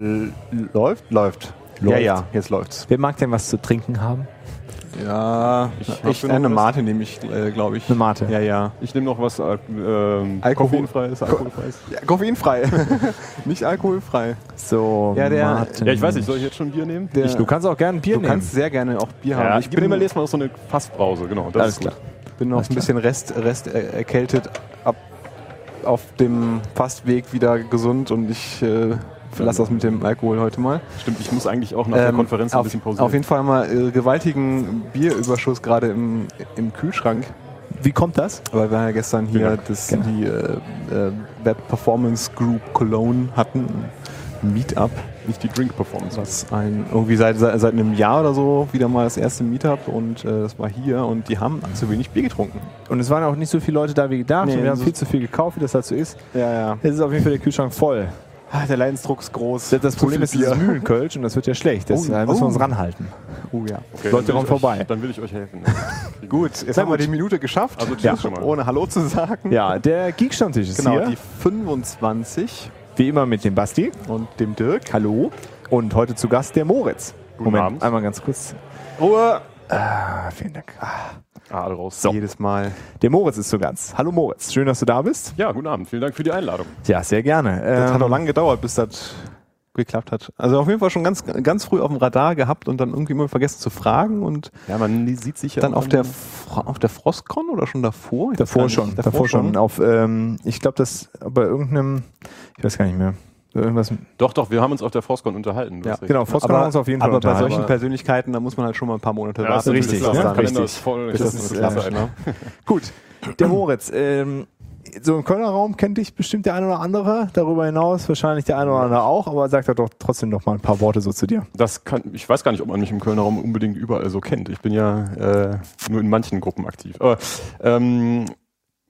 Läuft? Läuft. Läuft. Ja, ja, jetzt läuft's. Wer mag denn was zu trinken haben? Ja, Ich ich, ich eine Mate nehme ich, äh, glaube ich. Eine Mate. Ja, ja. Ich nehme noch was Al ähm, Alkohol- koffeinfreies, alkoholfreies. ja koffeinfrei. Nicht alkoholfrei. So, Ja, der- Martin. Ja, ich weiß nicht, soll ich jetzt schon Bier nehmen? Der- Ich, du kannst auch gerne Bier Du nehmen. kannst sehr gerne auch Bier Ja, haben. ich bin immer mal so eine Fassbrause, genau. Das Alles ist gut. klar. bin noch ein bisschen Rest, Rest äh, erkältet ab, auf dem Fastweg wieder gesund und ich verlasse das mit dem Alkohol heute mal. Stimmt, ich muss eigentlich auch nach der Ähm, Konferenz ein auf, bisschen pausieren. auf jeden Fall mal äh, gewaltigen Bierüberschuss gerade im, im Kühlschrank, Wie kommt das? weil wir ja gestern hier Genau. das, Genau. die äh, äh, Web Performance Group Cologne hatten. Ein Meetup, nicht die Drink Performance. was ein irgendwie seit, seit, seit einem Jahr oder so wieder mal das erste Meetup und äh, das war hier und die haben zu wenig Bier getrunken. Und es waren auch nicht so viele Leute da wie gedacht. Nee, und wir haben so- viel zu viel gekauft, wie das halt so ist. Ja, ja. Jetzt ist auf jeden Fall der Kühlschrank voll. Ah, der Leidensdruck ist groß. Das, das Problem ist dieses Bier. Mühlenkölsch und das wird ja schlecht. Das, Oh, da müssen wir oh. uns ranhalten. Oh ja. Okay, Leute, kommt vorbei. Dann will ich euch helfen. Gut, jetzt haben wir die Minute geschafft. Also Ja. schon mal. ohne Hallo zu sagen. Ja, der Geek-Stammtisch ist Genau, hier. die 25 wie immer mit dem Basti. und dem Dirk. Hallo. Und heute zu Gast der Moritz. Guten Moment, Abend. einmal ganz kurz. Ruhe! Ah, vielen Dank. Ah, Alle raus. Jedes Mal. Der Moritz ist zu Gast. Hallo Moritz, schön, dass du da bist. Ja, guten Abend. Vielen Dank für die Einladung. Ja, sehr gerne. Das Ähm, hat auch lange gedauert, bis das geklappt hat. Also auf jeden Fall schon ganz, ganz früh auf dem Radar gehabt und dann irgendwie immer vergessen zu fragen und Ja, man sieht sich ja dann auf der, auf der Frostcon oder schon davor? Ich Davor schon, nicht. davor, schon. Auf, ähm, ich glaube, das bei irgendeinem, ich weiß gar nicht mehr. Irgendwas, Doch, doch, wir haben uns auf der Frostcon unterhalten. Ja, genau, Frostcon haben wir uns auf jeden Fall aber bei unterhalten. solchen Aber- Persönlichkeiten, da muss man halt schon mal ein paar Monate Ja, warten. das ist richtig, ne? der Kalender Richtig. ist voll. Das das ist ist klasse. klasse, Alter. Gut, der Moritz, ähm, so im Kölner Raum kennt dich bestimmt der eine oder andere. Darüber hinaus wahrscheinlich der eine oder andere auch, aber sag doch trotzdem noch mal ein paar Worte so zu dir. Das kann, ich weiß gar nicht, ob man mich im Kölner Raum unbedingt überall so kennt. Ich bin ja äh, nur in manchen Gruppen aktiv. Aber ähm,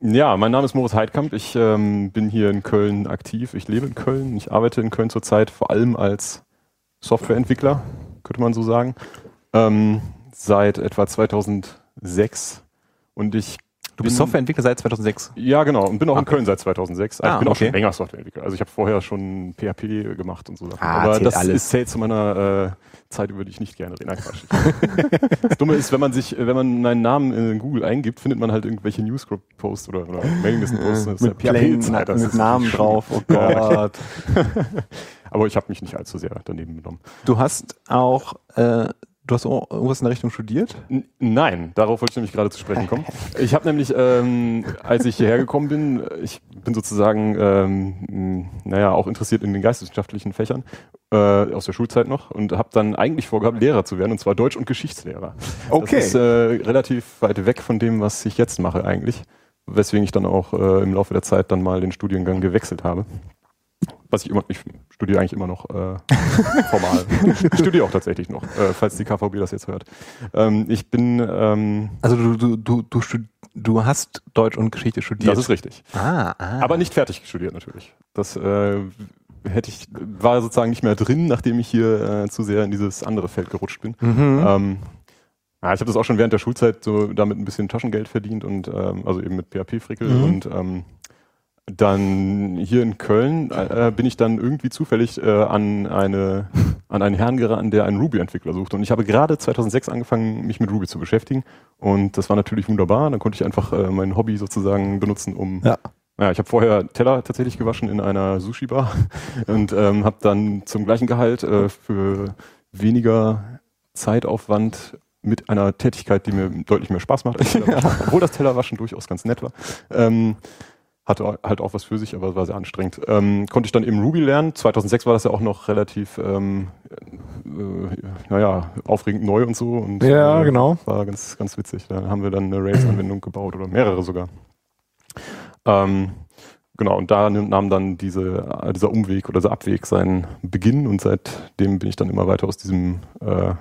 ja, mein Name ist Moritz Heidkamp. Ich ähm, bin hier in Köln aktiv. Ich lebe in Köln. Ich arbeite in Köln zurzeit vor allem als Softwareentwickler, könnte man so sagen. Ähm, seit etwa 2006. Und ich Du bist Softwareentwickler seit 2006. Ja, genau. Und bin auch in Okay. Köln seit 2006. Ah, ich bin auch okay. schon länger Softwareentwickler. Also ich habe vorher schon PHP gemacht und so Sachen. Ah, Aber das alles. ist, zählt zu meiner äh, Zeit, über die ich nicht gerne rede. Quatsch. das Dumme ist, wenn man sich, wenn man meinen Namen in Google eingibt, findet man halt irgendwelche Newsgroup-Posts oder, oder Mailinglisten-Posts. Das ist mit ja PHP-Zeit, mit ist Namen drauf. Oh Gott. Aber ich habe mich nicht allzu sehr daneben genommen. Du hast auch, äh, du hast irgendwas in der Richtung studiert? N nein, darauf wollte ich nämlich gerade zu sprechen kommen. Ich habe nämlich, ähm, als ich hierher gekommen bin, ich bin sozusagen, ähm, naja, auch interessiert in den geisteswissenschaftlichen Fächern äh, aus der Schulzeit noch und habe dann eigentlich vorgehabt, Lehrer zu werden, und zwar Deutsch- und Geschichtslehrer. Okay. Das ist äh, relativ weit weg von dem, was ich jetzt mache eigentlich, weswegen ich dann auch äh, im Laufe der Zeit dann mal den Studiengang gewechselt habe. Was ich immer, ich studiere eigentlich immer noch äh, formal. ich studiere auch tatsächlich noch, äh, falls die KVB das jetzt hört. Ähm, ich bin, ähm, Also du, du, du, du, du hast Deutsch und Geschichte studiert. das ist richtig. ah, ah. Aber nicht fertig studiert natürlich. Das äh, hätte ich, war sozusagen nicht mehr drin, nachdem ich hier äh, zu sehr in dieses andere Feld gerutscht bin. Mhm. Ähm, ja, ich habe das auch schon während der Schulzeit so damit ein bisschen Taschengeld verdient und ähm, also eben mit PHP-Frickel Mhm. und ähm, dann hier in Köln äh, bin ich dann irgendwie zufällig äh, an eine an einen Herrn geraten, der einen Ruby-Entwickler suchte und ich habe gerade 2006 angefangen, mich mit Ruby zu beschäftigen. Und das war natürlich wunderbar. Dann konnte ich einfach äh, mein Hobby sozusagen benutzen, um Ja. ja, ich habe vorher Teller tatsächlich gewaschen in einer Sushi-Bar und ähm, habe dann zum gleichen Gehalt äh, für weniger Zeitaufwand mit einer Tätigkeit, die mir deutlich mehr Spaß macht, als Tellerwaschen, obwohl das Tellerwaschen durchaus ganz nett war, ähm, hatte halt auch was für sich, aber es war sehr anstrengend. Ähm, konnte ich dann eben Ruby lernen. 2006 war das ja auch noch relativ, ähm, äh, naja, aufregend neu und so. Und, Ja, äh, genau. War ganz, ganz witzig. Da haben wir dann eine Rails-Anwendung gebaut oder mehrere sogar. Ähm, genau, und da nahm dann diese, dieser Umweg oder dieser Abweg seinen Beginn und seitdem bin ich dann immer weiter aus diesem äh,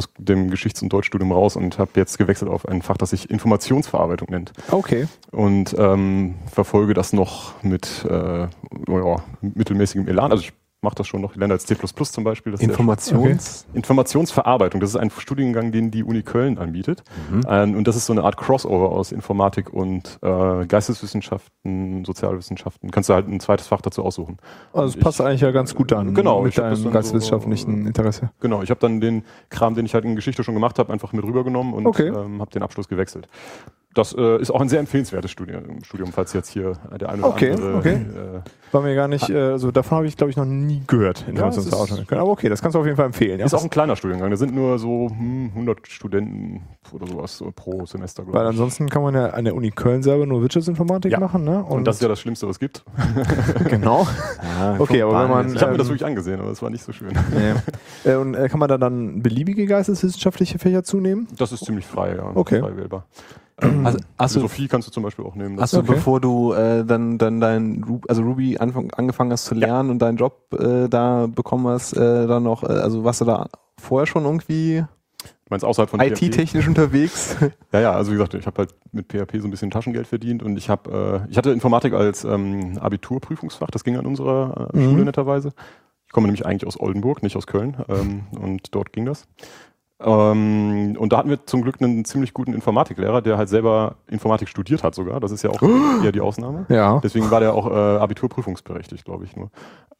aus dem Geschichts- und Deutschstudium raus und habe jetzt gewechselt auf ein Fach, das sich Informationsverarbeitung nennt Okay. und ähm, verfolge das noch mit äh, ja, mittelmäßigem Elan. Also ich mache das schon noch. Lerne als C++ zum Beispiel. Informations. Informationsverarbeitung, das ist ein Studiengang, den die Uni Köln anbietet. Ähm, und das ist so eine Art Crossover aus Informatik und äh, Geisteswissenschaften, Sozialwissenschaften. Kannst du halt ein zweites Fach dazu aussuchen. Also es passt eigentlich ja ganz gut an Genau, mit deinem geisteswissenschaftlichen so- Interesse. Genau, ich habe dann den Kram, den ich halt in Geschichte schon gemacht habe, einfach mit rübergenommen und Okay. ähm, habe den Abschluss gewechselt. Das äh, ist auch ein sehr empfehlenswertes Studium, Studium falls jetzt hier der eine oder Okay, andere okay. Äh, War mir gar nicht, äh, also davon habe ich glaube ich noch nie gehört. Informationsverarbeitung. Aber okay, das kannst du auf jeden Fall empfehlen. Ja, ist auch ein kleiner Studiengang. Da sind nur so hm, 100 Studenten oder sowas so pro Semester, weil glaube ich. ansonsten kann man ja an der Uni Köln selber nur Wirtschaftsinformatik Ja. machen, ne? Und das ist ja das Schlimmste, was es gibt. genau. Okay, aber wenn man Ich habe mir ähm, das wirklich angesehen, aber es war nicht so schön. äh, und äh, kann man da dann beliebige geisteswissenschaftliche Fächer zunehmen? Das ist ziemlich frei, ja. Okay. Frei wählbar. Also, hast du, Philosophie kannst du zum Beispiel auch nehmen. Du Okay. bevor du äh, dann, dann dein Ru also Ruby anfang, angefangen hast zu lernen und deinen Job äh, da bekommen hast, äh, dann noch, äh, also warst du da vorher schon irgendwie meinst außerhalb von? IT-technisch unterwegs? Ja, ja, also wie gesagt, ich habe halt mit PHP so ein bisschen Taschengeld verdient und ich habe, äh, ich hatte Informatik als ähm, Abiturprüfungsfach, das ging an unserer äh, Mhm. Schule netterweise. Ich komme nämlich eigentlich aus Oldenburg, nicht aus Köln ähm, und dort ging das. Ähm, und da hatten wir zum Glück einen ziemlich guten Informatiklehrer, der halt selber Informatik studiert hat sogar. Das ist ja auch eher die Ausnahme. Ja. Deswegen war der auch äh, Abiturprüfungsberechtigt, glaube ich nur.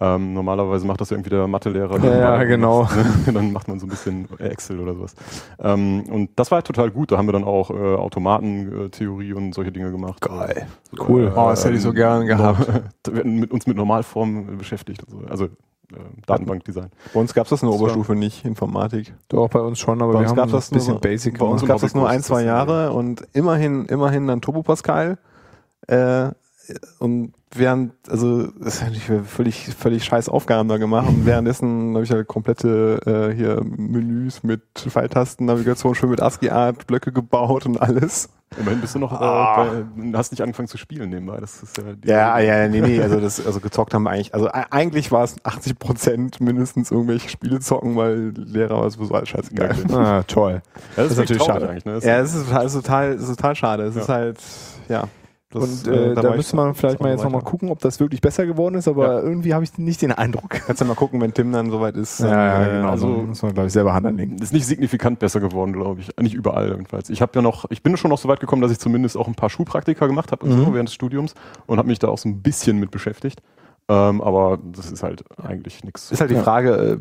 Ähm, normalerweise macht das ja irgendwie der Mathelehrer. Ja, ja, genau. dann macht man so ein bisschen Excel oder sowas. Ähm, und das war halt total gut. Da haben wir dann auch äh, Automatentheorie und solche Dinge gemacht. Geil. Cool. Äh, Oh, das hätte ich so gern gehabt. Wir hatten mit uns mit Normalformen beschäftigt. Also, also äh, Datenbankdesign. Bei uns gab es das in der Oberstufe nicht, Informatik. Doch, bei uns schon, aber Bei wir uns haben das ein bisschen nur- Basic Bei uns gab es das nur ein, zwei Jahre und immerhin, immerhin dann Turbo Pascal. Äh, und während, also das ist natürlich völlig, völlig scheiß Aufgaben da gemacht und währenddessen habe ich halt komplette äh, hier Menüs mit Pfeiltasten, Navigation schön mit ASCII-Art, Blöcke gebaut und alles. Immerhin bist du noch, Ah. äh, bei, hast nicht angefangen zu spielen nebenbei. Das ist ja, die Ja, ja, nee, nee, also das, also gezockt haben wir eigentlich, also eigentlich war es 80 Prozent mindestens irgendwelche Spiele zocken, weil Lehrer war sowieso alles scheißegal. Ah, toll. Ja, Das ist natürlich schade. Eigentlich, ne? Das Ja, es ist ist total, ist total schade. Es Ja. ist halt, ja. Das, Und äh, äh, da ich müsste man vielleicht mal jetzt nochmal gucken, ob das wirklich besser geworden ist, aber Ja. irgendwie habe ich nicht den Eindruck. Kannst du mal gucken, wenn Tim dann soweit ist. Ja, ja, äh, genau. Also Also- muss man, glaube ich, selber Hand anlegen. ist nicht signifikant besser geworden, glaube ich. Nicht überall jedenfalls. Ich habe ja noch, ich bin schon noch so weit gekommen, dass ich zumindest auch ein paar Schulpraktika gemacht habe so Mhm. während des Studiums und habe mich da auch so ein bisschen mit beschäftigt. Ähm, aber das ist halt eigentlich nichts. Ist halt die. Frage, äh,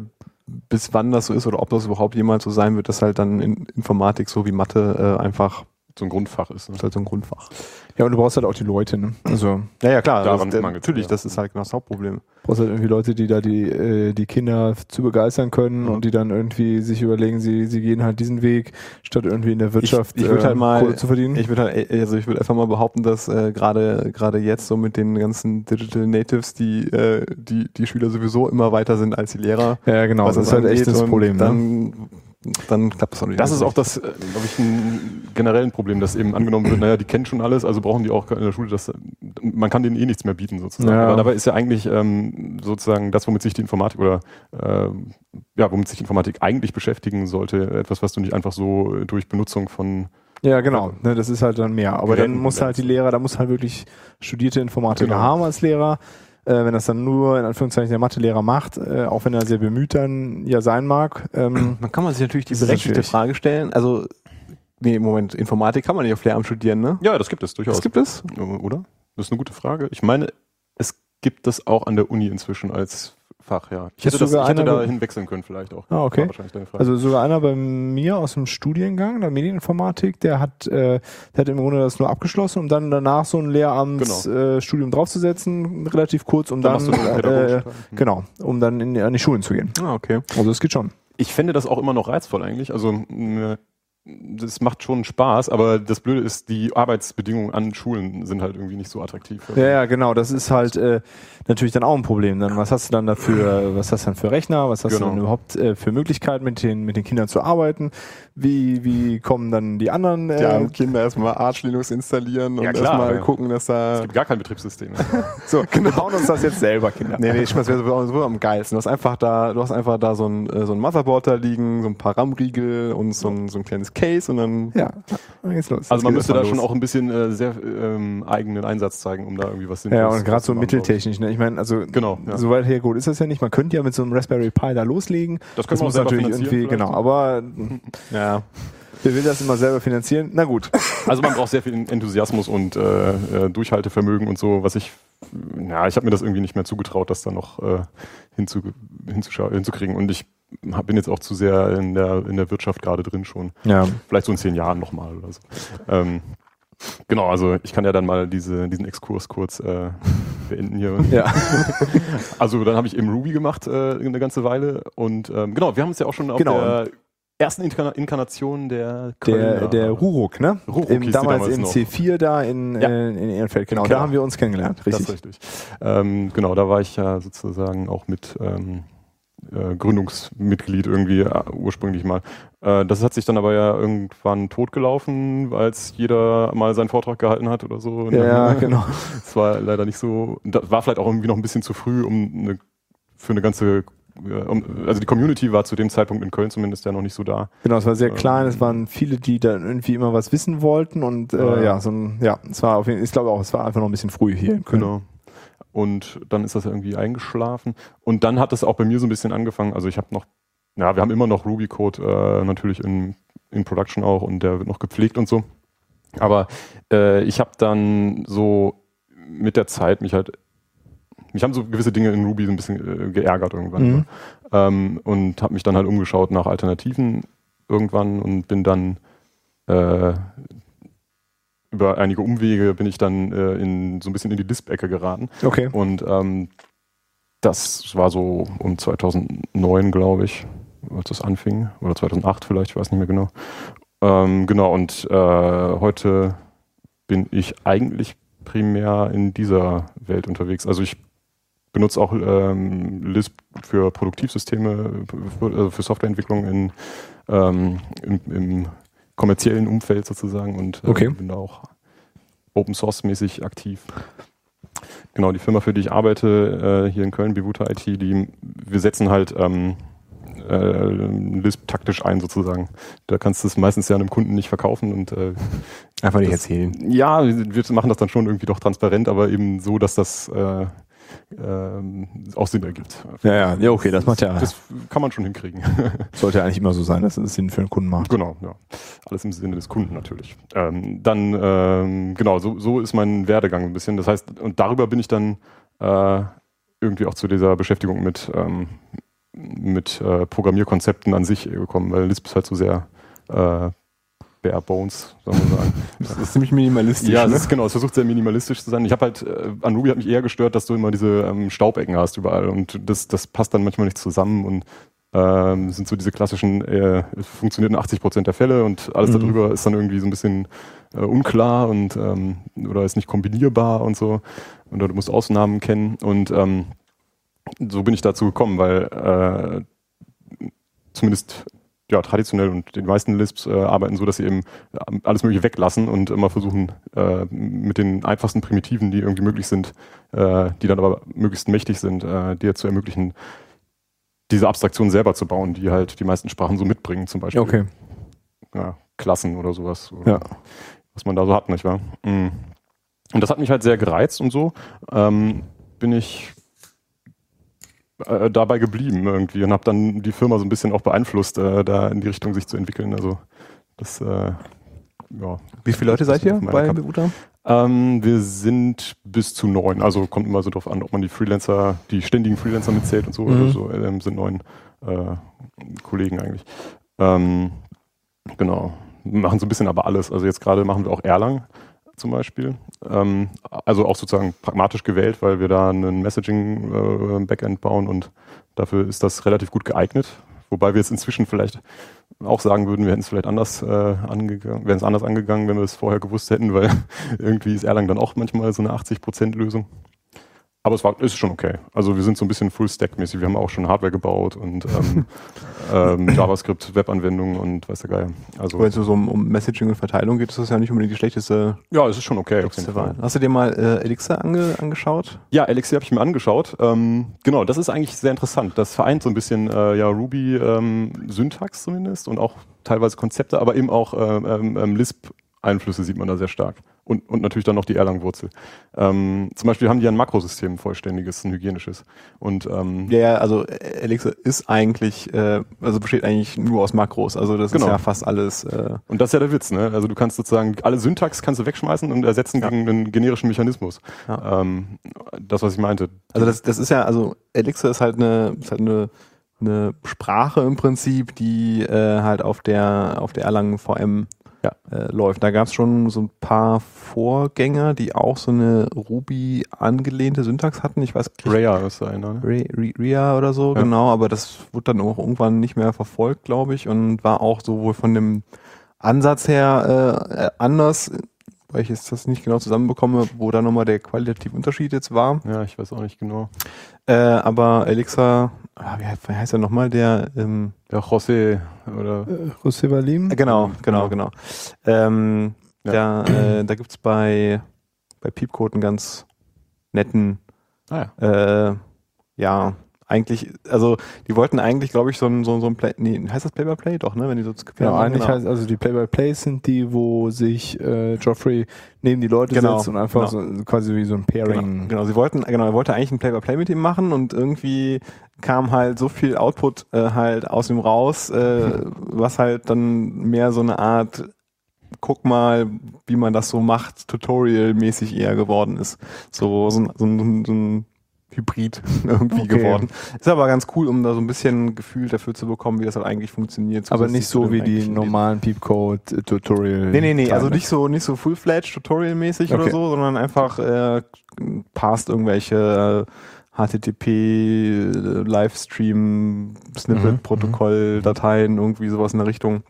bis wann das so ist oder ob das überhaupt jemals so sein wird, dass halt dann in Informatik so wie Mathe äh, einfach so ein Grundfach ist. Ne? ist halt so ein Grundfach. Ja, und du brauchst halt auch die Leute, ne? Also Ja, ja, klar. Daran das, äh, natürlich, ja. das ist halt genau das Hauptproblem. du brauchst halt irgendwie Leute, die da die, äh, die Kinder zu begeistern können Mhm. und die dann irgendwie sich überlegen, sie, sie gehen halt diesen Weg, statt irgendwie in der Wirtschaft ich würd halt mal- Kohle zu verdienen. Ich würde halt, also ich würde einfach mal behaupten, dass äh, gerade gerade jetzt so mit den ganzen Digital Natives die äh, die die Schüler sowieso immer weiter sind als die Lehrer. ja, genau. was das ist halt echt das Problem. ne? Dann klappt das auch nicht. Das ist auch das, äh, glaube ich, ein generelles Problem, dass eben angenommen wird, naja, die kennen schon alles, also brauchen die auch in der Schule das, man kann denen eh nichts mehr bieten sozusagen. Ja. Aber dabei ist ja eigentlich ähm, sozusagen das, womit sich die Informatik oder ähm, ja, womit sich die Informatik eigentlich beschäftigen sollte, etwas, was du nicht einfach so äh, durch Benutzung von Ja, genau. Ne, das ist halt dann mehr. Aber Geräten dann muss halt die Lehrer, da muss halt wirklich studierte Informatiker Genau. haben als Lehrer. Äh, wenn das dann nur in Anführungszeichen der Mathelehrer macht, äh, auch wenn er sehr bemüht dann ja sein mag. Ähm, Dann kann man sich natürlich die berechtigte Frage stellen. Also nee, Moment, Informatik kann man nicht auf Lehramt studieren, ne? Ja, das gibt es durchaus. Das gibt es. Oder? Das ist eine gute Frage. Ich meine, es gibt das auch an der Uni inzwischen als Fach, ja. Ich hätte, das, sogar ich hätte einer- dahin wechseln können vielleicht auch. Ah, okay. Also sogar einer bei mir aus dem Studiengang, der Medieninformatik, der hat, äh, der hat im Grunde das nur abgeschlossen, um dann danach so ein Lehramtsstudium äh, Studium draufzusetzen, relativ kurz, um Dann dann, äh, genau, um dann in, an die Schulen zu gehen. Ah, okay. Also es geht schon. ich fände das auch immer noch reizvoll eigentlich. Also mh, das macht schon Spaß, aber das Blöde ist, die Arbeitsbedingungen an Schulen sind halt irgendwie nicht so attraktiv. Ja, ja, genau. Das ist halt äh, natürlich dann auch ein Problem. Dann was hast du dann dafür? Was hast du dann für Rechner? Was hast Genau. du denn überhaupt äh, für Möglichkeiten mit den mit den Kindern zu arbeiten? Wie wie kommen dann die anderen? Äh, Ja, Kinder erstmal Arch Linux installieren und Ja, klar, erstmal ja. gucken, dass Es da. gibt gar kein Betriebssystem. so, wir bauen uns das jetzt selber, Kinder. Nee, nee, ich meine, das wäre sowieso am geilsten. Du hast einfach da, du hast einfach da so ein, äh, so ein Motherboard da liegen, so ein paar RAM-Riegel und so ein, so ein kleines Case und dann Ja, dann geht's los. Also man müsste da schon los. auch ein bisschen äh, sehr ähm, eigenen Einsatz zeigen, um da irgendwie was Ja, Sinnvolles und gerade so mitteltechnisch. Ne? Ich meine, also Genau, ja. so weit hergeholt ist das ja nicht. Man könnte ja mit so einem Raspberry Pi da loslegen. Das können wir auch muss selber natürlich irgendwie, genau. vielleicht. Aber ja. wer will das immer selber finanzieren? Na gut. Also man braucht sehr viel Enthusiasmus und äh, äh, Durchhaltevermögen und so, was ich, ja, ich habe mir das irgendwie nicht mehr zugetraut, das dann noch äh, hinzu, hinzukriegen. Und ich bin jetzt auch zu sehr in der, in der Wirtschaft gerade drin schon. Ja. Vielleicht so in zehn Jahren nochmal oder so. Ähm, genau, also ich kann ja dann mal diese, diesen Exkurs kurz äh, beenden hier. Ja. Also dann habe ich eben Ruby gemacht äh, eine ganze Weile und ähm, genau, wir haben uns ja auch schon auf Genau. der ersten Inkarna Inkarnation der Der, Kölner- der Ruruk, ne? Ruruk Im, damals, damals im noch. C4 da in, Ja. äh, in Ehrenfeld. Genau, Genau. da haben wir uns kennengelernt. Das Richtig. ist richtig. Ähm, genau, da war ich ja sozusagen auch mit ähm, äh, Gründungsmitglied irgendwie äh, ursprünglich mal. Äh, das hat sich dann aber ja irgendwann totgelaufen, als jeder mal seinen Vortrag gehalten hat oder so. Ja, dann- genau. Es war leider nicht so, das war vielleicht auch irgendwie noch ein bisschen zu früh, um eine, für eine ganze, also die Community war zu dem Zeitpunkt in Köln zumindest ja noch nicht so da. Genau, es war sehr Ähm, klein, es waren viele, die dann irgendwie immer was wissen wollten und äh, Ja. ja, so ein, ja, es war auf jeden Fall, ich glaube auch, es war einfach noch ein bisschen früh hier in Köln. Genau. Und dann ist das irgendwie eingeschlafen. Und dann hat es auch bei mir so ein bisschen angefangen. Also ich habe noch, ja, wir haben immer noch Ruby-Code äh, natürlich in, in Production auch und der wird noch gepflegt und so. Aber äh, ich habe dann so mit der Zeit mich halt, mich haben so gewisse Dinge in Ruby so ein bisschen äh, geärgert irgendwann. Mhm. Ähm, und habe mich dann halt umgeschaut nach Alternativen irgendwann und bin dann äh, über einige Umwege bin ich dann äh, in so ein bisschen in die Lisp-Ecke geraten. Okay. Und ähm, das war so um 2009, glaube ich, als das anfing. Oder 2008 vielleicht, ich weiß nicht mehr genau. Ähm, genau, und äh, heute bin ich eigentlich primär in dieser Welt unterwegs. Also ich benutze auch ähm, Lisp für Produktivsysteme, für, also für Softwareentwicklung in, ähm, im, im kommerziellen Umfeld sozusagen und äh, Okay. bin da auch Open Source mäßig aktiv. Genau, die Firma, für die ich arbeite, äh, hier in Köln, Bivuta IT, die, wir setzen halt ähm, äh, Lisp taktisch ein sozusagen. Da kannst du es meistens ja einem Kunden nicht verkaufen und äh, Einfach nicht Das- erzählen. ja, wir machen das dann schon irgendwie doch transparent, aber eben so, dass das äh, ähm, auch Sinn ergibt. Ja, ja, ja, okay, das macht ja, Das kann man schon hinkriegen. sollte ja eigentlich immer so sein, dass es Sinn für den Kunden macht. genau, ja. Alles im Sinne des Kunden natürlich. Ähm, dann, ähm, genau, so, so ist mein Werdegang ein bisschen. Das heißt, und darüber bin ich dann äh, irgendwie auch zu dieser Beschäftigung mit, ähm, mit äh, Programmierkonzepten an sich gekommen, weil Lisp ist halt so sehr äh, bare bones, soll man sagen. Das ist ziemlich minimalistisch. Ja, ne? ist, genau, es versucht sehr minimalistisch zu sein. Ich habe halt, äh, an Ruby hat mich eher gestört, dass du immer diese ähm, Staubecken hast überall und das, das passt dann manchmal nicht zusammen und ähm, sind so diese klassischen, äh, es funktioniert in 80 Prozent der Fälle und alles Mhm. darüber ist dann irgendwie so ein bisschen äh, unklar und ähm, oder ist nicht kombinierbar und so. Oder du musst Ausnahmen kennen und ähm, so bin ich dazu gekommen, weil äh, zumindest ja, traditionell und die meisten Lisps äh, arbeiten so, dass sie eben äh, alles Mögliche weglassen und immer versuchen, äh, mit den einfachsten Primitiven, die irgendwie möglich sind, äh, die dann aber möglichst mächtig sind, äh, dir zu ermöglichen, diese Abstraktion selber zu bauen, die halt die meisten Sprachen so mitbringen, zum Beispiel Okay. ja, Klassen oder sowas, Ja. was man da so hat, nicht wahr? Mhm. Und das hat mich halt sehr gereizt und so ähm, bin ich äh, dabei geblieben irgendwie und habe dann die Firma so ein bisschen auch beeinflusst, äh, da in die Richtung sich zu entwickeln. Also das, äh, ja. Wie viele Leute seid ihr bei. Bebuta? Ähm, wir sind bis zu neun. Also kommt immer so drauf an, ob man die Freelancer, die ständigen Freelancer mitzählt und so. Mhm. Also ähm, sind neun äh, Kollegen eigentlich. Ähm, genau. Machen so ein bisschen aber alles. Also jetzt gerade machen wir auch Erlang zum Beispiel. Ähm, also auch sozusagen pragmatisch gewählt, weil wir da einen Messaging-Backend bauen und dafür ist das relativ gut geeignet. Wobei wir jetzt inzwischen vielleicht auch sagen würden, wir hätten es vielleicht anders äh, angegangen, wären es anders angegangen, wenn wir es vorher gewusst hätten, weil irgendwie ist Erlang dann auch manchmal so eine 80% Lösung. Aber es war, ist schon okay. Also wir sind so ein bisschen Full-Stack-mäßig. Wir haben auch schon Hardware gebaut und ähm, ähm, JavaScript, Webanwendungen und weiß der Geil. Also Wenn es so um, um Messaging und Verteilung geht, ist das ja nicht unbedingt die schlechteste, ja, es ist schon okay. Auf jeden Fall. Hast du dir mal äh, Elixir ange, angeschaut? Ja, Elixir habe ich mir angeschaut. Ähm, genau, das ist eigentlich sehr interessant. Das vereint so ein bisschen äh, ja Ruby ähm, Syntax zumindest und auch teilweise Konzepte, aber eben auch ähm, ähm, Lisp Einflüsse sieht man da sehr stark. Und, und natürlich dann noch die Erlang-Wurzel. Ähm, zum Beispiel haben die ein Makrosystem, vollständiges, ein hygienisches. Und ähm, Ja, ja, also Elixir ist eigentlich, äh, also besteht eigentlich nur aus Makros. Also das Genau. ist ja fast alles. Äh, Und das ist ja der Witz, ne? Also du kannst sozusagen alle Syntax kannst du wegschmeißen und ersetzen Ja. gegen einen generischen Mechanismus. Ja. Ähm, das, was ich meinte. also das, das ist ja, also Elixir ist halt eine, ist halt eine, eine Sprache im Prinzip, die äh, halt auf der auf der Erlangen VM Ja. äh, läuft. Da gab es schon so ein paar Vorgänger, die auch so eine Ruby angelehnte Syntax hatten. Ich weiß nicht, Raya ist einer, ne? Re- Ria oder so, Ja. genau, aber das wurde dann auch irgendwann nicht mehr verfolgt, glaube ich, und war auch so wohl von dem Ansatz her äh, äh, anders, weil ich jetzt das nicht genau zusammenbekomme, wo da nochmal der qualitative Unterschied jetzt war. Ja, ich weiß auch nicht genau. Äh, aber Elixir, ah, wie, heißt, wie heißt er nochmal, der, ähm, Der José oder Äh, José Valim? äh, genau, genau, genau. Ähm, Ja. Da, äh, da gibt's bei, bei Peepcode einen ganz netten ah, ja. äh, ja, eigentlich, also die wollten eigentlich, glaube ich, so ein, so, so ein Play, nee, heißt das Play-by-Play? Doch, ne? Wenn die so Genau, eigentlich genau. heißt also die Play-by-Plays sind die, wo sich äh, Joffrey neben die Leute Genau, setzt und einfach genau. so, quasi wie so ein Pairing. Genau, genau, sie wollten, genau, er wollte eigentlich ein Play-by-Play mit ihm machen und irgendwie kam halt so viel Output äh, halt aus ihm raus, äh, was halt dann mehr so eine Art guck mal, wie man das so macht, Tutorial-mäßig eher geworden ist. So, so, ein- so, ein- so ein Hybrid irgendwie Okay. geworden. Ist aber ganz cool, um da so ein bisschen Gefühl dafür zu bekommen, wie das halt eigentlich funktioniert. Aber nicht so wie die normalen Peepcode-Tutorial. Nee, nee, nee, also nicht so, nicht so full-fledged Tutorial-mäßig oder Okay. so, sondern einfach äh, passt irgendwelche äh, HTTP, äh, Livestream, Snippet-Protokoll, Dateien, irgendwie sowas in der Richtung.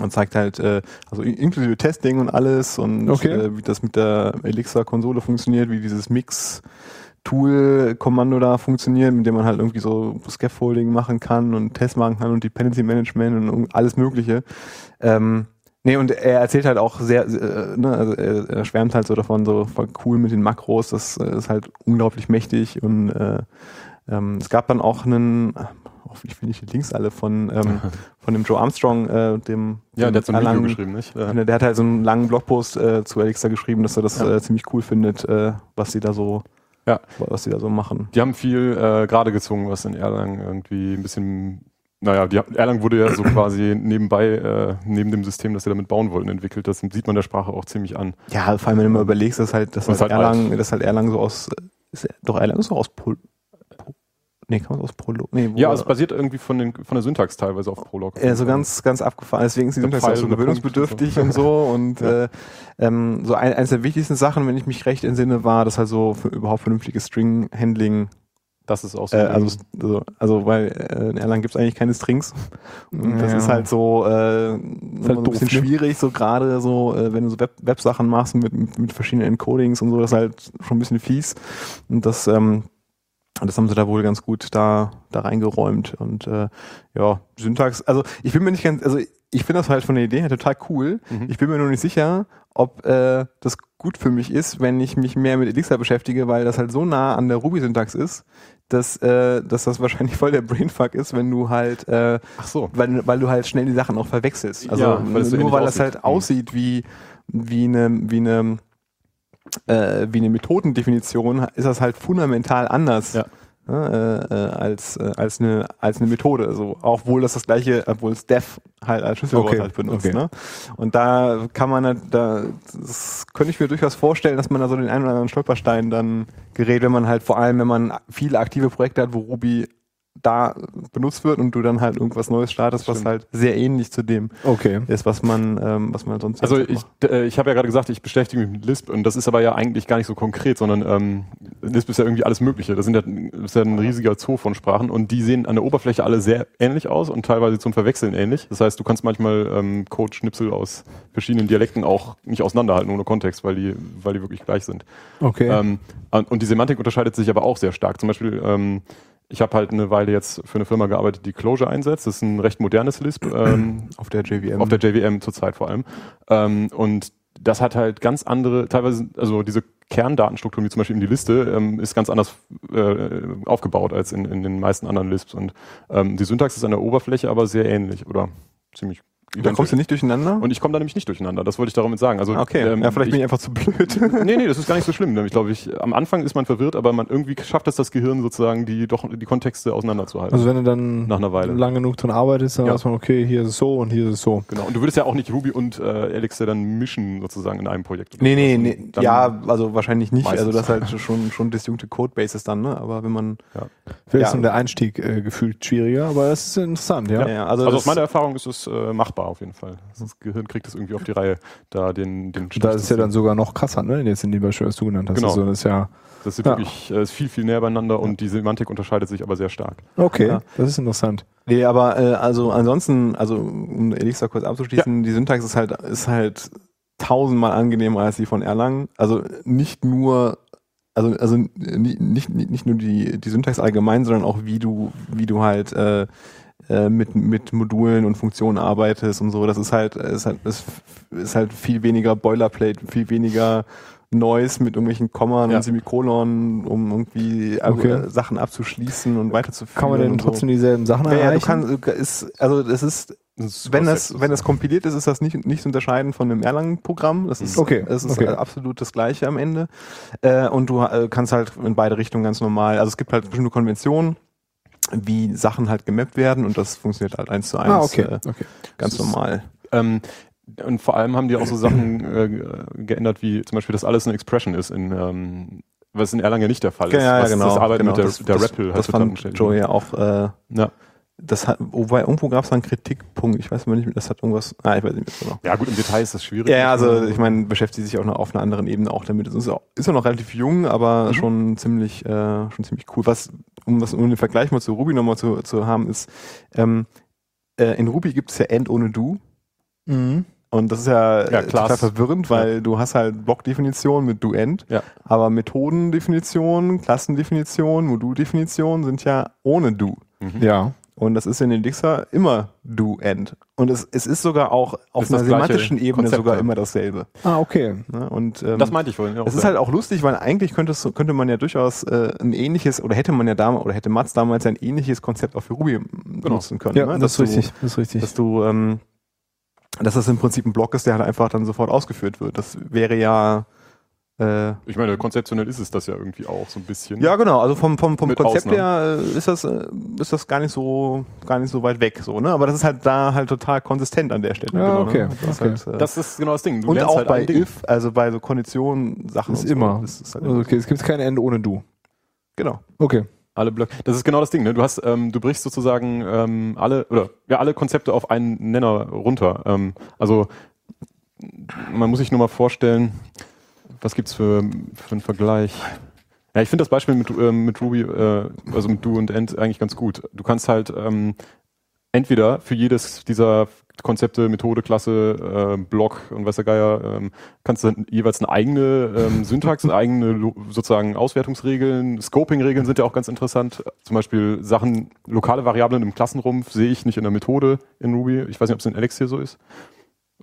Und zeigt halt, äh, also in- inklusive Testing und alles und Okay. äh, wie das mit der Elixir-Konsole funktioniert, wie dieses Mix Tool-Kommando da funktioniert, mit dem man halt irgendwie so Scaffolding machen kann und Tests machen kann und Dependency Management und alles Mögliche. Ähm, nee, und er erzählt halt auch sehr, äh, ne, also er, er schwärmt halt so davon, so voll cool mit den Makros, das äh, ist halt unglaublich mächtig und äh, ähm, es gab dann auch einen, ah, hoffentlich finde ich die Links alle von, ähm, von dem Joe Armstrong, äh, dem Ja, der hat so ein Video geschrieben, nicht? Äh, der hat halt so einen langen Blogpost äh, zu Elixir geschrieben, dass er das Ja. äh, ziemlich cool findet, äh, was sie da so, Ja. was sie da so machen. Die haben viel äh, gerade gezogen, was in Erlangen irgendwie ein bisschen, naja, die, Erlangen wurde ja so quasi nebenbei, äh, neben dem System, das sie damit bauen wollten, entwickelt. Das sieht man der Sprache auch ziemlich an. Ja, vor allem wenn du mal überlegst, dass halt, dass Das halt, halt Erlangen, dass halt Erlangen so aus, ist, doch Erlangen ist doch aus Pol, nee, kann man aus Prolog, nee, Ja, es basiert irgendwie von, den, von der Syntax teilweise auf Prolog. äh, so ganz, ganz abgefahren. Deswegen ist die Syntax auch so gewöhnungsbedürftig und so. Und Ja. äh, ähm, so ein, eines der wichtigsten Sachen, wenn ich mich recht entsinne, war, dass halt so für überhaupt vernünftiges String-Handling Das ist auch so. Äh, also, also, also, weil äh, in Erlang gibt es eigentlich keine Strings. Und das Ja. ist halt so äh, so ein doof, bisschen ne? schwierig, so gerade so, äh, wenn du so Web Websachen machst mit, mit, mit verschiedenen Encodings und so, das ist halt schon ein bisschen fies. Und das, ähm, das haben sie da wohl ganz gut da, da reingeräumt. Und äh, ja, Syntax, also ich bin mir nicht ganz, also ich finde das halt von der Idee her total cool. Mhm. Ich bin mir nur nicht sicher, ob äh, das gut für mich ist, wenn ich mich mehr mit Elixir beschäftige, weil das halt so nah an der Ruby-Syntax ist, dass, äh, dass das wahrscheinlich voll der Brainfuck ist, wenn du halt, äh, Ach so. weil, weil du halt schnell die Sachen auch verwechselst. Also Ja, weil nur weil das aussieht. halt aussieht wie, wie eine, wie eine, äh, wie eine Methodendefinition, ist das halt fundamental anders. Ja. ne, Äh, äh, als, äh, als, eine, als eine Methode. Also, auch wohl das das gleiche, obwohl es Def halt als Schlüsselwort Okay, halt benutzt. okay. Ne? Und da kann man halt, da das könnte ich mir durchaus vorstellen, dass man da so den einen oder anderen Stolperstein dann gerät, wenn man halt vor allem, wenn man viele aktive Projekte hat, wo Ruby da benutzt wird und du dann halt irgendwas Neues startest, was halt sehr ähnlich zu dem Okay. ist, was man, ähm, was man sonst Also halt ich, äh, ich habe ja gerade gesagt, ich beschäftige mich mit Lisp und das ist aber ja eigentlich gar nicht so konkret, sondern ähm, Lisp ist ja irgendwie alles Mögliche. Das, sind ja, das ist ja ein riesiger Zoo von Sprachen und die sehen an der Oberfläche alle sehr ähnlich aus und teilweise zum Verwechseln ähnlich. Das heißt, du kannst manchmal ähm, Code-Schnipsel aus verschiedenen Dialekten auch nicht auseinanderhalten ohne Kontext, weil die, weil die wirklich gleich sind. Okay. Ähm, und und die Semantik unterscheidet sich aber auch sehr stark. Zum Beispiel, ähm, ich habe halt eine Weile jetzt für eine Firma gearbeitet, die Clojure einsetzt. Das ist ein recht modernes Lisp. Ähm, auf der JVM. auf der JVM zurzeit vor allem. Ähm, und das hat halt ganz andere, teilweise, also diese Kerndatenstrukturen, wie zum Beispiel in die Liste, ähm, ist ganz anders äh, aufgebaut als in, in den meisten anderen Lisps. Und ähm, die Syntax ist an der Oberfläche aber sehr ähnlich oder ziemlich da kommst du nicht durcheinander? Und ich komme da nämlich nicht durcheinander. Das wollte ich damit sagen. Also, okay, ähm, ja, vielleicht ich, bin ich einfach zu blöd. nee, nee, das ist gar nicht so schlimm. Ich glaube, ich, am Anfang ist man verwirrt, aber man irgendwie schafft es das Gehirn sozusagen, die doch die Kontexte auseinanderzuhalten. also wenn du dann Nach einer Weile. lang genug dran arbeitest, dann Ja. weiß man, okay, hier ist es so und hier ist es so. genau. Und du würdest ja auch nicht Ruby und äh, Elixir dann mischen sozusagen in einem Projekt. Nee, nee, nee. Ja, also wahrscheinlich nicht. Meistens. Also das ist halt schon, schon disjunkte Codebases dann, ne? Aber wenn man. Vielleicht Ja. ist der Einstieg äh, gefühlt schwieriger, aber das ist interessant, ja. Ja, ja, also, Also, aus meiner Erfahrung ist es äh, machbar auf jeden Fall. Das Gehirn kriegt es irgendwie auf die Reihe, da den den Da ist es ja dann sogar noch krasser, ne? Jetzt in dem Beispiel, was du genannt hast. Genau. Also das ist ja das ist Ja. wirklich äh, ist viel viel näher beieinander und die Semantik unterscheidet sich aber sehr stark. okay, Ja. das ist interessant. Nee, aber äh, also ansonsten, also um Elixir kurz abzuschließen, die Syntax ist halt, ist halt tausendmal angenehmer als die von Erlangen. Also nicht nur, also, also nicht, nicht, nicht nur die, die Syntax allgemein, sondern auch wie du, wie du halt äh, äh, mit, mit Modulen und Funktionen arbeitest und so. Das ist halt, ist halt, ist, ist halt viel weniger Boilerplate, viel weniger Noise mit irgendwelchen Kommern Ja. und Semikolonen, um irgendwie äh, Okay. Sachen abzuschließen und weiterzuführen. Kann man denn und so. trotzdem dieselben Sachen Ja, ja, du erreichen? kannst, ist, also das ist, Das wenn das, wenn das kompiliert ist, ist das nicht, nicht zu unterscheiden von einem Erlangen-Programm. Das ist, Okay, das ist okay. absolut das Gleiche am Ende. Äh, und du äh, kannst halt in beide Richtungen ganz normal, also es gibt halt bestimmte Konventionen, wie Sachen halt gemappt werden und das funktioniert halt eins zu eins ah, okay. äh, okay. ganz Das normal. Ähm, und vor allem haben die auch so Sachen äh, geändert, wie zum Beispiel, dass alles eine Expression ist, in, ähm, was in Erlangen ja nicht der Fall ist. Ja, ja, was genau. Das Arbeiten genau. mit der, das, der das, REPL das heutzutage fand. Joe ja auch, äh, Ja. Das hat, wobei irgendwo gab es einen Kritikpunkt, ich weiß mal nicht, das hat irgendwas, ah, ich weiß nicht mehr so genau. ja, gut, im Detail ist das schwierig. Ja, ja, also ich meine, beschäftigt sich auch noch auf einer anderen Ebene auch damit. Es ist, auch, ist ja noch relativ jung, aber Mhm. schon ziemlich, äh, schon ziemlich cool. Was, um das um den Vergleich mal zu Ruby nochmal zu, zu haben, ist, ähm, äh, in Ruby gibt es ja End ohne Do. Mhm. Und das ist ja, Ja, klar. total verwirrend, weil du hast halt Blockdefinition mit Do-End, Ja. aber Methodendefinition, Klassendefinition, Moduldefinition sind ja ohne Do. Mhm. Ja. Und das ist in Elixir immer Do-End. Und es, es ist sogar auch auf Ist einer semantischen Ebene Konzept, sogar ja. immer dasselbe. Ah, okay. Ne? Und ähm, Das meinte ich vorhin. Ja, es ist halt auch lustig, weil eigentlich könnte, es, könnte man ja durchaus äh, ein ähnliches, oder hätte man ja damals, oder hätte Mats damals ein ähnliches Konzept auch für Ruby nutzen können. Ja, ne? das ist Dass du- richtig. Das ist richtig. Dass du, ähm, dass das im Prinzip ein Block ist, der halt einfach dann sofort ausgeführt wird. Das wäre ja, äh, Ich meine, konzeptionell ist es das ja irgendwie auch so ein bisschen. ja genau, also vom, vom, vom Konzept Ausnahmen. her äh, ist das, äh, ist das gar nicht so, gar nicht so weit weg, so, ne? Aber das ist halt da halt total konsistent an der Stelle. Ja, genau, okay, Ne? Das ist okay. Halt, äh, Das ist genau das Ding. Du und lernst auch halt bei if, also bei so Konditionen, Sachen Das ist und so, immer. Das ist halt Also, okay, es gibt kein Ende ohne Du. Genau. Okay. Alle Blöcke. Das ist genau das Ding. Ne? Du hast, ähm, du brichst sozusagen ähm, alle oder ja alle Konzepte auf einen Nenner runter. Ähm, also man muss sich nur mal vorstellen, was gibt's für, für einen Vergleich? Ja, ich finde das Beispiel mit, ähm, mit Ruby, äh, also mit Do und End eigentlich ganz gut. Du kannst halt ähm, entweder für jedes dieser Konzepte, Methode, Klasse, äh, Block und was der Geier, ähm, kannst du jeweils eine eigene ähm, Syntax, eine eigene sozusagen Auswertungsregeln, Scoping-Regeln sind ja auch ganz interessant. Zum Beispiel Sachen, lokale Variablen im Klassenrumpf sehe ich nicht in der Methode in Ruby. Ich weiß nicht, ob es in Elixir so ist.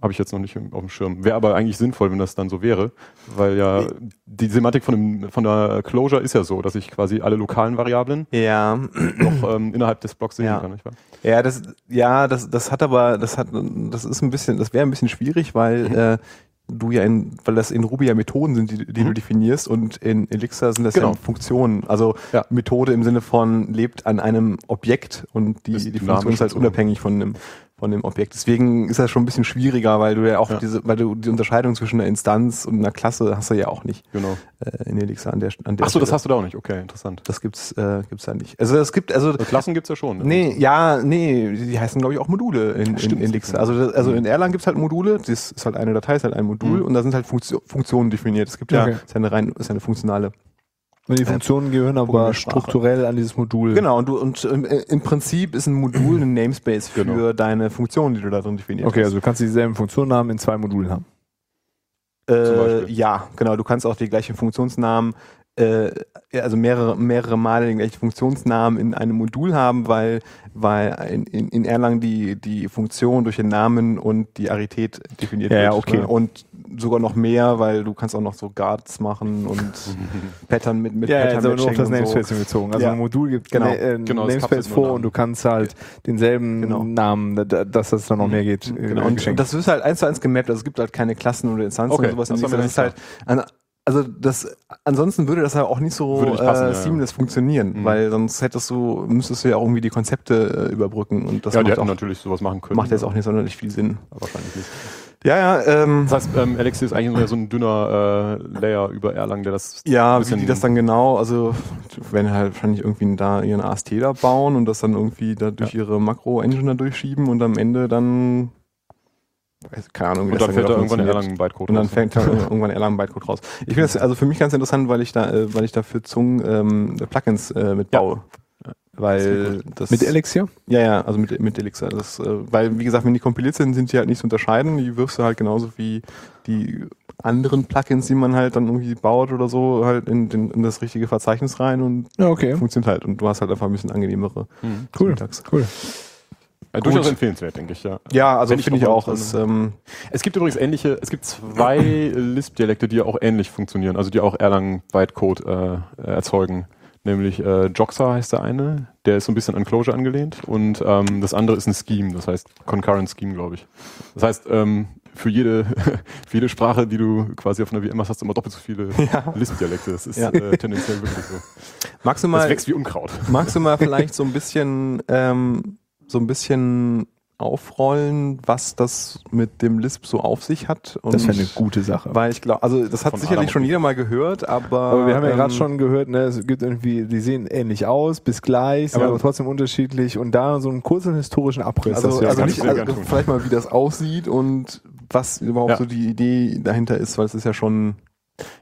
Habe ich jetzt noch nicht auf dem Schirm. Wäre aber eigentlich sinnvoll, wenn das dann so wäre, weil ja die Semantik von, dem, von der Closure ist ja so, dass ich quasi alle lokalen Variablen Ja, noch ähm, innerhalb des Blocks sehen Ja. kann. Nicht wahr? ja, das, ja, das, das hat aber, das hat, das ist ein bisschen, das wäre ein bisschen schwierig, weil äh, du ja in, weil das in Ruby ja Methoden sind, die, die du Mhm. definierst und in Elixir sind das Genau. ja Funktionen. Also Ja. Methode im Sinne von lebt an einem Objekt und die, Ist die Funktion ist halt unabhängig von einem, von dem Objekt. Deswegen ist das schon ein bisschen schwieriger, weil du ja auch Ja. diese, weil du die Unterscheidung zwischen einer Instanz und einer Klasse hast du ja auch nicht Genau. äh, in Elixir an der, an der Achso, das Stelle. hast du da auch nicht. Okay, interessant. Das gibt's, äh, gibt's ja nicht. Also es gibt, also Also Klassen gibt's ja schon. ne? Nee, ja, nee, die heißen glaube ich auch Module in, in Stimmt. Elixir. Also, das- also in Erlang gibt's halt Module, das ist halt eine Datei, ist halt ein Modul Mhm. und da sind halt Funktio Funktionen definiert. Es gibt ja, Okay. ist ja eine rein, ist ja eine funktionale. Und die Funktionen gehören aber strukturell an dieses Modul. Genau, und du und äh, im Prinzip ist ein Modul ein Namespace für Genau. deine Funktion, die du da drin definiert Okay, also du kannst dieselben Funktionennamen in zwei Modulen haben. Äh, ja, genau. Du kannst auch die gleichen Funktionsnamen, äh, ja, also mehrere, mehrere Male den gleichen Funktionsnamen in einem Modul haben, weil, weil in, in, in Erlang die, die Funktion durch den Namen und die Arität definiert Ja, wird. ja, okay. Ne? Und sogar noch mehr, weil du kannst auch noch so Guards machen und Pattern mit, mit Ja, ja, Pattern also nur auf das und so. Namespace bezogen. Also Ja. ein Modul gibt Genau. äh, Genau, das Namespace vor Namen. und du kannst halt denselben Genau. Namen, da- da- dass das dann noch mehr geht. äh, Genau, und, und das ist halt eins zu eins gemappt, also es gibt halt keine Klassen oder Instanzen Okay, und sowas. das das ist halt, an, also das, ansonsten würde das ja auch nicht so nicht passen, äh, ja, ja. seamless funktionieren, Mhm. weil sonst hättest du, müsstest du ja auch irgendwie die Konzepte äh, überbrücken und das ja, die macht, hätten auch, natürlich sowas machen können. macht jetzt auch nicht sonderlich viel Sinn. Wahrscheinlich nicht. Ja, ja, ähm, Das heißt, ähm, Elixir ist eigentlich nur so ein dünner äh, Layer über Erlang, der das. ja, wie die das dann genau, also werden halt wahrscheinlich irgendwie da ihren AST da bauen und das dann irgendwie da durch ihre Makro-Engine da durchschieben und am Ende dann, keine Ahnung, wie Und das dann fällt da irgendwann funktioniert. Erlang Bytecode Und dann raus. fängt halt irgendwann Erlang Bytecode raus. Ich finde das also für mich ganz interessant, weil ich da, äh, weil ich da für Zungen ähm, Plugins äh, mitbaue. Weil das Mit Elixir? ja ja also mit mit Elixir das äh, weil wie gesagt wenn die kompiliert sind sind die halt nicht zu unterscheiden die wirfst du halt genauso wie die anderen Plugins die man halt dann irgendwie baut oder so halt in, den, in das richtige Verzeichnis rein und Ja, okay. funktioniert halt und du hast halt einfach ein bisschen angenehmere Mhm. Cool. Syntax. Cool. Ja, durchaus empfehlenswert, denke ich, ja. Ja, also ich finde ich noch auch. Ist, ähm, Es gibt übrigens ähnliche, es gibt zwei Lisp-Dialekte, die auch ähnlich funktionieren, also die auch Erlang Bytecode äh, erzeugen. Nämlich äh, Joxa heißt der eine, der ist so ein bisschen an Clojure angelehnt und ähm, das andere ist ein Scheme, das heißt Concurrent Scheme, glaube ich. Das heißt, ähm, für jede, für jede Sprache, die du quasi auf einer VM hast, hast du immer doppelt so viele Lisp-Dialekte. Das ist Ja. äh, tendenziell wirklich so. magst du Das mal wächst wie Unkraut. Magst du mal vielleicht so ein bisschen, ähm, so ein bisschen aufrollen, was das mit dem Lisp so auf sich hat? Und Das wäre eine gute Sache. Weil ich glaube, also das hat Von sicherlich schon jeder mal gehört, aber. Aber wir haben ja ähm, gerade schon gehört, ne, es gibt irgendwie, die sehen ähnlich aus, bis gleich, sind Aber- aber trotzdem unterschiedlich und da so einen kurzen historischen Abriss. Also, wär also nicht, also vielleicht mal, wie das aussieht und was überhaupt Ja. so die Idee dahinter ist, weil es ist ja schon.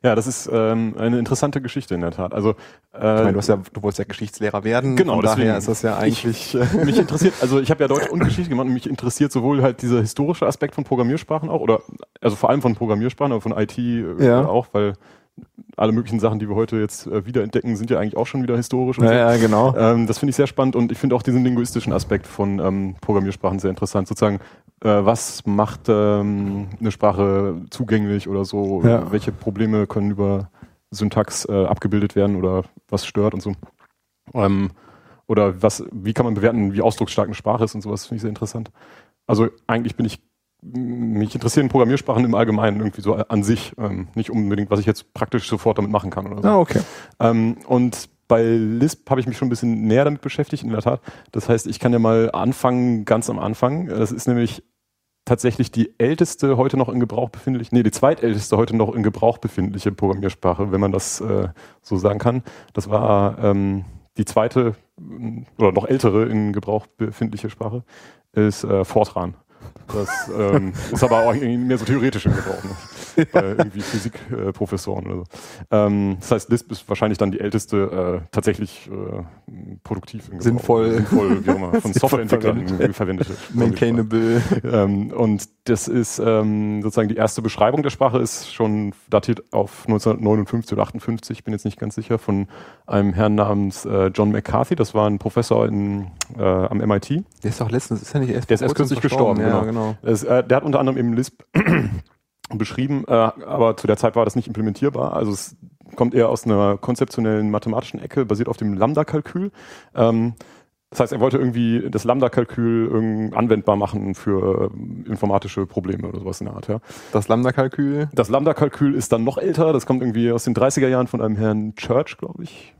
Ja, das ist ähm, eine interessante Geschichte in der Tat. Also Ich äh, meine, du, ja, du wolltest ja Geschichtslehrer werden. Genau, daher ist das ja eigentlich. äh, mich interessiert, also ich habe ja Deutsch und Geschichte gemacht und mich interessiert sowohl halt dieser historische Aspekt von Programmiersprachen auch, oder also vor allem von Programmiersprachen, aber von IT äh, Ja. auch, weil alle möglichen Sachen, die wir heute jetzt äh, wiederentdecken, sind ja eigentlich auch schon wieder historisch. Und ja, so. ja, genau. Ähm, das finde ich sehr spannend und ich finde auch diesen linguistischen Aspekt von ähm, Programmiersprachen sehr interessant. Sozusagen, äh, was macht ähm, eine Sprache zugänglich oder so? Ja. Welche Probleme können über Syntax äh, abgebildet werden oder was stört und so? Ähm, oder was, wie kann man bewerten, wie ausdrucksstark eine Sprache ist und sowas, finde ich sehr interessant. Also eigentlich bin ich, mich interessieren Programmiersprachen im Allgemeinen irgendwie so an sich, ähm, nicht unbedingt, was ich jetzt praktisch sofort damit machen kann oder so. Ah, okay. Ähm, und bei Lisp habe ich mich schon ein bisschen näher damit beschäftigt, in der Tat. Das heißt, ich kann ja mal anfangen, ganz am Anfang. Das ist nämlich tatsächlich die älteste heute noch in Gebrauch befindliche, nee, die zweitälteste heute noch in Gebrauch befindliche Programmiersprache, wenn man das äh, so sagen kann. Das war ähm, die zweite oder noch ältere in Gebrauch befindliche Sprache, ist äh, Fortran. Das ähm, ist aber auch mehr so theoretisch im Gebrauch. Ne? Bei irgendwie Physikprofessoren oder so. Ähm, das heißt, Lisp ist wahrscheinlich dann die älteste, äh, tatsächlich äh, produktiv Gebrauch. Sinnvoll. sinnvoll wie auch immer, von Softwareentwicklern irgendwie verwendete. Maintainable. Ähm, und das ist ähm, sozusagen die erste Beschreibung der Sprache ist schon datiert auf 1959 oder 58, ich bin jetzt nicht ganz sicher, von einem Herrn namens äh, John McCarthy. Das war ein Professor in, äh, am MIT. Der ist doch letztens, ist ja nicht erst Der ist erst kürzlich gestorben, Ja, genau. genau. Es, äh, der hat unter anderem eben Lisp beschrieben, äh, aber zu der Zeit war das nicht implementierbar. Also es kommt eher aus einer konzeptionellen mathematischen Ecke, basiert auf dem Lambda-Kalkül. Ähm, das heißt, er wollte irgendwie das Lambda-Kalkül anwendbar machen für ähm, informatische Probleme oder sowas in der Art. Ja. Das Lambda-Kalkül. Das Lambda-Kalkül ist dann noch älter, das kommt irgendwie aus den 30er Jahren von einem Herrn Church, glaube ich.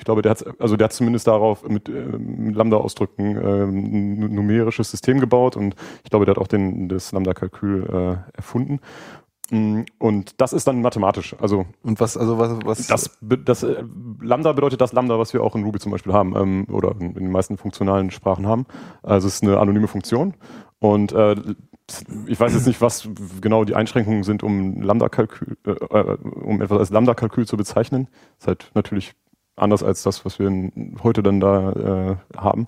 Ich glaube, der hat also der hat zumindest darauf mit, äh, mit Lambda-Ausdrücken äh, ein numerisches System gebaut und ich glaube, der hat auch den, das Lambda-Kalkül äh, erfunden. Mm, Und das ist dann mathematisch. Also Und was, also was, was das, das äh, Lambda bedeutet das Lambda, was wir auch in Ruby zum Beispiel haben ähm, oder in, den meisten funktionalen Sprachen haben. Also es ist eine anonyme Funktion und äh, ich weiß jetzt nicht, was genau die Einschränkungen sind, um Lambda-Kalkül, äh, äh, um etwas als Lambda-Kalkül zu bezeichnen. ist halt natürlich anders als das, was wir heute dann da äh, haben.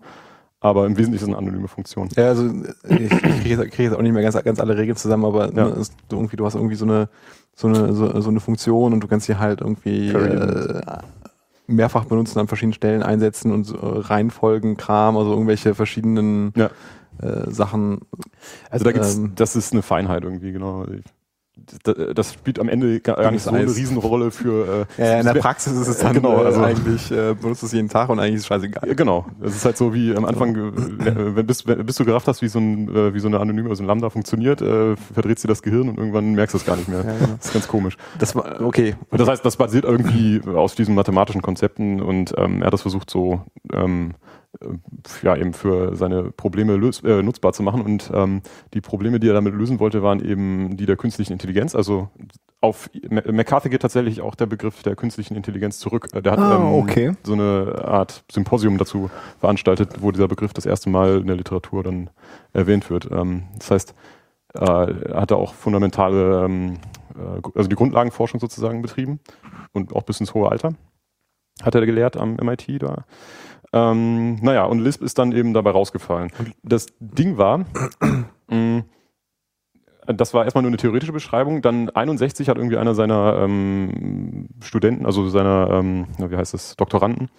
Aber im Wesentlichen ist es eine anonyme Funktion. Ja, also ich, kriege jetzt, krieg jetzt auch nicht mehr ganz, ganz alle Regeln zusammen, aber Ja. ne, ist irgendwie, du hast irgendwie so eine, so eine, so, so eine Funktion und du kannst sie halt irgendwie äh, mehrfach benutzen, an verschiedenen Stellen einsetzen und so, äh, Reihenfolgen, Kram, also irgendwelche verschiedenen Ja. äh, Sachen. Also da gibt's, Ähm, das ist eine Feinheit irgendwie, genau. Das, spielt am Ende gar nicht so eine. Riesenrolle für. Äh, Ja, in der Praxis ist es dann Genau, äh, also- eigentlich, äh, benutzt es jeden Tag und eigentlich ist es scheißegal. Genau. Es ist halt so wie am Anfang, äh, wenn, bis, bis du gerafft hast, wie so, ein, äh, wie so eine anonyme, also ein Lambda funktioniert, äh, verdreht sie das Gehirn und irgendwann merkst du es gar nicht mehr. Ja, genau. Das ist ganz komisch. Das war, okay. Und das heißt, das basiert irgendwie aus diesen mathematischen Konzepten und ähm, er hat das versucht so ähm, äh, ja eben für seine Probleme äh, nutzbar zu machen und ähm, die Probleme, die er damit lösen wollte, waren eben die der künstlichen Intelligenz. Also auf McCarthy geht tatsächlich auch der Begriff der künstlichen Intelligenz zurück. Äh, Der hat Ah, ähm, okay. so eine Art Symposium dazu veranstaltet, wo dieser Begriff das erste Mal in der Literatur dann erwähnt wird. Ähm, das heißt, äh, er hat da auch fundamentale, ähm, äh, also die Grundlagenforschung sozusagen betrieben und auch bis ins hohe Alter. Hat er gelehrt am MIT da. Ähm, naja, und Lisp ist dann eben dabei rausgefallen. Das Ding war, mh, das war erstmal nur eine theoretische Beschreibung. Dann 61 hat irgendwie einer seiner ähm, Studenten, also seiner, ähm, wie heißt das, Doktoranden,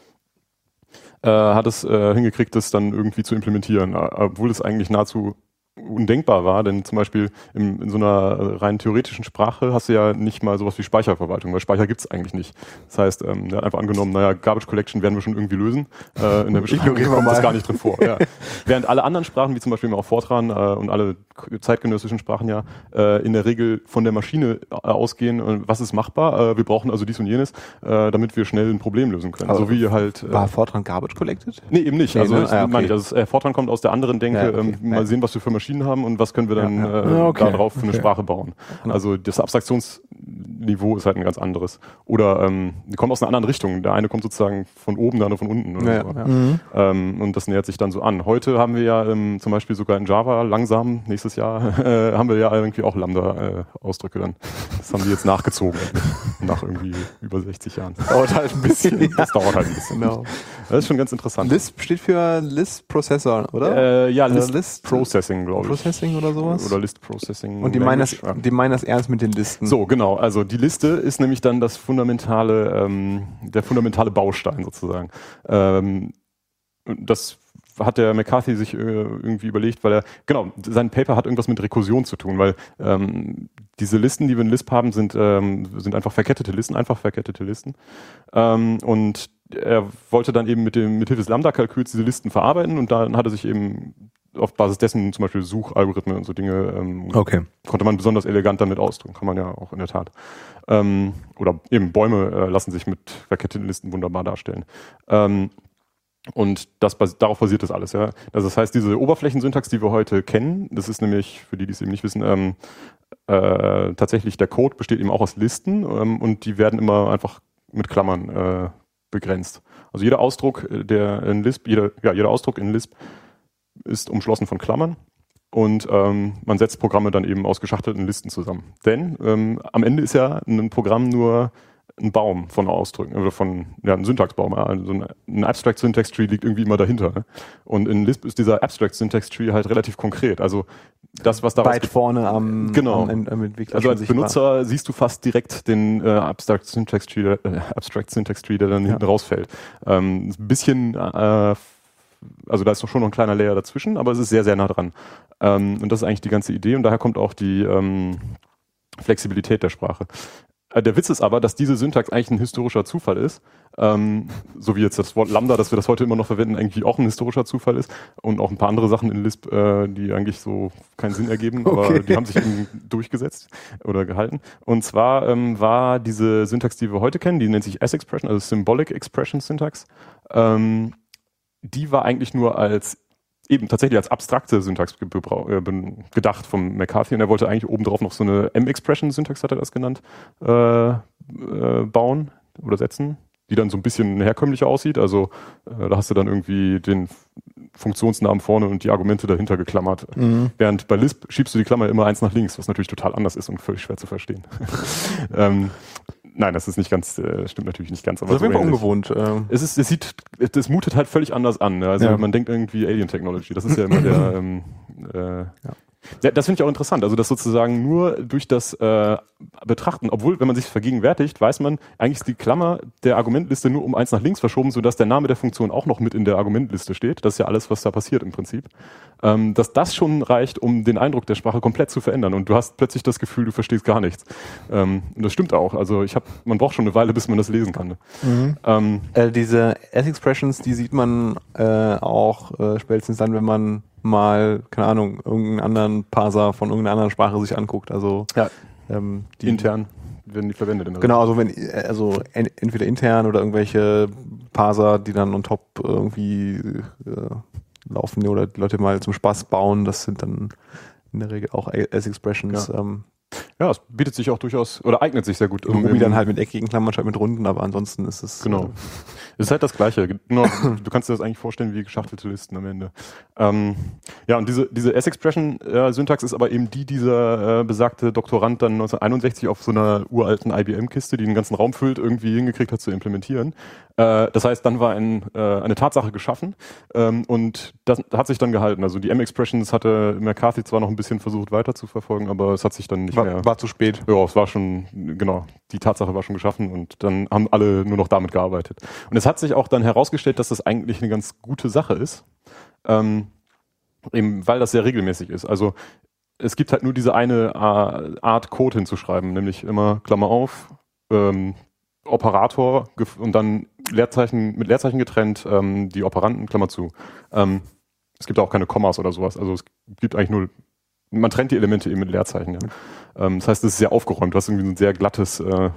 äh, hat es äh, hingekriegt, das dann irgendwie zu implementieren, äh, obwohl es eigentlich nahezu undenkbar war, denn zum Beispiel in, in so einer rein theoretischen Sprache hast du ja nicht mal sowas wie Speicherverwaltung, weil Speicher gibt's eigentlich nicht. Das heißt, ähm, der hat einfach angenommen, naja, Garbage Collection werden wir schon irgendwie lösen. Äh, in der Beschreibung kommt das gar nicht drin vor. Ja. Während alle anderen Sprachen, wie zum Beispiel auch Fortran äh, und alle zeitgenössischen Sprachen ja, äh, in der Regel von der Maschine äh, ausgehen, was ist machbar, äh, wir brauchen also dies und jenes, äh, damit wir schnell ein Problem lösen können. Also so wie halt... Äh, War Fortran Garbage Collected? Nee, eben nicht. Nee, also ne? Ah, okay. meine ich, also Fortran kommt aus der anderen Denke, Ja, okay. ähm, mal Ja. sehen, was wir für Maschinen haben und was können wir dann Ja. Äh, okay. da drauf für eine. Sprache bauen. Also das Abstraktionsniveau ist halt ein ganz anderes. Oder ähm, die kommen aus einer anderen Richtung. Der eine kommt sozusagen von oben, der andere von unten. Oder Ja, so. ja. Mhm. Ähm, und das nähert sich dann so an. Heute haben wir ja ähm, zum Beispiel sogar in Java langsam, nächstes Jahr, äh, haben wir ja irgendwie auch Lambda-Ausdrücke dann. Das haben die jetzt nachgezogen. nach irgendwie über 60 Jahren. Dauert halt ein bisschen. Das dauert halt ein bisschen. genau. Das ist schon ganz interessant. Lisp steht für Lisp Processor, oder? Äh, ja, Äh, List, List- Processing, glaube ich. Processing oder sowas? Oder List Processing. Und die meinen, das, Language, ja. die meinen das ernst mit den Listen. So, genau. Also die Liste ist nämlich dann das fundamentale, ähm, der fundamentale Baustein sozusagen. Ähm, das hat der McCarthy sich äh, irgendwie überlegt, weil er, genau, sein Paper hat irgendwas mit Rekursion zu tun, weil ähm, diese Listen, die wir in Lisp haben, sind, ähm, sind einfach verkettete Listen, einfach verkettete Listen. Ähm, und er wollte dann eben mit dem, mit Hilfe des Lambda-Kalküls diese Listen verarbeiten und dann hat er sich eben auf Basis dessen zum Beispiel Suchalgorithmen und so Dinge ähm, Okay. konnte man besonders elegant damit ausdrücken. Kann man ja auch in der Tat. Ähm, oder eben Bäume äh, lassen sich mit verketteten Listen wunderbar darstellen. Ähm, und das, darauf basiert das alles, ja. Also das heißt, diese Oberflächensyntax, die wir heute kennen, das ist nämlich, für die, die es eben nicht wissen, ähm, äh, tatsächlich der Code besteht eben auch aus Listen ähm, und die werden immer einfach mit Klammern äh, begrenzt. Also jeder Ausdruck, äh, der in Lisp, jeder, ja, jeder Ausdruck in Lisp ist umschlossen von Klammern und ähm, man setzt Programme dann eben aus geschachtelten Listen zusammen. Denn ähm, am Ende ist ja ein Programm nur ein Baum von Ausdrücken, oder von, ja, ein Syntaxbaum. Also ein, Abstract Syntax Tree liegt irgendwie immer dahinter. Ne? Und in Lisp ist dieser Abstract Syntax Tree halt relativ konkret. Also das, was daraus Weit vorne am, Genau. am, am Entwickler. also als. Benutzer siehst du fast direkt den äh, Abstract Syntax Tree, äh, Abstract Syntax Tree, der dann hinten rausfällt. Ähm, ein bisschen, äh, also da ist doch schon noch ein kleiner Layer dazwischen, aber es ist sehr, sehr nah dran. Ähm, und das ist eigentlich die ganze Idee und daher kommt auch die ähm, Flexibilität der Sprache. Äh, Der Witz ist aber, dass diese Syntax eigentlich ein historischer Zufall ist. Ähm, so wie jetzt das Wort Lambda, dass wir das heute immer noch verwenden, eigentlich auch ein historischer Zufall ist. Und auch ein paar andere Sachen in Lisp, äh, die eigentlich so keinen Sinn ergeben, aber Okay. die haben sich eben durchgesetzt oder gehalten. Und zwar ähm, war diese Syntax, die wir heute kennen, die nennt sich S-Expression, also Symbolic Expression Syntax, ähm, die war eigentlich nur als eben tatsächlich als abstrakte Syntax äh, gedacht vom McCarthy und er wollte eigentlich obendrauf noch so eine M-Expression-Syntax, hat er das genannt, äh, äh, bauen oder setzen, die dann so ein bisschen herkömmlicher aussieht. Also äh, da hast du dann irgendwie den Funktionsnamen vorne und die Argumente dahinter geklammert. Während bei Lisp schiebst du die Klammer immer eins nach links, was natürlich total anders ist und völlig schwer zu verstehen. ähm, nein, das ist nicht ganz, äh, stimmt natürlich nicht ganz, aber Das ist auf Fall ähnlich. ungewohnt. ähm. Es ist, es sieht, das mutet halt völlig anders an. Ne? Also Ja. man denkt irgendwie Alien Technology. Das ist ja immer der. Ähm, äh, ja. Das finde ich auch interessant. Also das sozusagen nur durch das äh, Betrachten, obwohl, wenn man sich vergegenwärtigt, weiß man, eigentlich ist die Klammer der Argumentliste nur um eins nach links verschoben, sodass der Name der Funktion auch noch mit in der Argumentliste steht. Das ist ja alles, was da passiert im Prinzip. Ähm, dass das schon reicht, um den Eindruck der Sprache komplett zu verändern. Und du hast plötzlich das Gefühl, du verstehst gar nichts. Ähm, und das stimmt auch. Also ich habe, man braucht schon eine Weile, bis man das lesen kann. Ähm, Äh, diese S-Expressions, die sieht man äh, auch äh, spätestens dann, wenn man mal, keine Ahnung, irgendeinen anderen Parser von irgendeiner anderen Sprache sich anguckt. Also Ja. Ähm, die intern werden die verwendet. In Genau, also wenn äh, also en, entweder intern oder irgendwelche Parser, die dann on top irgendwie äh, laufen oder die Leute mal zum Spaß bauen, das sind dann in der Regel auch S-Expressions. Ja. Ähm, Ja, es bietet sich auch durchaus oder eignet sich sehr gut. um Ruby im- dann halt mit eckigen Klammern statt mit runden, aber ansonsten ist es Genau. Es ist halt das Gleiche. Genau, du kannst dir das eigentlich vorstellen wie geschachtelte Listen am Ende. Ähm, ja, und diese, diese S-Expression-Syntax ist aber eben die, dieser äh, besagte Doktorand dann 1961 auf so einer uralten IBM-Kiste, die den ganzen Raum füllt, irgendwie hingekriegt hat zu implementieren. Äh, das heißt, dann war ein, äh, eine Tatsache geschaffen ähm, und das hat sich dann gehalten. Also die M-Expressions hatte McCarthy zwar noch ein bisschen versucht weiter zu verfolgen, aber es hat sich dann nicht mehr... war, zu spät. Ja, es war schon, genau, die Tatsache war schon geschaffen und dann haben alle nur noch damit gearbeitet. Und es hat sich auch dann herausgestellt, dass das eigentlich eine ganz gute Sache ist, ähm, eben weil das sehr regelmäßig ist. Also es gibt halt nur diese eine äh, Art Code hinzuschreiben, nämlich immer Klammer auf, ähm, Operator und dann Leerzeichen mit Leerzeichen getrennt, ähm, die Operanten, Klammer zu. Ähm, es gibt auch keine Kommas oder sowas. Also es gibt eigentlich nur, man trennt die Elemente eben mit Leerzeichen. Ja. Ähm, das heißt, es ist sehr aufgeräumt. Du hast irgendwie ein sehr glattes, äh,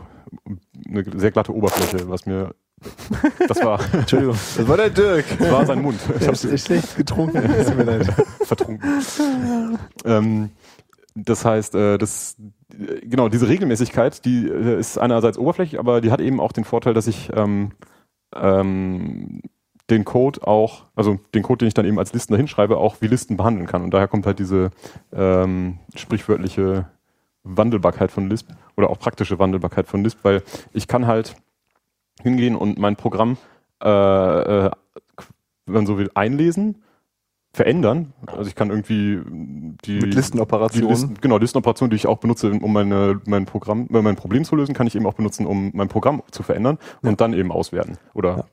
eine sehr glatte Oberfläche, was mir, das war, Entschuldigung. Das war der Dirk. das war sein Mund. Ich habe schlecht getrunken. Vertrunken. ähm, das heißt, äh, das, äh, genau, diese Regelmäßigkeit, die äh, ist einerseits oberflächlich, aber die hat eben auch den Vorteil, dass ich ähm, ähm, den Code auch, also den Code, den ich dann eben als Listen dahin schreibe, auch wie Listen behandeln kann. Und daher kommt halt diese ähm, sprichwörtliche Wandelbarkeit von Lisp oder auch praktische Wandelbarkeit von Lisp, weil ich kann halt hingehen und mein Programm, äh, äh, wenn man so will, einlesen, verändern. Also ich kann irgendwie die Mit die Listenoperationen. Listen, genau, Listenoperationen, die ich auch benutze, um meine, mein Programm, äh, mein Problem zu lösen, kann ich eben auch benutzen, um mein Programm zu verändern und dann eben auswerten oder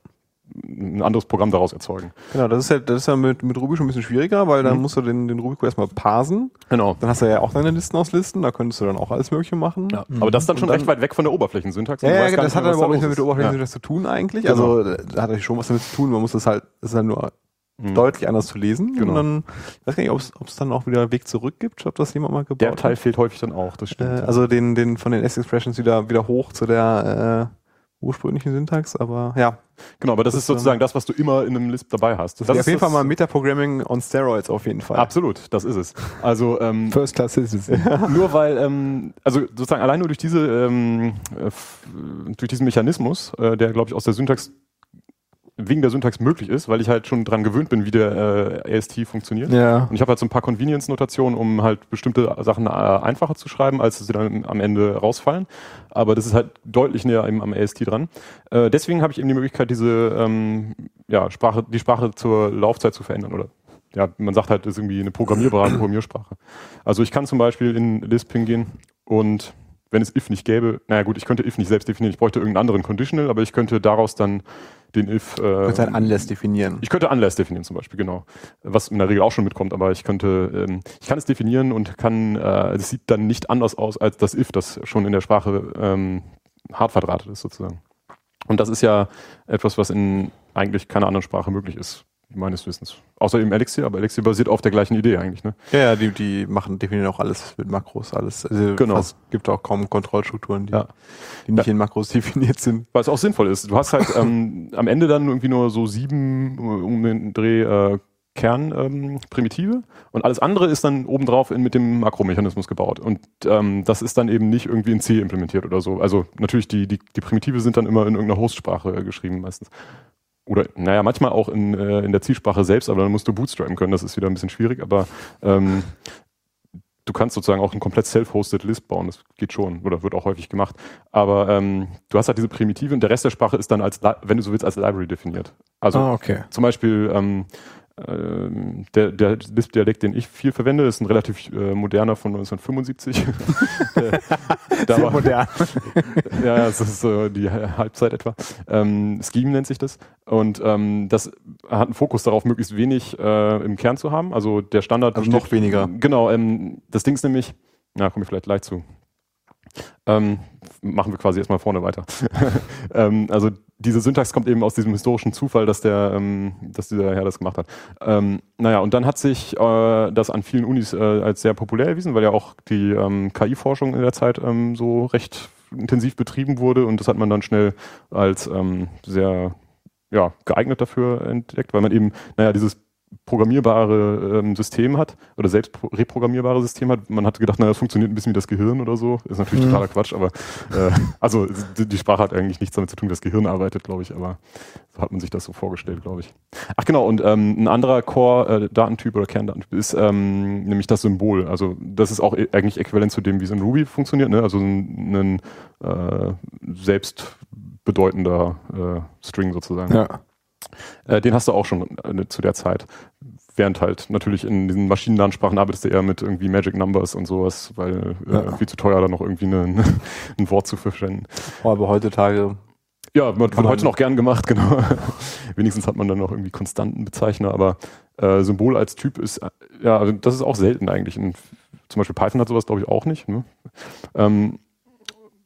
ein anderes Programm daraus erzeugen. Genau, das ist ja, das ist ja mit, mit Ruby schon ein bisschen schwieriger, weil dann Mhm. musst du den, den Ruby-Code erstmal parsen. Genau. Dann hast du ja auch deine Listen aus Listen, da könntest du dann auch alles Mögliche machen. Ja. Aber das ist dann schon dann- recht weit weg von der Oberflächensyntax. Ja, ja, gar das hat aber überhaupt nicht mehr mit der ist. Oberfläche zu tun eigentlich. Genau. Also da hat er schon was damit zu tun. Man muss das halt, das ist halt nur Mhm. deutlich anders zu lesen. Genau. Und dann, ich weiß gar nicht, ob es dann auch wieder einen Weg zurück gibt, ob das jemand mal gebaut Der Teil hat. fehlt häufig dann auch, das stimmt. Äh, ja. also den, den von den S-Expressions wieder, wieder hoch zu der äh, ursprünglichen Syntax, aber ja. genau, aber das, das ist sozusagen ähm, das, was du immer in einem Lisp dabei hast. Das, Das ist ist auf jeden Fall mal Metaprogramming on Steroids auf jeden Fall. Absolut, das ist es. Also ähm, First Class Citizen. nur weil, ähm, also sozusagen allein nur durch diese, ähm, äh, durch diesen Mechanismus, äh, der glaube ich aus der Syntax wegen der Syntax möglich ist, weil ich halt schon dran gewöhnt bin, wie der äh, AST funktioniert. Ja. Und ich habe halt so ein paar Convenience-Notationen, um halt bestimmte Sachen äh, einfacher zu schreiben, als sie dann am Ende rausfallen. Aber das ist halt deutlich näher eben am AST dran. Äh, deswegen habe ich eben die Möglichkeit, diese ähm, ja, Sprache, die Sprache zur Laufzeit zu verändern. Oder ja, man sagt halt, das ist irgendwie eine programmierbare Programmiersprache. Also ich kann zum Beispiel in Lisp hingehen und wenn es if nicht gäbe, naja gut, ich könnte if nicht selbst definieren, ich bräuchte irgendeinen anderen Conditional, aber ich könnte daraus dann den if. Äh, Du halt Unless definieren. ich könnte Unless definieren zum Beispiel, genau. Was in der Regel auch schon mitkommt, aber ich könnte, ähm, ich kann es definieren und kann, äh, es sieht dann nicht anders aus als das if, das schon in der Sprache ähm, hart verdrahtet ist sozusagen. Und das ist ja etwas, was in eigentlich keiner anderen Sprache möglich ist, meines Wissens. Außer eben Elixir, aber Elixir basiert auf der gleichen Idee eigentlich, ne? Ja, ja, die, die machen, definieren auch alles mit Makros, alles. Also Genau. Es gibt auch kaum Kontrollstrukturen, die, Ja. die nicht in Makros definiert sind. Weil es auch sinnvoll ist. Du hast halt ähm, am Ende dann irgendwie nur so sieben äh, um den Dreh äh, Kernprimitive ähm, und alles andere ist dann obendrauf in, mit dem Makromechanismus gebaut. Und ähm, das ist dann eben nicht irgendwie in C implementiert oder so. Also natürlich, die, die, die Primitive sind dann immer in irgendeiner Hostsprache äh, geschrieben meistens. Oder, naja, manchmal auch in, äh, in der Zielsprache selbst, aber dann musst du bootstrappen können. Das ist wieder ein bisschen schwierig, aber ähm, du kannst sozusagen auch ein komplett self-hosted List bauen. Das geht schon oder wird auch häufig gemacht. Aber ähm, du hast halt diese Primitive und der Rest der Sprache ist dann als, wenn du so willst, als Library definiert. Also ah, okay. zum Beispiel ähm, der, der Lisp-Dialekt, den ich viel verwende, ist ein relativ äh, moderner von 1975. Äh, da Sehr war- modern. ja, das ist so die Halbzeit etwa. Ähm, Scheme nennt sich das. Und ähm, das hat einen Fokus darauf, möglichst wenig äh, im Kern zu haben. Also der Standard. Also noch weniger. Genau, ähm, das Ding ist nämlich, na, komme ich vielleicht gleich zu. Ähm, machen wir quasi erstmal vorne weiter. ähm, also diese Syntax kommt eben aus diesem historischen Zufall, dass der, ähm, dass dieser Herr das gemacht hat. Ähm, naja, und dann hat sich äh, das an vielen Unis äh, als sehr populär erwiesen, weil ja auch die ähm, KI-Forschung in der Zeit ähm, so recht intensiv betrieben wurde und das hat man dann schnell als ähm, sehr ja, geeignet dafür entdeckt, weil man eben, naja, dieses programmierbare ähm, System hat oder selbst pro- reprogrammierbare System hat. Man hat gedacht, naja, das funktioniert ein bisschen wie das Gehirn oder so. Ist natürlich Mhm. totaler Quatsch, aber äh, also die, die Sprache hat eigentlich nichts damit zu tun, wie das Gehirn arbeitet, glaube ich, aber so hat man sich das so vorgestellt, glaube ich. Ach genau, und ähm, ein anderer Core-Datentyp oder Kerndatentyp ist ähm, nämlich das Symbol. Also das ist auch e- eigentlich äquivalent zu dem, wie es in Ruby funktioniert, ne? Also ein, ein äh, selbstbedeutender äh, String sozusagen. Ja. Äh, den hast du auch schon äh, zu der Zeit. Während halt natürlich in diesen maschinennahen Sprachen arbeitest du eher mit irgendwie Magic Numbers und sowas, weil äh, Ja. viel zu teuer da noch irgendwie eine, ein Wort zu verschwenden. Oh, aber heutzutage, Ja, wird heute noch gern gemacht, genau. Wenigstens hat man dann noch irgendwie konstanten Bezeichner, aber äh, Symbol als Typ ist, ja, also das ist auch selten eigentlich. In, zum Beispiel Python hat sowas, glaube ich, auch nicht. Ne? Ähm,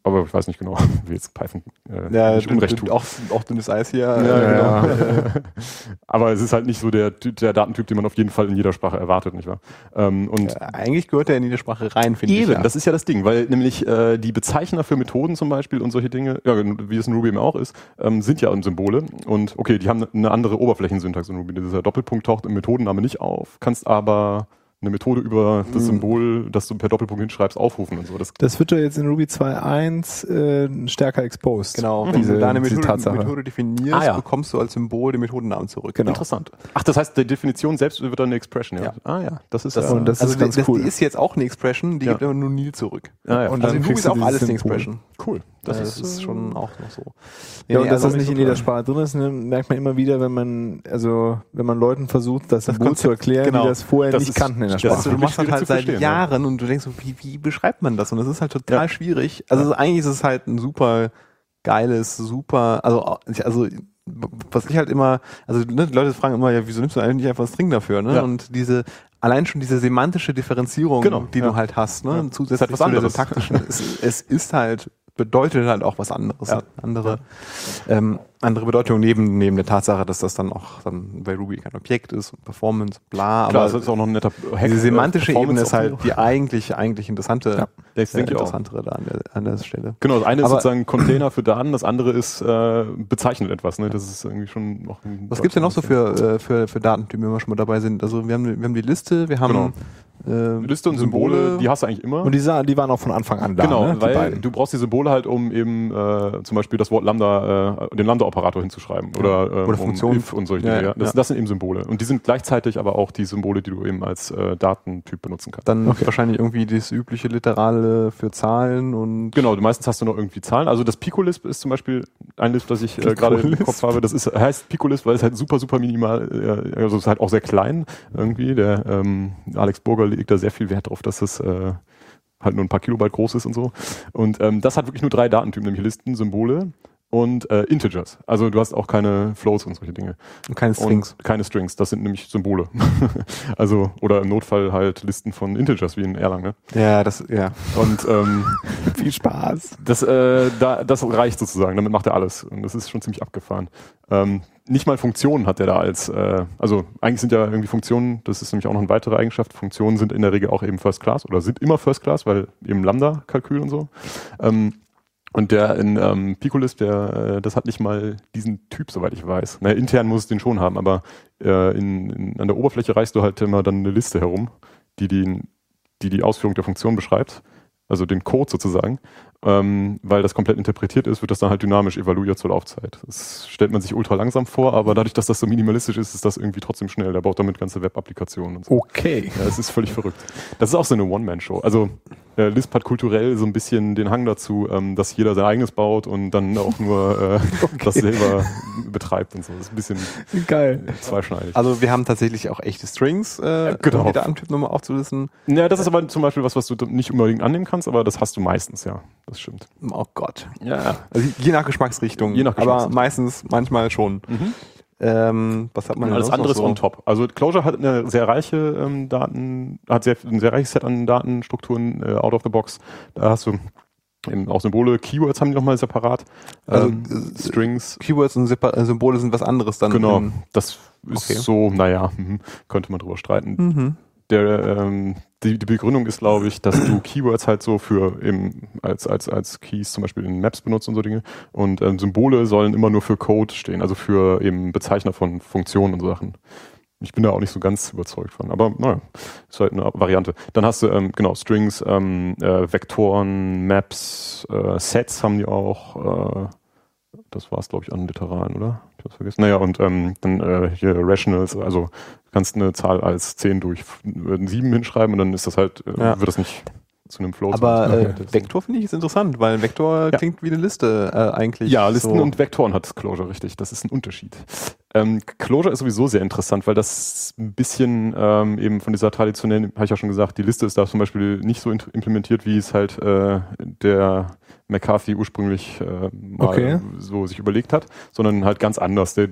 aber ich weiß nicht genau, wie jetzt Python äh, ja, nicht Unrecht tut. auch, auch dünnes Eis hier. Ja, äh, genau. äh, Aber es ist halt nicht so der, der Datentyp, den man auf jeden Fall in jeder Sprache erwartet, nicht wahr? Ähm, und äh, eigentlich gehört er in jede Sprache rein, finde ich. Eben, ja. das ist ja das Ding, weil nämlich äh, die Bezeichner für Methoden zum Beispiel und solche Dinge, ja, wie es in Ruby eben auch ist, ähm, sind ja Symbole. Und okay, die haben eine andere Oberflächensyntax in Ruby. Dieser Doppelpunkt taucht im Methodenname nicht auf, kannst aber eine Methode über das Mhm. Symbol, das du per Doppelpunkt hinschreibst, aufrufen und so. Das, Das wird ja jetzt in Ruby 2.1 äh, stärker exposed. Genau, wenn diese, du deine Methode, Tatsache. Methode definierst, Ah, ja. bekommst du als Symbol den Methodennamen zurück. Genau. Interessant. Ach, das heißt, die Definition selbst wird dann eine Expression, ja? Ja. Ah ja, das ist Das, ja. und das also ist ganz das, cool. Die ist jetzt auch eine Expression, die Ja. gibt aber nur Nil zurück. ah, ja. und also in dann Ruby kriegst ist du auch alles eine. Expression. cool. Das, Das, ist, äh, schon auch noch so. Ja, Nee, und dass also das nicht in so jeder cool. Sprache drin ist, ne, merkt man immer wieder, wenn man, also wenn man Leuten versucht, das, Symbol Konzept- zu erklären, genau. die das vorher Das nicht ist- kannten in der das Sprache. Also, du machst das halt seit ja. Jahren und du denkst so, wie, wie beschreibt man das? Und das ist halt total Ja. schwierig. Also eigentlich ist es halt ein super geiles, super, also, also was ich halt immer, also ne, die Leute fragen immer, ja, wieso nimmst du eigentlich nicht einfach ein String dafür? Ne? Ja. Und diese, allein schon diese semantische Differenzierung, Genau, die ja. du halt hast, ne? Ja. zusätzlich halt was zu der anderes. syntaktischen, es, es ist halt bedeutet halt auch was anderes. Ja. Andere, ähm, andere Bedeutung neben, neben der Tatsache, dass das dann auch dann bei Ruby kein Objekt ist und Performance, bla, Klar, aber das ist auch noch ein netter Hack, diese äh, semantische Ebene ist halt die eigentlich, eigentlich interessante, Ja, Das äh, ich auch. interessantere da an der, an der Stelle. Genau, das eine ist Aber- sozusagen Container für Daten, das andere ist äh, bezeichnet etwas. Ne? Das ist irgendwie schon noch ein Was gibt's denn noch so für, äh, für, für Datentypen, wenn wir schon mal dabei sind? Also wir haben, wir haben die Liste, wir haben äh, Liste und Symbole, die hast du eigentlich immer. Und die, die waren auch von Anfang an da, genau, ne, weil du brauchst die Symbole halt, um eben äh, zum Beispiel das Wort Lambda, äh, den Lambda-Operator hinzuschreiben oder, ähm, Oder um Funktionen. if und solche Ja, Dinge. Ja, Das, ja. das sind eben Symbole. Und die sind gleichzeitig aber auch die Symbole, die du eben als äh, Datentyp benutzen kannst. dann Okay. wahrscheinlich irgendwie das übliche Literale für Zahlen und Genau, du meistens hast du noch irgendwie Zahlen. Also das Picolisp ist zum Beispiel ein Lisp, das ich äh, gerade im. Kopf habe. Das ist, heißt Picolisp, weil es halt super, super minimal, äh, also es ist halt auch sehr klein irgendwie. Der ähm, Alex Burger legt da sehr viel Wert drauf, dass es äh, halt nur ein paar Kilobyte groß ist und so. Und ähm, das hat wirklich nur drei Datentypen, nämlich Listen, Symbole und äh, Integers. Also du hast auch keine Floats und solche Dinge. Und keine Strings. Und keine Strings, das sind nämlich Symbole. also, oder im Notfall halt Listen von Integers wie in Erlang. Ne? Ja, das, ja. Und ähm, Viel Spaß. das, äh, da, das reicht sozusagen, damit macht er alles. Und das ist schon ziemlich abgefahren. Ähm, nicht mal Funktionen hat er da als, äh, also eigentlich sind ja irgendwie Funktionen, das ist nämlich auch noch eine weitere Eigenschaft, Funktionen sind in der Regel auch eben First Class oder sind immer First Class, weil eben Lambda-Kalkül und so. Ähm, und der in ähm, Picolisp, der, äh, das hat nicht mal diesen Typ, soweit ich weiß. Na, intern muss es den schon haben, aber äh, in, in, an der Oberfläche reichst du halt immer dann eine Liste herum, die die, die, die Ausführung der Funktion beschreibt, also den Code sozusagen. Ähm, weil das komplett interpretiert ist, wird das dann halt dynamisch evaluiert zur Laufzeit. Das stellt man sich ultra langsam vor, aber dadurch, dass das so minimalistisch ist, ist das irgendwie trotzdem schnell. Der baut damit ganze Web-Applikationen und so. Okay. Ja, es ist völlig verrückt. Das ist auch so eine One-Man-Show. Also äh, Lisp hat kulturell so ein bisschen den Hang dazu, ähm, dass jeder sein eigenes baut und dann auch nur äh, das selber betreibt und so. Das ist ein bisschen Geil. zweischneidig. Also wir haben tatsächlich auch echte Strings, äh, genau. um die Datentyp nochmal aufzulisten. ja, das ist aber zum Beispiel was, was du nicht unbedingt annehmen kannst, aber das hast du meistens, ja. Das stimmt. Oh Gott. Ja. Also je nach Geschmacksrichtung. Je nach Aber Geschmacksrichtung. meistens, manchmal schon. Ähm, was hat man Alles andere ist so? on top. Also Clojure hat eine sehr reiche ähm, Daten, hat sehr, ein sehr reiches Set an Datenstrukturen äh, out of the box. Da hast du eben auch Symbole, Keywords haben die nochmal separat. Also, ähm, äh, Strings. Keywords und Separ- äh, Symbole sind was anderes dann. Genau, das ist Okay. so, naja, mhm, könnte man drüber streiten. Mhm. Der, ähm, die, die Begründung ist, glaube ich, dass du Keywords halt so für eben als, als, als Keys zum Beispiel in Maps benutzt und so Dinge. Und ähm, Symbole sollen immer nur für Code stehen, also für eben Bezeichner von Funktionen und Sachen. Ich bin da auch nicht so ganz überzeugt von, aber naja, ist halt eine Variante. Dann hast du, ähm, genau, Strings, ähm, äh, Vektoren, Maps, äh, Sets haben die auch. Äh, das war es, glaube ich, an Literalen, oder? Ich hab's vergessen. Naja, und ähm, dann äh, hier Rationals, also kannst eine Zahl als 10 durch äh, 7 hinschreiben und dann ist das halt, äh, Ja. wird das nicht zu einem Float. Aber äh, Vektor finde ich ist interessant, weil Vektor Ja. klingt wie eine Liste äh, eigentlich. Ja, Listen so. und Vektoren hat Clojure, richtig. Das ist ein Unterschied. Ähm, Clojure ist sowieso sehr interessant, weil das ein bisschen ähm, eben von dieser traditionellen, habe ich ja schon gesagt, die Liste ist da zum Beispiel nicht so implementiert, wie es halt äh, der McCarthy ursprünglich äh, mal Okay. so sich überlegt hat, sondern halt ganz anders. Der,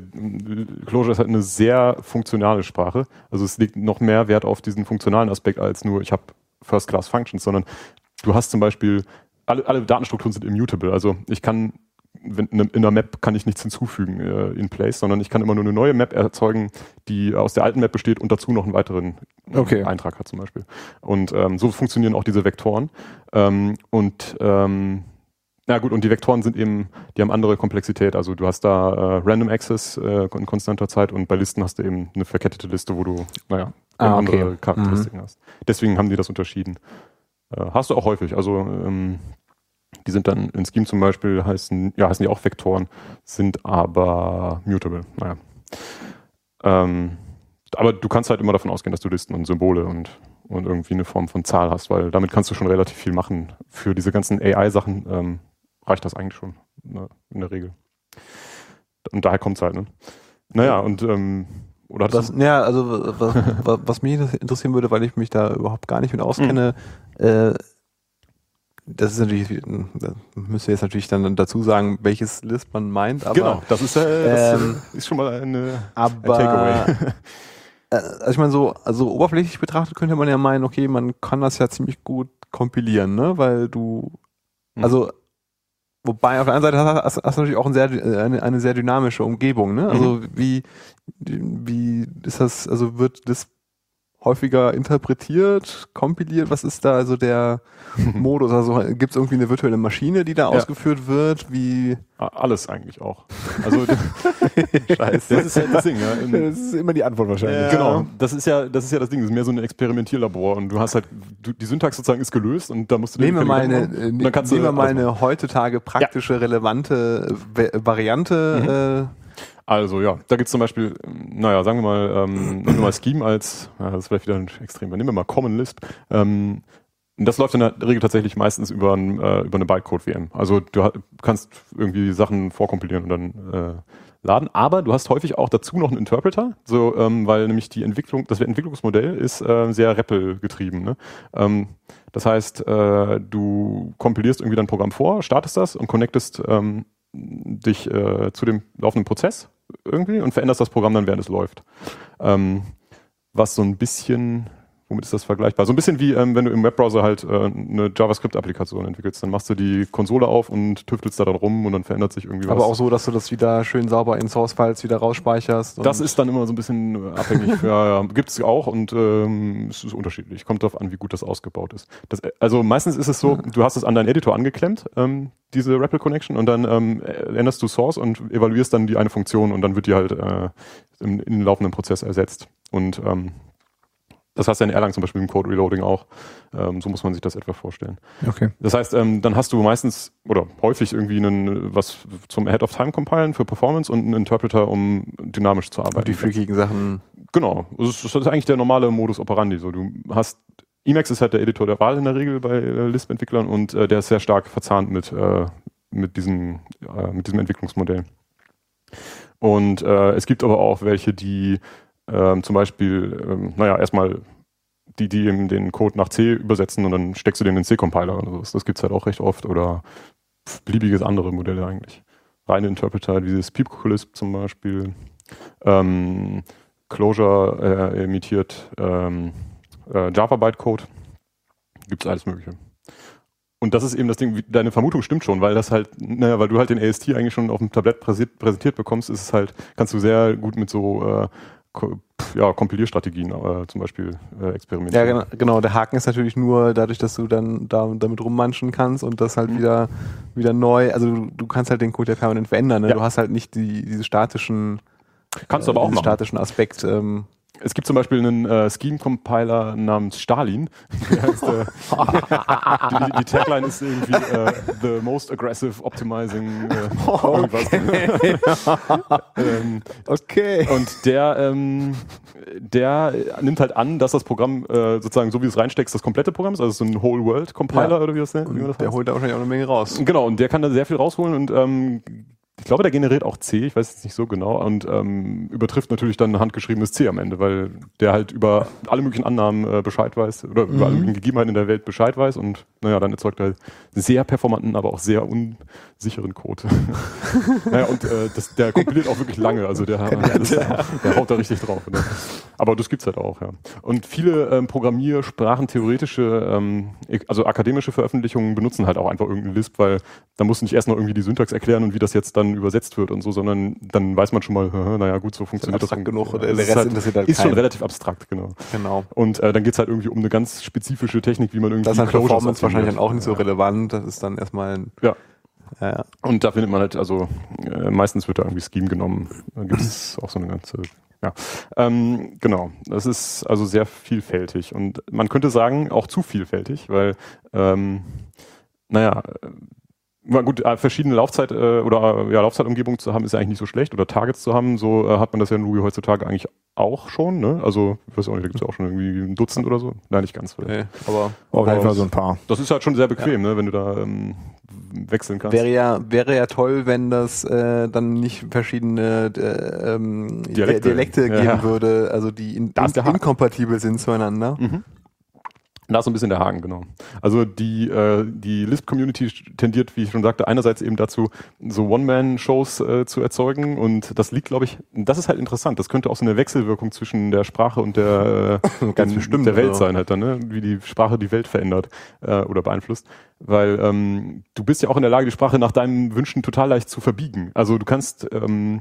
Clojure ist halt eine sehr funktionale Sprache. Also es legt noch mehr Wert auf diesen funktionalen Aspekt als nur, ich habe First-Class-Functions, sondern du hast zum Beispiel, alle, alle Datenstrukturen sind immutable. Also ich kann wenn, in einer Map kann ich nichts hinzufügen äh, in place, sondern ich kann immer nur eine neue Map erzeugen, die aus der alten Map besteht und dazu noch einen weiteren äh, Okay. Eintrag hat zum Beispiel. Und ähm, so funktionieren auch diese Vektoren. Ähm, und ähm, na gut, und die Vektoren sind eben, die haben andere Komplexität. Also du hast da äh, Random Access äh, in konstanter Zeit und bei Listen hast du eben eine verkettete Liste, wo du, naja, Ah, andere okay. Charakteristiken hast. Deswegen haben die das unterschieden. Äh, hast du auch häufig. Also ähm, die sind dann in Scheme zum Beispiel heißen, ja, heißen die auch Vektoren, sind aber mutable. Naja. Ähm, aber du kannst halt immer davon ausgehen, dass du Listen und Symbole und, und irgendwie eine Form von Zahl hast, weil damit kannst du schon relativ viel machen. Für diese ganzen AI-Sachen ähm, reicht das eigentlich schon ne, in der Regel. Und daher kommt es halt, ne? Naja, und ähm, oder Was, ja, also was, was, mich interessieren würde, weil ich mich da überhaupt gar nicht mit auskenne, äh, das ist natürlich, da müsst ihr jetzt natürlich dann dazu sagen, welches Lisp man meint, aber, genau, das ist, äh, das ähm, äh, ist schon mal eine, ein aber Takeaway. äh, also ich meine so, also oberflächlich betrachtet könnte man ja meinen, okay, man kann das ja ziemlich gut kompilieren, ne, weil du, Mhm. Wobei auf der anderen Seite hast, hast du natürlich auch ein sehr, eine, eine sehr dynamische Umgebung. Ne? Also wie, wie ist das, also wird das häufiger interpretiert, kompiliert? Was ist da also der Modus? Also gibt es irgendwie eine virtuelle Maschine, die da Ja. ausgeführt wird? Wie Alles eigentlich auch. Also Scheiße. das ist ja das Ding. Ja. Das ist immer die Antwort wahrscheinlich. Ja. Genau, das ist ja, das ist ja das Ding. Das ist mehr so ein Experimentierlabor und du hast halt, du, die Syntax sozusagen ist gelöst und da musst du Nehmen wir mal eine, äh, nehmen wir mal eine heutzutage praktische, relevante äh, Va- Variante. Also ja, da gibt's zum Beispiel, naja, sagen wir mal, ähm, nehmen wir mal Scheme als, ja, das ist vielleicht wieder ein extrem, nehmen wir mal Common Lisp. Ähm, das läuft in der Regel tatsächlich meistens über, ein, äh, über eine Bytecode-VM. Also du kannst irgendwie Sachen vorkompilieren und dann äh, laden, aber du hast häufig auch dazu noch einen Interpreter, so, ähm, weil nämlich die Entwicklung, das Entwicklungsmodell ist äh, sehr REPL getrieben. Ne? Ähm, das heißt, äh, du kompilierst irgendwie dein Programm vor, startest das und connectest ähm, dich äh, zu dem laufenden Prozess irgendwie und veränderst das Programm dann, während es läuft. Ähm, was so ein bisschen Womit ist das vergleichbar? So ein bisschen wie, ähm, wenn du im Webbrowser halt äh, eine JavaScript-Applikation entwickelst. Dann machst du die Konsole auf und tüftelst da dann rum und dann verändert sich irgendwie Aber was. auch so, dass du das wieder schön sauber in Source-Files wieder rausspeicherst. das ist dann immer so ein bisschen abhängig. ja, ja, gibt es auch und ähm, es ist unterschiedlich. Kommt darauf an, wie gut das ausgebaut ist. Das, also meistens ist es so, du hast es an deinen Editor angeklemmt, ähm, diese REPL Connection, und dann ähm, änderst du Source und evaluierst dann die eine Funktion und dann wird die halt äh, im, in den laufenden Prozess ersetzt. Und ähm, das hast du in Erlang zum Beispiel im Code Reloading auch. Ähm, so muss man sich das etwa vorstellen. Okay. Das heißt, ähm, dann hast du meistens oder häufig irgendwie einen, was zum Ahead of Time compilen für Performance und einen Interpreter, um dynamisch zu arbeiten. die freakigen Sachen. Genau. Das ist, das ist eigentlich der normale Modus operandi. So, du hast Emacs ist halt der Editor der Wahl in der Regel bei äh, Lisp-Entwicklern und äh, der ist sehr stark verzahnt mit, äh, mit, diesem, äh, mit diesem Entwicklungsmodell. Und äh, es gibt aber auch welche, die ähm, zum Beispiel, ähm, naja, erstmal die, die eben den Code nach C übersetzen und dann steckst du den in den C-Compiler oder so. Das gibt's halt auch recht oft oder beliebiges andere Modelle eigentlich. Reine Interpreter, wie dieses Peep-Lisp zum Beispiel. Ähm, Clojure äh, imitiert ähm, äh, Java-Bytecode. Gibt's alles Mögliche. Und das ist eben das Ding, deine Vermutung stimmt schon, weil das halt, naja, weil du halt den AST eigentlich schon auf dem Tablett präsentiert, bekommst, ist es halt, kannst du sehr gut mit so äh, ja, Kompilierstrategien äh, zum Beispiel äh, Ja, experimentieren. genau, genau. Der Haken ist natürlich nur dadurch, dass du dann da, damit rummanschen kannst und das halt Mhm. wieder, wieder neu, also du, du kannst halt den Code ja permanent verändern. Ne? Ja. Du hast halt nicht die, diese statischen, Kannst du aber auch diesen machen. statischen Aspekt. Ähm, Es gibt zum Beispiel einen äh, Scheme-Compiler namens Stalin. Heißt, äh, die, die Tagline ist irgendwie äh, The Most Aggressive Optimizing äh, irgendwas. ähm, okay. und der, ähm, der nimmt halt an, dass das Programm äh, sozusagen so wie du es reinsteckst, das komplette Programm ist, also so ein Whole World Compiler Ja. oder wie das nennt. der heißt. holt da wahrscheinlich auch eine Menge raus. Genau, und der kann da sehr viel rausholen und ähm, ich glaube, der generiert auch C, ich weiß jetzt nicht so genau, und ähm, übertrifft natürlich dann handgeschriebenes C am Ende, weil der halt über alle möglichen Annahmen äh, Bescheid weiß oder über alle möglichen Gegebenheiten in der Welt Bescheid weiß und naja, dann erzeugt er sehr performanten, aber auch sehr unsicheren Code. naja, und äh, das, der kompiliert auch wirklich lange, also der, das, der haut da richtig drauf. Ne? Aber das gibt's halt auch, ja. Und viele ähm, Programmiersprachen, theoretische, ähm, ek- also akademische Veröffentlichungen benutzen halt auch einfach irgendeinen Lisp, weil da musst du nicht erst noch irgendwie die Syntax erklären und wie das jetzt dann übersetzt wird und so, sondern dann weiß man schon mal, naja gut, so funktioniert das. abstrakt genug? Es Der ist Rest halt, interessiert halt Ist schon relativ abstrakt, genau. Genau. Und äh, dann geht's halt irgendwie um eine ganz spezifische Technik, wie man irgendwie Das ist Closures Performance wahrscheinlich dann auch nicht so relevant. Das ist dann erstmal ein, Ja. Ja, ja. Und da findet man halt, also äh, meistens wird da irgendwie Scheme genommen. Da gibt es auch so eine ganze, ja. Ähm, genau, das ist also sehr vielfältig und man könnte sagen, auch zu vielfältig, weil, ähm, naja, gut, äh, verschiedene Laufzeit äh, oder äh, ja, Laufzeitumgebungen zu haben, ist ja eigentlich nicht so schlecht oder Targets zu haben, so hat man das ja in Ruby heutzutage eigentlich auch schon, ne? Also, ich weiß auch nicht, da gibt es ja auch schon irgendwie ein Dutzend oder so. Nein, nicht ganz. Vielleicht. Nee, aber Auf jeden Fall so ein paar. Das ist halt schon sehr bequem, ne, wenn du da ähm, wechseln kannst. wäre ja, wäre ja toll, wenn das äh, dann nicht verschiedene äh, ähm, Dialekte. Dialekte, Ja, geben ja. würde, also die in, in, inkompatibel sind zueinander. Mhm. Da ist so ein bisschen der Haken, genau. Also die, äh, die Lisp-Community tendiert, wie ich schon sagte, einerseits eben dazu, so One-Man-Shows äh, zu erzeugen und das liegt, glaube ich, das ist halt interessant. Das könnte auch so eine Wechselwirkung zwischen der Sprache und der, äh, Ganz bestimmt, der Welt sein halt dann, ne? wie die Sprache die Welt verändert äh, oder beeinflusst. Weil ähm, du bist ja auch in der Lage, die Sprache nach deinen Wünschen total leicht zu verbiegen. Also du kannst, ähm,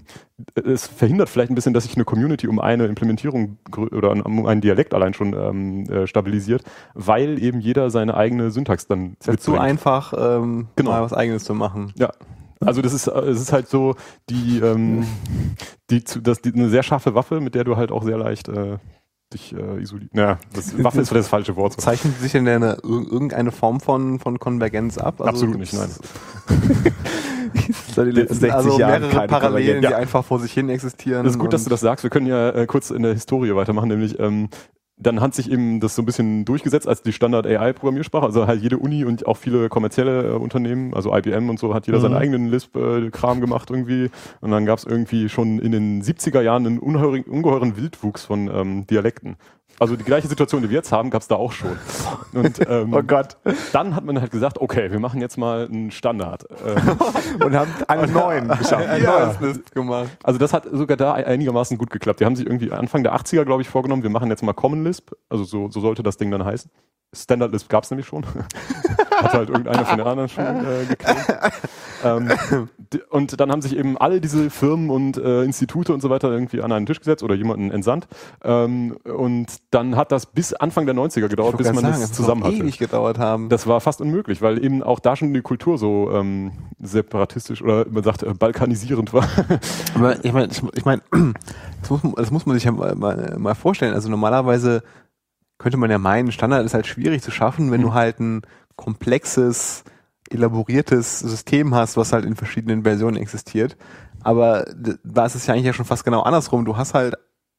es verhindert vielleicht ein bisschen, dass sich eine Community um eine Implementierung oder um einen Dialekt allein schon ähm, äh, stabilisiert, weil eben jeder seine eigene Syntax dann Es ist zu einfach, ähm, Genau. mal was eigenes zu machen. Ja. Also das ist, äh, es ist halt so die, ähm, die, zu- das, die eine sehr scharfe Waffe, mit der du halt auch sehr leicht äh, dich äh, isolierst. Naja, das Waffe ist vielleicht das falsche Wort. Zeichnet sich denn eine, ir- irgendeine Form von, von Konvergenz ab? Also Absolut nicht, gibt's- Seit den letzten 60 also Jahren mehrere Parallelen, Konvergenz. die Ja. einfach vor sich hin existieren. Das ist gut, dass du das sagst. Wir können ja äh, kurz in der Historie weitermachen, nämlich ähm, dann hat sich eben das so ein bisschen durchgesetzt als die Standard AI Programmiersprache. Also halt jede Uni und auch viele kommerzielle äh, Unternehmen, also IBM und so, hat jeder Mhm. seinen eigenen Lisp-Kram gemacht irgendwie. Und dann gab es irgendwie schon in den 70er Jahren einen ungeheuren, ungeheuren Wildwuchs von ähm, Dialekten. Also die gleiche Situation, die wir jetzt haben, gab es da auch schon. Und ähm, Oh Gott. dann hat man halt gesagt, okay, wir machen jetzt mal einen Standard. Ähm, Und haben einen neuen geschafft. Ein Ja. neues List gemacht. also das hat sogar da einigermaßen gut geklappt. Die haben sich irgendwie Anfang der 80er, glaube ich, vorgenommen, wir machen jetzt mal Common Lisp. Also so, so sollte das Ding dann heißen. Standard Lisp gab es nämlich schon. Hat halt irgendeiner von den anderen schon äh, gekriegt. Ähm, und dann haben sich eben alle diese Firmen und äh, Institute und so weiter irgendwie an einen Tisch gesetzt oder jemanden entsandt. Ähm, und dann hat das bis Anfang der 90er gedauert, bis man das zusammen hatte. ewig gedauert haben. Das war fast unmöglich, weil eben auch da schon die Kultur so ähm, separatistisch oder man sagt äh, balkanisierend war. Aber ich meine, ich meine, das muss, das muss man sich ja mal, mal, mal vorstellen. Also normalerweise könnte man ja meinen, Standard ist halt schwierig zu schaffen, wenn Mhm. du halt ein komplexes, elaboriertes System hast, was halt in verschiedenen Versionen existiert. Aber da ist es ja eigentlich ja schon fast genau andersrum. Du hast halt,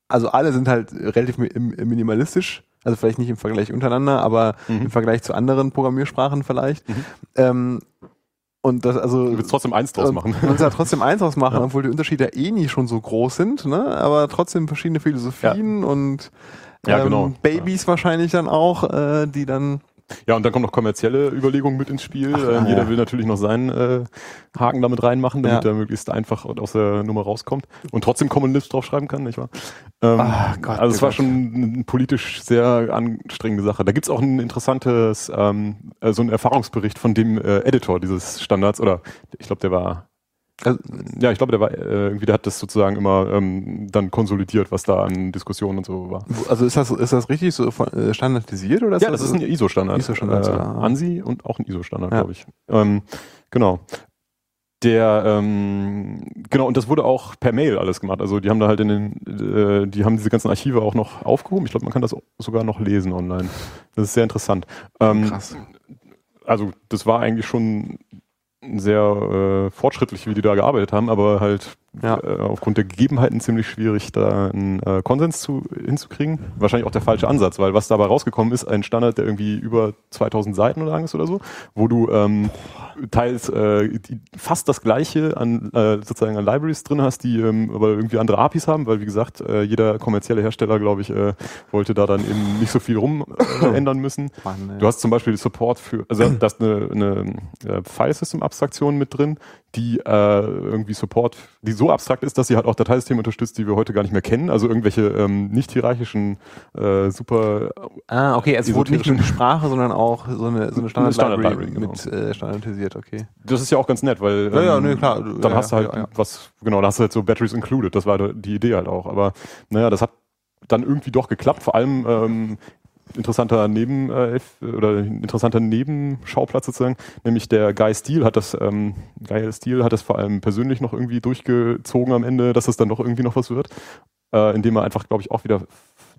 also alle sind halt relativ mi- im- minimalistisch, also vielleicht nicht im Vergleich untereinander, aber Mhm. im Vergleich zu anderen Programmiersprachen vielleicht. Mhm. Ähm, und das, also Du willst trotzdem eins draus und machen. Man muss ja trotzdem eins draus machen, Ja. obwohl die Unterschiede eh nie schon so groß sind, ne? aber trotzdem verschiedene Philosophien und Ja, ähm, genau. Babys wahrscheinlich dann auch, äh, die dann Ja, und dann kommen noch kommerzielle Überlegungen mit ins Spiel. Ach, ähm, ja. jeder will natürlich noch seinen äh, Haken damit reinmachen, damit Ja. er möglichst einfach aus der Nummer rauskommt und trotzdem Common Lisp draufschreiben kann, nicht wahr? Ähm, Ah, Gott, also es oh war Gott. schon eine politisch sehr anstrengende Sache. Da gibt's auch ein interessantes, ähm, äh, so einen Erfahrungsbericht von dem äh, Editor dieses Standards, oder ich glaube, der war Also, ja, ich glaube, der war äh, irgendwie, der hat das sozusagen immer ähm, dann konsolidiert, was da an Diskussionen und so war. also ist das ist das richtig so von, äh, standardisiert oder Ja, das ist ein ISO-Standard. ISO-Standard, äh, ja. ANSI und auch ein ISO-Standard, Ja. glaube ich. Ähm, genau. Der, ähm, genau, und das wurde auch per Mail alles gemacht. Also die haben da halt in den, äh, die haben diese ganzen Archive auch noch aufgehoben. Ich glaube, man kann das sogar noch lesen online. Das ist sehr interessant. Ähm, Krass. also das war eigentlich schon sehr äh, fortschrittlich, wie die da gearbeitet haben, aber halt Ja. äh, aufgrund der Gegebenheiten ziemlich schwierig, da einen äh, Konsens zu, hinzukriegen. Wahrscheinlich auch der falsche Ansatz, weil was dabei rausgekommen ist, ein Standard, der irgendwie über 2000 Seiten oder lang ist oder so, wo du ähm, teils äh, die, fast das gleiche an äh, sozusagen an Libraries drin hast, die ähm, aber irgendwie andere APIs haben, weil wie gesagt, äh, jeder kommerzielle Hersteller, glaube ich, äh, wollte da dann eben nicht so viel rum äh, ändern müssen. Mann. Du hast zum Beispiel Support für, also da ist eine, eine äh, File-System-Abstraktion mit drin, die äh, irgendwie Support, die so abstrakt ist, dass sie halt auch Dateisysteme unterstützt, die wir heute gar nicht mehr kennen. Also irgendwelche ähm, nicht hierarchischen äh, super ah, okay, es wurde nicht nur die Sprache, sondern auch so eine, so eine Standard, Standard-Library, Library genau. mit äh, standardisiert, okay. Das ist ja auch ganz nett, weil Ja, ja, ähm, nee, klar. dann Ja, hast du halt ja. was, genau, da hast du halt so Batteries included, das war die Idee halt auch. Aber naja, das hat dann irgendwie doch geklappt, vor allem ähm, interessanter Neben äh, oder interessanter Nebenschauplatz sozusagen, nämlich der Guy Steele hat das, ähm, Guy Steele hat das vor allem persönlich noch irgendwie durchgezogen am Ende, dass es dann doch irgendwie noch was wird, äh, indem er einfach, glaube ich, auch wieder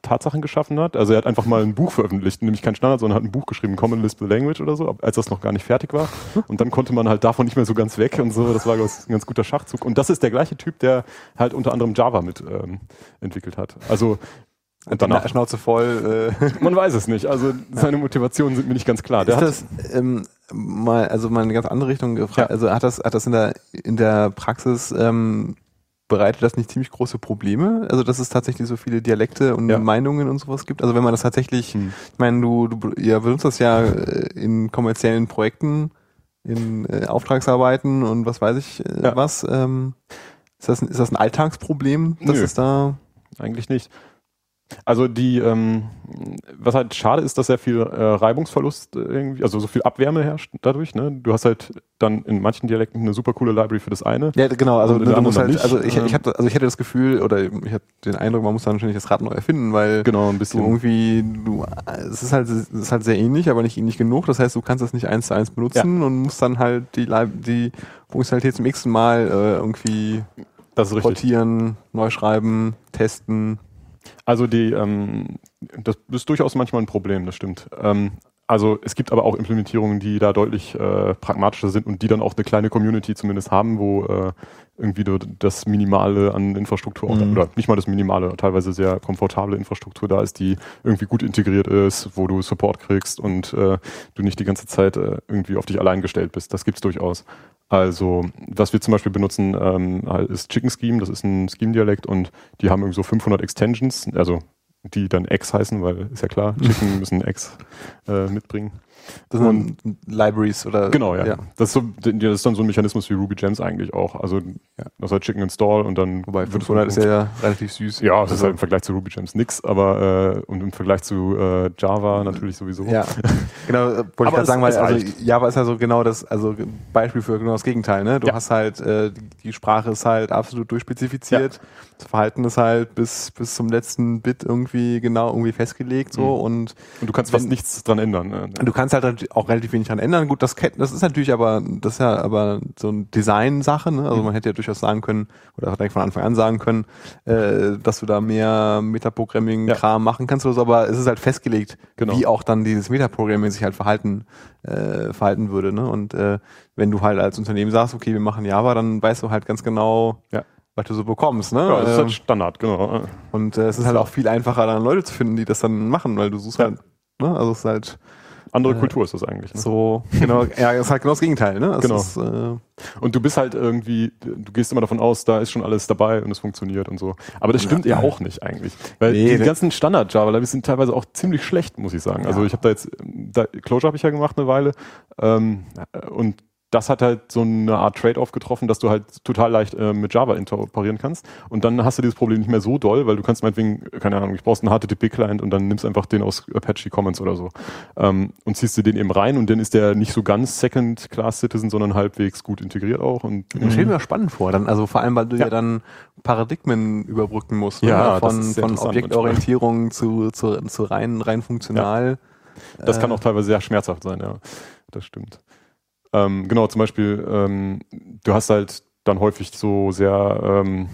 Tatsachen geschaffen hat. Also er hat einfach mal ein Buch veröffentlicht, nämlich kein Standard, sondern hat ein Buch geschrieben, Common Lisp Language oder so, als das noch gar nicht fertig war. Und dann konnte man halt davon nicht mehr so ganz weg und so. Das war ein ganz guter Schachzug. Und das ist der gleiche Typ, der halt unter anderem Java mit ähm, entwickelt hat. Also und danach, Schnauze voll. Äh, man weiß es nicht. Also seine Motivationen sind mir nicht ganz klar. Der ist hat, das ähm, mal, also mal in eine ganz andere Richtung gefragt. Ja. Also hat das, hat das in der in der Praxis ähm, bereitet das nicht ziemlich große Probleme? Also dass es tatsächlich so viele Dialekte und Ja. Meinungen und sowas gibt. Also wenn man das tatsächlich, Hm. ich meine, du, du ihr benutzt das ja äh, in kommerziellen Projekten, in äh, Auftragsarbeiten und was weiß ich äh, Ja. was. Ähm, ist das, ist das ein Alltagsproblem, dass Nö. es da Eigentlich nicht. Also die, ähm, was halt schade ist, dass sehr viel äh, Reibungsverlust irgendwie, also so viel Abwärme herrscht dadurch. Ne? Du hast halt dann in manchen Dialekten eine super coole Library für das eine. Ja, genau, also in du halt, also ich, ich Ähm. hatte, also ich hatte das Gefühl, oder ich hatte den Eindruck, man muss dann wahrscheinlich das Rad neu erfinden, weil Genau, ein du bisschen. irgendwie, du, es ist halt, es ist halt sehr ähnlich, aber nicht ähnlich genug. Das heißt, du kannst das nicht eins zu eins benutzen und musst dann halt die, die Funktionalität zum x Mal äh, irgendwie Das ist richtig. portieren, neu schreiben, testen. Also die, ähm, das ist durchaus manchmal ein Problem, das stimmt. Ähm, also es gibt aber auch Implementierungen, die da deutlich äh, pragmatischer sind und die dann auch eine kleine Community zumindest haben, wo äh, irgendwie du das Minimale an Infrastruktur Mhm. oder nicht mal das Minimale, teilweise sehr komfortable Infrastruktur da ist, die irgendwie gut integriert ist, wo du Support kriegst und äh, du nicht die ganze Zeit äh, irgendwie auf dich allein gestellt bist. Das gibt's durchaus. Also, was wir zum Beispiel benutzen, ähm, ist Chicken Scheme, das ist ein Scheme-Dialekt und die haben irgendwie so 500 Extensions, also die dann Eggs heißen, weil ist ja klar, Chicken müssen Eggs äh, mitbringen. Das sind Libraries oder. Genau, ja. Das, ist so, das ist dann so ein Mechanismus wie Ruby Gems eigentlich auch. Also das hat Chicken Install und dann Wobei 500 ist ja relativ süß. Ja, das ist halt im Vergleich zu Ruby Gems nix, aber äh, und im Vergleich zu äh, Java natürlich sowieso. Ja, genau, äh, wollte ich gerade sagen, weil also. Java ist ja so genau das, also Beispiel für genau das Gegenteil, ne? Du Ja. hast halt, äh, die- Sprache ist halt absolut durchspezifiziert, das Verhalten ist halt bis, bis zum letzten Bit irgendwie genau irgendwie festgelegt so Mhm. und Und du kannst fast Wenn- nichts dran ändern. ne? du kannst halt natürlich auch relativ wenig dran ändern. Gut, das, das ist natürlich aber, das ist ja aber so eine Design-Sache, ne? Also man hätte ja durchaus sagen können, oder direkt von Anfang an sagen können, äh, dass du da mehr Metaprogramming-Kram machen kannst oder so, aber es ist halt festgelegt, Genau. wie auch dann dieses Metaprogramming sich halt verhalten, äh, verhalten würde, ne? Und äh, wenn du halt als Unternehmen sagst, okay, wir machen Java, dann weißt du halt ganz genau, Ja. was du so bekommst, ne? Ja, das ist Ähm, halt Standard, genau. und äh, es ist halt auch viel einfacher, dann Leute zu finden, die das dann machen, weil du suchst Ja. halt, ne? Also es ist halt Andere äh, Kultur ist das eigentlich. Ne? so, genau, ja, es ist halt genau das Gegenteil, ne? Es Genau. Ist, äh, Und du bist halt irgendwie, du gehst immer davon aus, da ist schon alles dabei und es funktioniert und so. Aber das stimmt ja, auch nicht eigentlich. Weil Nee, die ne- ganzen Standard-Java-Libraries sind teilweise auch ziemlich schlecht, muss ich sagen. Also Ja. ich habe da jetzt, da, Clojure habe ich ja gemacht eine Weile ähm, und das hat halt so eine Art Trade-off getroffen, dass du halt total leicht äh, mit Java interoperieren kannst. Und dann hast du dieses Problem nicht mehr so doll, weil du kannst meinetwegen, keine Ahnung, ich brauchst einen HTTP-Client und dann nimmst einfach den aus Apache Commons oder so ähm, und ziehst dir den eben rein und dann ist der nicht so ganz Second-Class-Citizen, sondern halbwegs gut integriert auch. Und Das stelle ich mir spannend vor. Dann, also vor allem, weil du ja, Ja. dann Paradigmen überbrücken musst. ne? Ja, das von, von Objektorientierung zu, zu, zu rein, rein funktional. Das kann Äh, auch teilweise sehr schmerzhaft sein, ja. Das stimmt. Ähm, genau, zum Beispiel, ähm, du hast halt dann häufig so sehr ähm,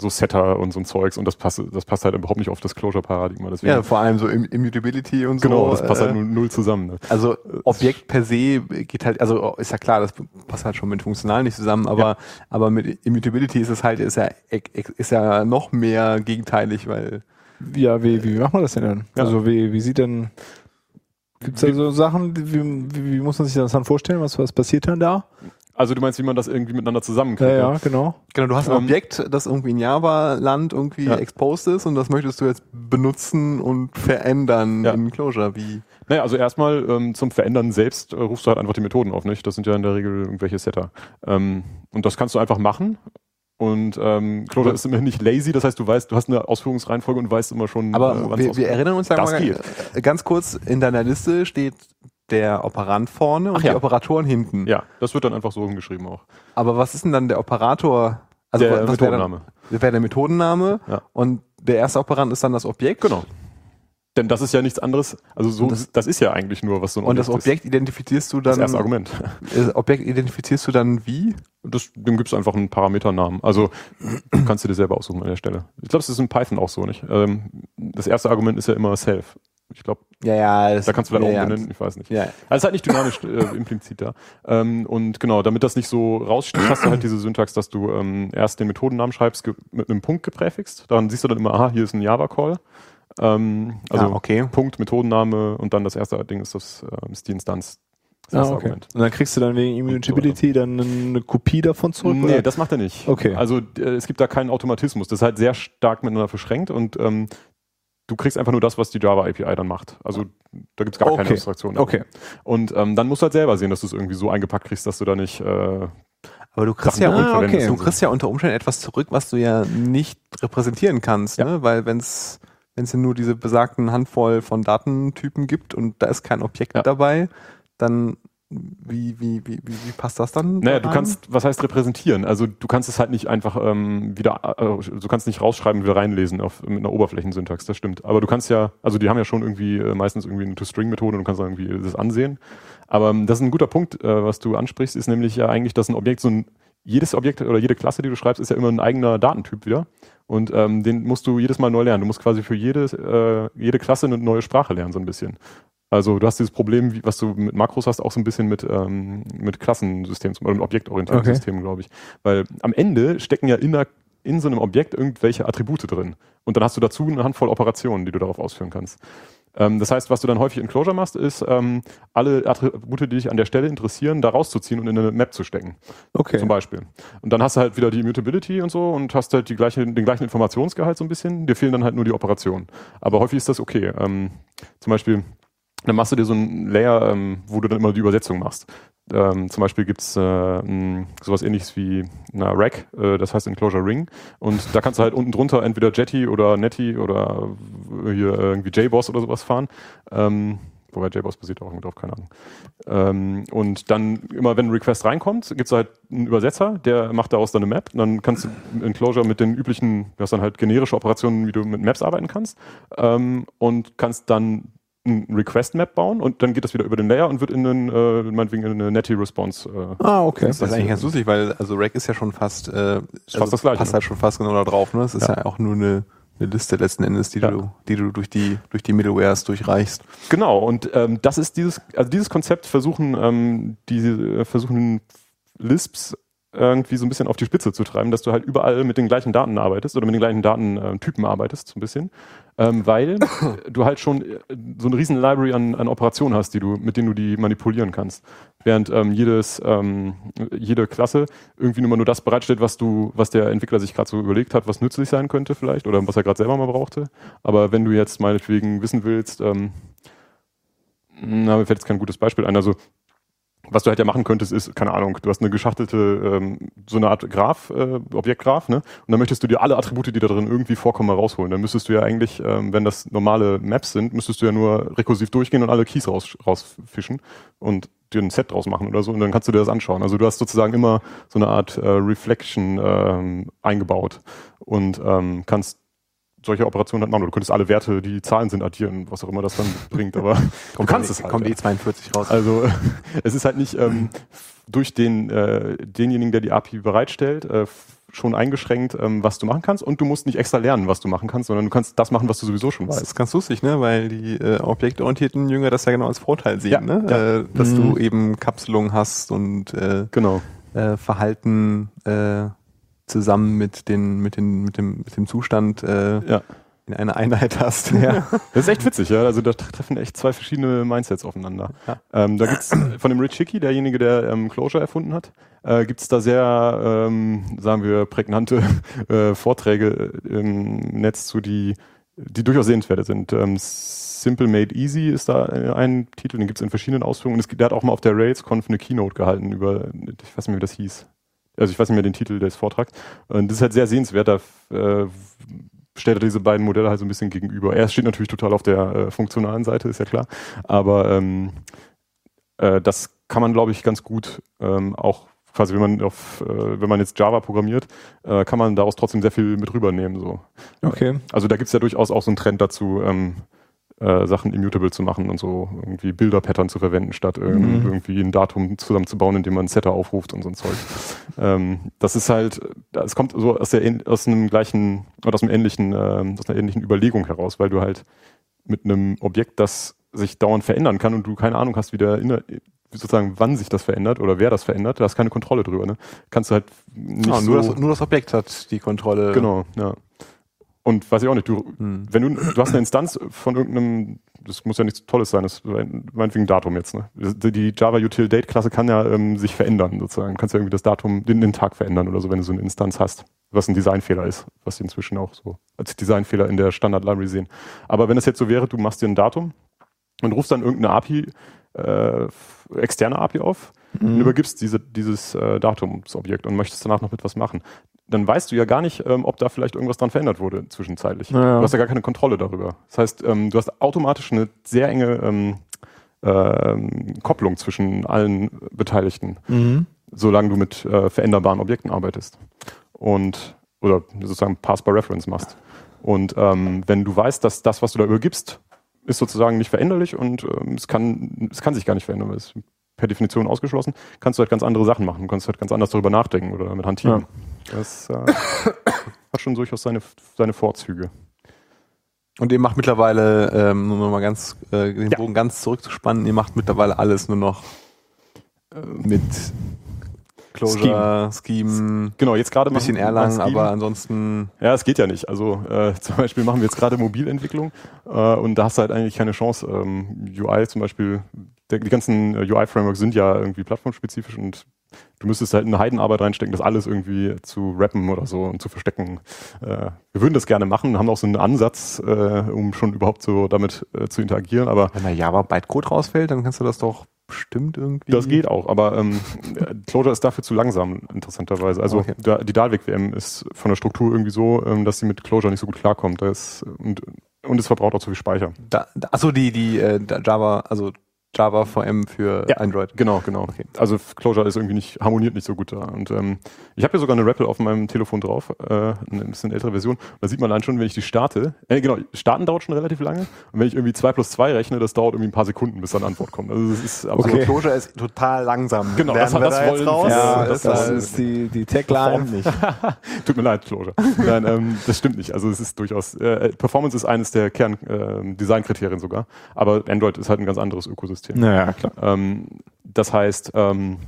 so Setter und so ein Zeugs und das passt, das passt halt überhaupt nicht auf das Closure-Paradigma. Ja, vor allem so Im- Immutability und genau, so. das passt halt äh, null, null zusammen. Ne? Also Objekt per se geht halt, also ist ja klar, das passt halt schon mit funktional nicht zusammen, aber, Ja. aber mit Immutability ist es halt, ist ja, ist ja noch mehr gegenteilig, weil Ja, wie, wie macht man das denn dann? Ja. Also wie, wie sieht denn, gibt's da so Sachen, wie, wie, wie muss man sich das dann vorstellen? Was, was passiert dann da? Also du meinst, wie man das irgendwie miteinander zusammenkriegt? Ja, ja, genau. Genau, du hast ein Ähm, Objekt, das irgendwie in Java-Land irgendwie Ja. exposed ist und das möchtest du jetzt benutzen und verändern Ja. in Clojure. Wie? Naja, also erstmal ähm, zum Verändern selbst äh, rufst du halt einfach die Methoden auf, nicht? Das sind ja in der Regel irgendwelche Setter. Ähm, und das kannst du einfach machen. Und ähm, Clojure ist immerhin nicht lazy, das heißt, du weißt, du hast eine Ausführungsreihenfolge und weißt immer schon, Aber äh, wir, wir erinnern uns da Das mal geht. äh, ganz kurz, in deiner Liste steht der Operand vorne und Ach ja. die Operatoren hinten. Ja, das wird dann einfach so hingeschrieben auch. Aber was ist denn dann der Operator? Also der was wäre Methodenname. dann- wäre der Methodenname Ja. und der erste Operand ist dann das Objekt. Genau. Denn das ist ja nichts anderes, also so, das, das- ist ja eigentlich nur, was so ein Und das ist. Objekt identifizierst du Das dann. erste Argument. Das Objekt identifizierst du dann wie? Das, dem gibst du einfach einen Parameternamen. Also kannst du dir selber aussuchen an der Stelle. Ich glaube, es ist in Python auch so, nicht? Ähm, das erste Argument ist ja immer self. Ich glaube, Ja, ja. Das, da kannst du vielleicht ja, auch benennen, ich weiß nicht. Ja, Also es ist halt nicht dynamisch äh, implizit da. Ähm, und genau, damit das nicht so raussticht, hast du halt diese Syntax, dass du ähm, erst den Methodennamen schreibst mit einem Punkt gepräfixt. Dann siehst du dann immer, aha, hier ist ein Java-Call. Ähm, also Ah, okay. Punkt, Methodenname und dann das erste Ding ist, das, ähm, ist die Instanz. Das Ah, okay. Argument. Und dann kriegst du dann wegen Immutability dann eine Kopie davon zurück? Nee, oder? das macht er nicht. Okay. Also äh, es gibt da keinen Automatismus. Das ist halt sehr stark miteinander verschränkt und ähm, du kriegst einfach nur das, was die Java API dann macht. Also da gibt's gar keine Okay. Abstraktion. Okay. Und ähm, dann musst du halt selber sehen, dass du es irgendwie so eingepackt kriegst, dass du da nicht. Äh, Aber du kriegst, Sachen ja, gut verwendest du kriegst ja unter Umständen etwas zurück, was du ja nicht repräsentieren kannst, Ja. ne? weil wenn es wenn es nur diese besagten Handvoll von Datentypen gibt und da ist kein Objekt Ja. dabei, dann wie, wie, wie, wie, wie passt das dann? naja, du kannst, was heißt repräsentieren? Also du kannst es halt nicht einfach ähm, wieder, äh, du kannst nicht rausschreiben, wieder reinlesen auf, mit einer Oberflächensyntax, das stimmt. Aber du kannst ja, also die haben ja schon irgendwie äh, meistens irgendwie eine To-String-Methode und du kannst dann irgendwie das ansehen. Aber ähm, das ist ein guter Punkt, äh, was du ansprichst, ist nämlich ja eigentlich, dass ein Objekt so ein jedes Objekt oder jede Klasse, die du schreibst, ist ja immer ein eigener Datentyp wieder. Und ähm, den musst du jedes Mal neu lernen. Du musst quasi für jede, äh, jede Klasse eine neue Sprache lernen, so ein bisschen. Also du hast dieses Problem, wie, was du mit Makros hast, auch so ein bisschen mit, ähm, mit Klassensystemen oder mit objektorientierten Okay. Systemen, glaube ich. Weil am Ende stecken ja in, der, in so einem Objekt irgendwelche Attribute drin. Und dann hast du dazu eine Handvoll Operationen, die du darauf ausführen kannst. Ähm, das heißt, was du dann häufig in Clojure machst, ist ähm, alle Attribute, die dich an der Stelle interessieren, da rauszuziehen und in eine Map zu stecken. Okay. Zum Beispiel. Und dann hast du halt wieder die Immutability und so und hast halt die gleiche, den gleichen Informationsgehalt so ein bisschen. Dir fehlen dann halt nur die Operationen. Aber häufig ist das okay. Ähm, zum Beispiel, dann machst du dir so ein Layer, ähm, wo du dann immer die Übersetzung machst. Ähm, zum Beispiel gibt's äh, mh, sowas ähnliches wie eine Rack, äh, das heißt Enclosure Ring. Und da kannst du halt unten drunter entweder Jetty oder Netty oder hier irgendwie JBoss oder sowas fahren. Ähm, wobei JBoss basiert auch irgendwie drauf, keine Ahnung. Ähm, und dann immer, wenn ein Request reinkommt, gibt's halt einen Übersetzer, der macht daraus dann eine Map. Und dann kannst du Enclosure mit den üblichen, du hast dann halt generische Operationen, wie du mit Maps arbeiten kannst. Ähm, und kannst dann ein Request-Map bauen und dann geht das wieder über den Layer und wird in einen, äh, meinetwegen in eine Netty-Response. Äh, Ah, okay. Das ist eigentlich ganz lustig, weil also Rack ist ja schon fast, äh, fast also das Gleiche, passt ne? halt schon fast genau da drauf. Ne? Es ist Ja. ja. auch nur eine, eine Liste letzten Endes, die Ja. du, die du durch die durch die Middlewares durchreichst. Genau, und ähm, das ist dieses, also dieses Konzept versuchen, ähm, diese äh, versuchen Lisps irgendwie so ein bisschen auf die Spitze zu treiben, dass du halt überall mit den gleichen Daten arbeitest oder mit den gleichen Datentypen arbeitest, so ein bisschen. Ähm, weil du halt schon äh, so eine riesen Library an, an Operationen hast, die du, mit denen du die manipulieren kannst. Während ähm, jedes, ähm, jede Klasse irgendwie nur mal nur das bereitstellt, was du, was der Entwickler sich gerade so überlegt hat, was nützlich sein könnte vielleicht oder was er gerade selber mal brauchte. Aber wenn du jetzt meinetwegen wissen willst, ähm, na, mir fällt jetzt kein gutes Beispiel ein. Also, was du halt ja machen könntest, ist, keine Ahnung, du hast eine geschachtelte, ähm, so eine Art Graph, äh, Objektgraph, ne? Und dann möchtest du dir alle Attribute, die da drin irgendwie vorkommen, mal rausholen. Dann müsstest du ja eigentlich, ähm, wenn das normale Maps sind, müsstest du ja nur rekursiv durchgehen und alle Keys raus, rausfischen und dir ein Set draus machen oder so und dann kannst du dir das anschauen. Also du hast sozusagen immer so eine Art äh, Reflection ähm, eingebaut und ähm, kannst solche Operationen halt machen. Oder du könntest alle Werte, die Zahlen sind, addieren, was auch immer das dann bringt, aber du kannst es halt. Kommt die 42 raus. Also es ist halt nicht ähm, durch den äh, denjenigen, der die API bereitstellt, äh, schon eingeschränkt, ähm, was du machen kannst und du musst nicht extra lernen, was du machen kannst, sondern du kannst das machen, was du sowieso schon Das weißt. ist ganz lustig, ne? Weil die äh, objektorientierten Jünger das ja genau als Vorteil sehen, Ja, ne? ja. Äh, dass Mhm. du eben Kapselung hast und äh, Genau. äh, Verhalten äh, zusammen mit den mit den mit dem mit dem Zustand äh, Ja. in einer Einheit hast. Ja. Das ist echt witzig, ja. Also da treffen echt zwei verschiedene Mindsets aufeinander. Ja. Ähm, da gibt's von dem Rich Hickey, derjenige, der ähm, Closure erfunden hat, äh, gibt's da sehr, ähm, sagen wir, prägnante äh, Vorträge im Netz zu, die, die durchaus sehenswert sind. Ähm, Simple Made Easy ist da äh, ein Titel, den gibt's in verschiedenen Ausführungen. Und es, gibt- der hat auch mal auf der Rails-Conf eine Keynote gehalten über, ich weiß nicht mehr, wie das hieß. Also ich weiß nicht mehr den Titel des Vortrags. Und das ist halt sehr sehenswert. Da äh, stellt er diese beiden Modelle halt so ein bisschen gegenüber. Er steht natürlich total auf der äh, funktionalen Seite, ist ja klar. Aber ähm, äh, das kann man, glaube ich, ganz gut ähm, auch quasi, wenn man auf, äh, wenn man jetzt Java programmiert, äh, kann man daraus trotzdem sehr viel mit rübernehmen. So. Okay. Also da gibt's ja durchaus auch so einen Trend dazu, ähm, äh, Sachen immutable zu machen und so irgendwie Bilder-Pattern zu verwenden, statt Mhm. irgendwie ein Datum zusammenzubauen, indem man einen Setter aufruft und so ein Zeug. ähm, das ist halt, es kommt so aus, der, aus einem gleichen oder aus einem ähnlichen, ähm, aus einer ähnlichen Überlegung heraus, weil du halt mit einem Objekt, das sich dauernd verändern kann und du keine Ahnung hast, wie der inner, sozusagen wann sich das verändert oder wer das verändert, da hast keine Kontrolle drüber. Ne? Kannst du halt nicht Ja, so, nur, das, nur das Objekt hat die Kontrolle. Genau, ja. Und weiß ich auch nicht, du, Hm. wenn du, du hast eine Instanz von irgendeinem, das muss ja nichts Tolles sein, das ist meinetwegen Datum jetzt, ne? Die Java Util Date Klasse kann ja ähm, sich verändern, sozusagen. Du kannst ja irgendwie das Datum, den, den Tag verändern oder so, wenn du so eine Instanz hast, was ein Designfehler ist, was sie inzwischen auch so als Designfehler in der Standard Library sehen. Aber wenn es jetzt so wäre, du machst dir ein Datum und rufst dann irgendeine API, äh, externe API auf, und übergibst diese, dieses äh, Datumsobjekt und möchtest danach noch mit was machen, dann weißt du ja gar nicht, ähm, ob da vielleicht irgendwas dran verändert wurde zwischenzeitlich. Ja, ja. Du hast ja gar keine Kontrolle darüber. Das heißt, ähm, du hast automatisch eine sehr enge ähm, ähm, Kopplung zwischen allen Beteiligten, Mhm. solange du mit äh, veränderbaren Objekten arbeitest. Und oder sozusagen Pass by Reference machst. Und ähm, wenn du weißt, dass das, was du da übergibst, ist sozusagen nicht veränderlich und ähm, es, kann, es kann sich gar nicht verändern, weil es per Definition ausgeschlossen, kannst du halt ganz andere Sachen machen. Du kannst halt ganz anders darüber nachdenken oder damit hantieren. Das äh, hat schon durchaus seine, seine Vorzüge. Und ihr macht mittlerweile, ähm, nur noch mal ganz, äh, den Ja. Bogen ganz zurückzuspannen, ihr macht mittlerweile alles nur noch äh, mit Closure, Scheme, Genau, jetzt gerade ein bisschen machen- Erlang, machen Scheme. aber ansonsten Ja, es geht ja nicht. Also äh, zum Beispiel machen wir jetzt gerade Mobilentwicklung äh, und da hast du halt eigentlich keine Chance. Ähm, UI zum Beispiel, der, die ganzen äh, UI-Frameworks sind ja irgendwie plattformspezifisch und du müsstest halt eine Heidenarbeit reinstecken, das alles irgendwie zu rappen oder so und zu verstecken. Äh, wir würden das gerne machen, haben auch so einen Ansatz, äh, um schon überhaupt so damit äh, zu interagieren, aber wenn da Java Bytecode rausfällt, dann kannst du das doch bestimmt irgendwie. das geht auch, aber ähm, äh, Clojure ist dafür zu langsam, interessanterweise. Also Okay. da, die Dalvik-WM ist von der Struktur irgendwie so, ähm, dass sie mit Clojure nicht so gut klarkommt. Da ist, und, und es verbraucht auch zu viel Speicher. Da, da, achso, die, die äh, Java, also Java VM für Ja. Android. Genau, genau. Also Clojure ist irgendwie nicht, harmoniert nicht so gut da. Und ähm, ich habe hier sogar eine REPL auf meinem Telefon drauf, äh, eine bisschen ältere Version. Da sieht man dann schon, wenn ich die starte, äh, genau, starten dauert schon relativ lange. Und wenn ich irgendwie 2 plus 2 rechne, das dauert irgendwie ein paar Sekunden, bis dann Antwort kommt. Also das ist absolut Also Closure ist total langsam. Genau, Lernen das- wir das da jetzt wollen raus? Ja, das das, ist die, die Tagline. nicht. Tut mir leid, Clojure. Nein, ähm, das stimmt nicht. Also es ist durchaus, äh, Performance ist eines der Kern-Design-Kriterien sogar. Aber Android ist halt ein ganz anderes Ökosystem. Naja, klar. Ähm, das heißt, ähm,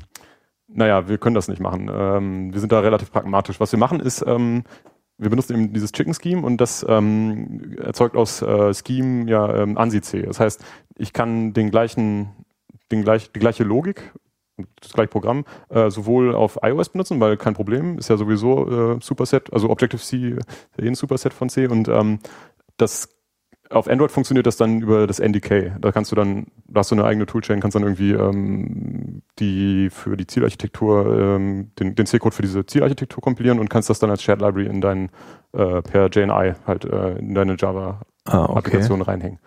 naja, wir können das nicht machen. Ähm, wir sind da relativ pragmatisch. Was wir machen ist, ähm, wir benutzen eben dieses Chicken Scheme und das ähm, erzeugt aus äh, Scheme ja ähm, ANSI-C. Das heißt, ich kann den gleichen, den gleich, die gleiche Logik, das gleiche Programm, äh, sowohl auf iOS benutzen, weil kein Problem, ist ja sowieso äh, Superset, also Objective-C ist ja eh ein Superset von C und ähm, das auf Android funktioniert das dann über das NDK. Da kannst du dann, da hast du eine eigene Toolchain, kannst dann irgendwie ähm, die für die Zielarchitektur, ähm, den, den C-Code für diese Zielarchitektur kompilieren und kannst das dann als Shared Library in dein äh, per JNI halt äh, in deine Java Ah, okay. Reinhängen.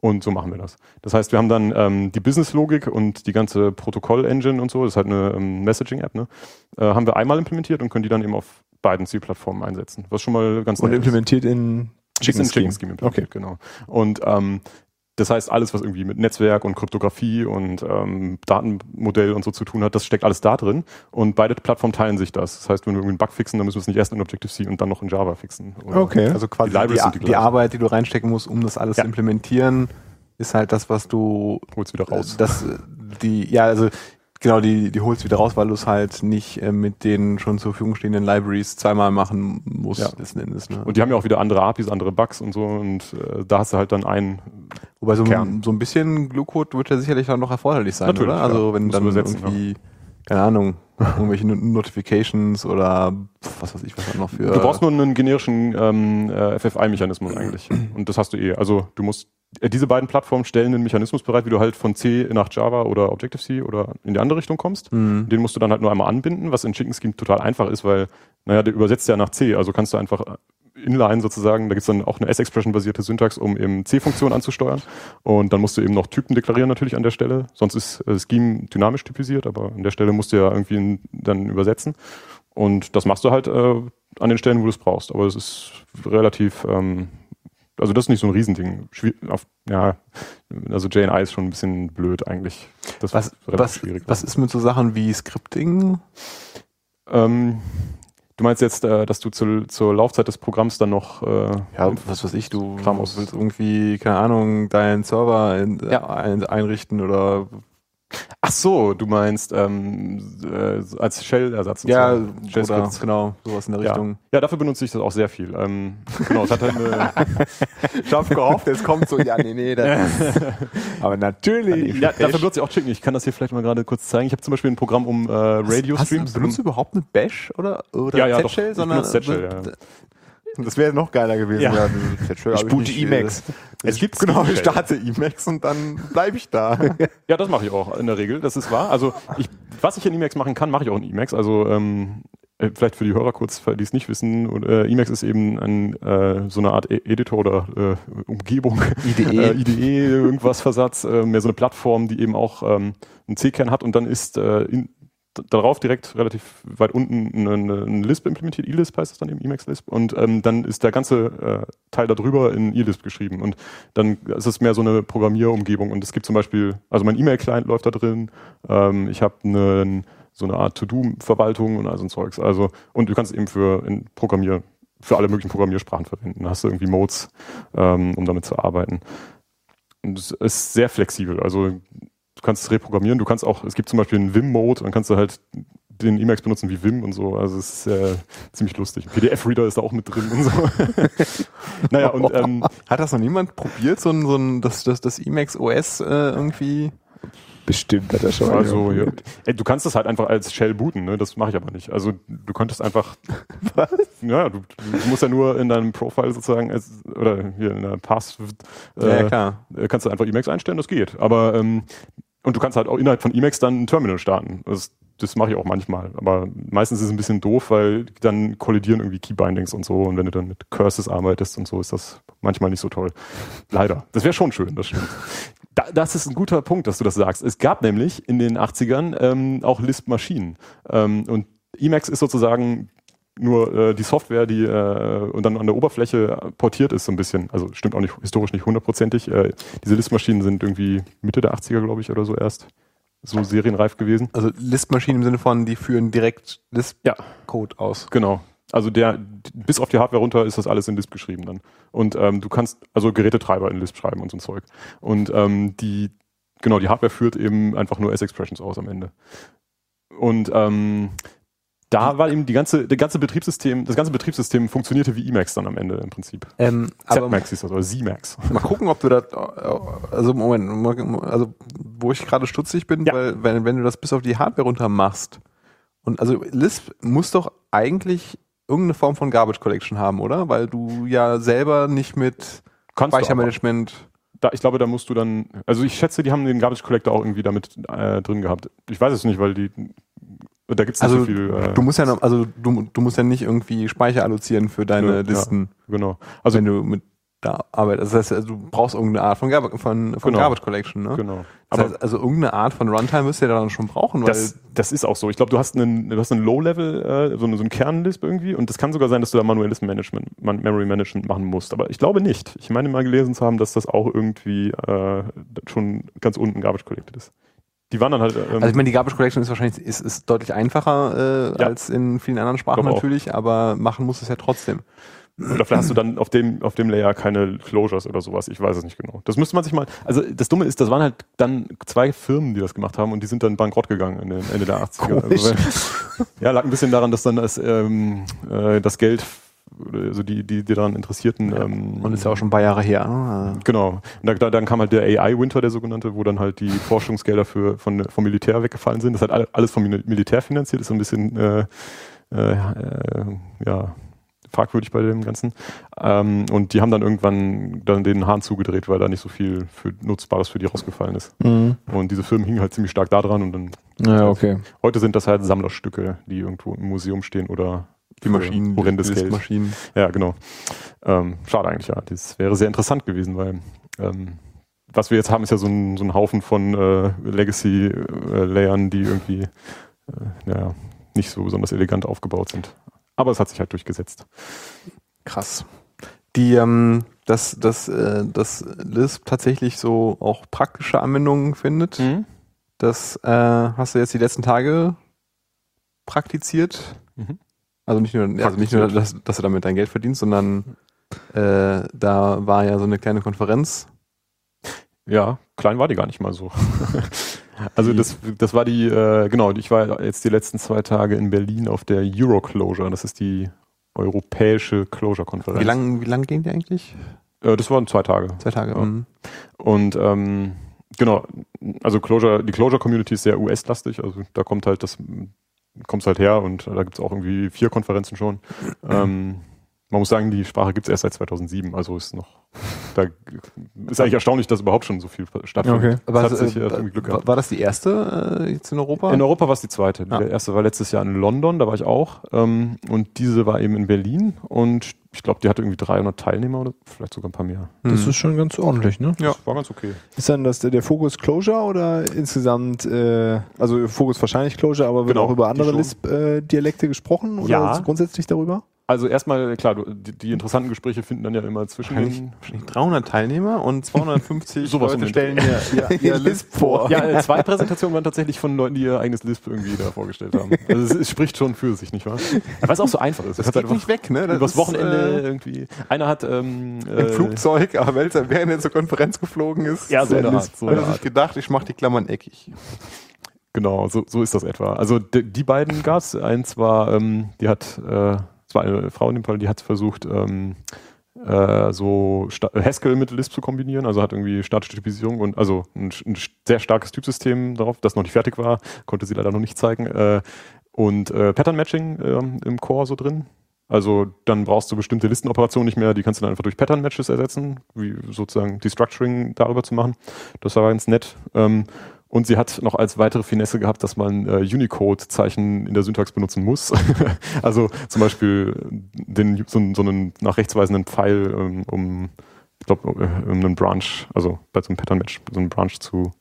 Und so machen wir das. Das heißt, wir haben dann ähm, die Business-Logik und die ganze Protokoll-Engine und so, das ist halt eine ähm, Messaging-App, ne? äh, haben wir einmal implementiert und können die dann eben auf beiden Zielplattformen einsetzen. Was schon mal ganz Und nett ist. implementiert in Chicken, Chicken Chicken Scheme. Scheme implementiert, genau. Und ähm, das heißt, alles, was irgendwie mit Netzwerk und Kryptographie und ähm, Datenmodell und so zu tun hat, das steckt alles da drin. Und beide Plattformen teilen sich das. Das heißt, wenn wir irgendwie einen Bug fixen, dann müssen wir es nicht erst in Objective-C und dann noch in Java fixen. Oder- Okay. Also quasi Die Libraries die, die die, gleichen. Arbeit, die du reinstecken musst, um das alles Ja. zu implementieren, ist halt das, was du Hol's wieder raus. Das, die, ja, also genau, die, die holst du wieder raus, weil du es halt nicht äh, mit den schon zur Verfügung stehenden Libraries zweimal machen musst, Ja. letzten Endes. Ne? Und die haben ja auch wieder andere APIs, andere Bugs und so. Und äh, da hast du halt dann einen. Wobei so, Kern. ein- so ein bisschen Glue-Code wird ja sicherlich dann noch erforderlich sein, Natürlich, oder? Also ja. wenn Muss dann irgendwie, keine Ahnung, irgendwelche Not- Notifications oder was weiß ich, was dann noch für. Du brauchst nur einen generischen ähm, äh, FFI-Mechanismus eigentlich. Und das hast du eh. Also du musst äh, diese beiden Plattformen stellen einen Mechanismus bereit, wie du halt von C nach Java oder Objective-C oder in die andere Richtung kommst. Mhm. Den musst du dann halt nur einmal anbinden, was in Chicken Scheme total einfach ist, weil, naja, der übersetzt ja nach C, also kannst du einfach inline sozusagen, da gibt's dann auch eine S-Expression-basierte Syntax, um eben C-Funktionen anzusteuern. Und dann musst du eben noch Typen deklarieren natürlich an der Stelle. Sonst ist äh, Scheme dynamisch typisiert, aber an der Stelle musst du ja irgendwie dann übersetzen. Und das machst du halt äh, an den Stellen, wo du es brauchst. Aber es ist relativ, ähm, also das ist nicht so ein Riesending. Schwier auf, ja, also JNI ist schon ein bisschen blöd eigentlich. Das was, ist relativ was, schwierig. was ist mit so Sachen wie Scripting? Ähm, du meinst jetzt, äh, dass du zu, zur Laufzeit des Programms dann noch äh, Ja, was weiß ich, du Kram willst irgendwie, keine Ahnung, deinen Server in, Ja. ein, einrichten oder Ach so, du meinst ähm, äh, als Shell-Ersatz. ja, oder Shell-Skripts. genau, sowas in der Ja. Richtung. ja, dafür benutze ich das auch sehr viel. Ähm, genau, es hat halt eine, Ich hab gehofft, jetzt kommt so, ja, nee, nee, das Aber natürlich. ja, dafür benutze ich auch Chicken. Ich kann das hier vielleicht mal gerade kurz zeigen. Ich habe zum Beispiel ein Programm, um äh, Radio-Streams. Benutzt du überhaupt eine Bash oder, oder Ja, ja. Z-Shell? Ich benutze Z-Shell, ja. Das wäre noch geiler gewesen. Ja. Z-Shell Ich hab boote nicht, Emacs. äh, Es gibt Genau, ich starte Emacs und dann bleibe ich da. Ja, das mache ich auch in der Regel. Das ist wahr. Also ich, was ich in Emacs machen kann, mache ich auch in Emacs. Also ähm, äh, vielleicht für die Hörer kurz, die es nicht wissen, und, äh, Emacs ist eben ein, äh, so eine Art E- Editor oder äh, Umgebung, IDE. äh, IDE, irgendwas Versatz, äh, mehr so eine Plattform, die eben auch ähm, einen C-Kern hat und dann ist äh, in, darauf direkt relativ weit unten eine Lisp implementiert, eLisp heißt das dann eben, Emacs Lisp und ähm, dann ist der ganze äh, Teil darüber in eLisp geschrieben. Und dann ist es mehr so eine Programmierumgebung. Und es gibt zum Beispiel, also mein E-Mail-Client läuft da drin, ähm, ich habe so eine Art To-Do-Verwaltung und all so ein Zeugs, also und du kannst eben für in Programmier, für alle möglichen Programmiersprachen verwenden, da hast du irgendwie Modes, ähm, um damit zu arbeiten. Und es ist sehr flexibel, also du kannst es reprogrammieren, du kannst auch, es gibt zum Beispiel einen Vim-Mode, dann kannst du halt den Emacs benutzen wie Vim und so. Also es ist äh, ziemlich lustig. PDF-Reader ist da auch mit drin und so. naja, und ähm, Hat das noch niemand probiert, so ein, so ein das, das, das Emacs OS äh, irgendwie? Bestimmt hat er schon. Also, ja. Ey, du kannst das halt einfach als Shell booten, ne? Das mache ich aber nicht. Also du könntest einfach. Was? Ja, du, du musst ja nur in deinem Profile sozusagen als, oder hier in der Pass Ja, ja, äh, klar. äh, kannst du einfach Emacs einstellen, das geht. Aber ähm, und du kannst halt auch innerhalb von Emacs dann ein Terminal starten. Das, das mache ich auch manchmal. Aber meistens ist es ein bisschen doof, weil dann kollidieren irgendwie Keybindings und so. Und wenn du dann mit Curses arbeitest und so, ist das manchmal nicht so toll. Leider. Das wäre schon schön, das stimmt. Da, das ist ein guter Punkt, dass du das sagst. Es gab nämlich in den 80ern ähm, auch Lisp-Maschinen. Ähm, und Emacs ist sozusagen nur äh, die Software, die äh, und dann an der Oberfläche portiert ist so ein bisschen. Also stimmt auch nicht historisch nicht hundertprozentig. Äh, diese Lisp-Maschinen sind irgendwie Mitte der 80er, glaube ich, oder so erst so serienreif gewesen. Also List-Maschinen im Sinne von, die führen direkt Ja. Lisp-Code aus. Genau. Also der bis auf die Hardware runter ist das alles in Lisp geschrieben dann. Und ähm, du kannst also Gerätetreiber in Lisp schreiben und so ein Zeug. Und ähm, die genau die Hardware führt eben einfach nur S-Expressions aus am Ende. Und ähm, da war eben die ganze, der ganze Betriebssystem, das ganze Betriebssystem funktionierte wie Emacs dann am Ende im Prinzip. Ähm, Z-Max hieß das, oder Z-Max. mal gucken, ob du das, also Moment, also wo ich gerade stutzig bin, Ja. weil wenn, wenn du das bis auf die Hardware runter machst, und also Lisp muss doch eigentlich irgendeine Form von Garbage Collection haben, oder? Weil du ja selber nicht mit Kannst. Speichermanagement Da, ich glaube, da musst du dann, also ich schätze, die haben den Garbage Collector auch irgendwie damit äh, drin gehabt. Ich weiß es nicht, weil die, da gibt es nicht Also so viel. Äh, Du musst ja noch, also du, du musst ja nicht irgendwie Speicher allozieren für deine ja. Listen, genau. Also wenn du mit da arbeitest. Das heißt, also du brauchst irgendeine Art von, Gar von, von Genau. Garbage Collection, ne? genau. Das heißt, also irgendeine Art von Runtime müsst ihr dann schon brauchen, weil das, das ist auch so. Ich glaube, du hast einen, du hast einen Low-Level, äh, so, eine, so einen Kernlisp irgendwie und das kann sogar sein, dass du da manuelles Management, man, Memory Management machen musst. Aber ich glaube nicht. Ich meine mal gelesen zu haben, dass das auch irgendwie äh, schon ganz unten Garbage Collected ist. Die waren dann halt. Ähm, also ich meine, die Garbage Collection ist wahrscheinlich ist, ist deutlich einfacher äh, Ja. als in vielen anderen Sprachen auch. natürlich, aber machen muss es ja trotzdem. Oder vielleicht hast du dann auf dem, auf dem Layer keine Closures oder sowas. Ich weiß es nicht genau. Das müsste man sich mal. Also das Dumme ist, das waren halt dann zwei Firmen, die das gemacht haben und die sind dann bankrott gegangen in den Ende der 80er. Komisch. Also, ja, lag ein bisschen daran, dass dann das, ähm, äh, das Geld, also die, die, die daran Interessierten. Ähm, Und ist ja auch schon ein paar Jahre her. Ne? Genau. Und da, da, dann kam halt der AI-Winter, der sogenannte, wo dann halt die Forschungsgelder für, von, vom Militär weggefallen sind. Das hat alle- alles vom Mil- Militär finanziert, ist so ein bisschen äh, äh, äh, ja, fragwürdig bei dem Ganzen. Ähm, und die haben dann irgendwann dann den Hahn zugedreht, weil da nicht so viel für Nutzbares für die rausgefallen ist. Mhm. Und diese Firmen hingen halt ziemlich stark da dran und dann Ja, okay. heute sind das halt Sammlerstücke, die irgendwo im Museum stehen oder Die Maschinen, horrendes Geld. Maschinen. Ja, genau. Ähm, schade eigentlich, ja. Das wäre sehr interessant gewesen, weil ähm, was wir jetzt haben, ist ja so ein, so ein Haufen von äh, Legacy-Layern, die irgendwie äh, ja, nicht so besonders elegant aufgebaut sind. Aber es hat sich halt durchgesetzt. Krass. Die, ähm, dass, dass, äh, dass Lisp tatsächlich so auch praktische Anwendungen findet, das äh, hast du jetzt die letzten Tage praktiziert. Mhm. Also nicht nur, also nicht nur dass, dass du damit dein Geld verdienst, sondern äh, da war ja so eine kleine Konferenz. Ja, klein war die gar nicht mal so. also das, das war die, äh, genau, ich war jetzt die letzten zwei Tage in Berlin auf der Euroclosure. Das ist die europäische Closure-Konferenz. Wie lang, wie lang ging die eigentlich? Äh, das waren zwei Tage. Zwei Tage. Ja. mhm. Und ähm, genau, also Closure, die Closure-Community ist sehr US-lastig, also da kommt halt das, kommst halt her und da gibt es auch irgendwie vier Konferenzen schon. ähm, man muss sagen, die Sprache gibt es erst seit 2007, also ist noch, da ist eigentlich erstaunlich, dass überhaupt schon so viel stattfindet. Okay. Das hat äh, sich äh, irgendwie Glück war, gehabt. war das die erste äh, jetzt in Europa? In Europa war es die zweite. Ah. Der erste war letztes Jahr in London, da war ich auch. Ähm, und diese war eben in Berlin und ich glaube, die hatte irgendwie 300 Teilnehmer oder vielleicht sogar ein paar mehr. Das Mhm. ist schon ganz ordentlich, ne? Ja, war ganz okay. Ist dann das der, Fokus Closure oder insgesamt, äh, also Fokus wahrscheinlich Closure, aber wird Genau, auch über andere. Lisp-Dialekte gesprochen oder Ja. grundsätzlich darüber? Also erstmal, klar, die, die interessanten Gespräche finden dann ja immer zwischen den wahrscheinlich 300 Teilnehmer und 250 Sowas um Leute stellen ihr, ihr, ihr Lisp vor. Ja, zwei Präsentationen waren tatsächlich von Leuten, die ihr eigenes Lisp irgendwie da vorgestellt haben. Also es, es spricht schon für sich, nicht wahr? Weil es auch so einfach ist. Das Du geht nicht weg, ne? Das übers ist, Wochenende äh, irgendwie. Einer hat ähm, im äh, Flugzeug, aber er während er zur Konferenz geflogen ist, Ja, so eine Art, so hat er sich gedacht, ich mache die Klammern eckig. Genau, so, so ist das etwa. Also die, die beiden gab es. Eins war, ähm, die hat, äh, es war eine Frau in dem Fall, die hat versucht, ähm, äh, so Sta- Haskell mit Lisp zu kombinieren, also hat irgendwie statische Typisierung und also ein, ein sehr starkes Typsystem darauf, das noch nicht fertig war, konnte sie leider noch nicht zeigen. Äh, und äh, Pattern Matching ähm, im Core so drin. Also dann brauchst du bestimmte Listenoperationen nicht mehr, die kannst du dann einfach durch Pattern Matches ersetzen, wie sozusagen Destructuring darüber zu machen. Das war ganz nett. Ähm, und sie hat noch als weitere Finesse gehabt, dass man äh, Unicode-Zeichen in der Syntax benutzen muss. also zum Beispiel den, so, so einen nach rechts weisenden Pfeil, ähm, um, ich glaube, um einen Branch, also bei so einem Pattern-Match, so einen Branch zu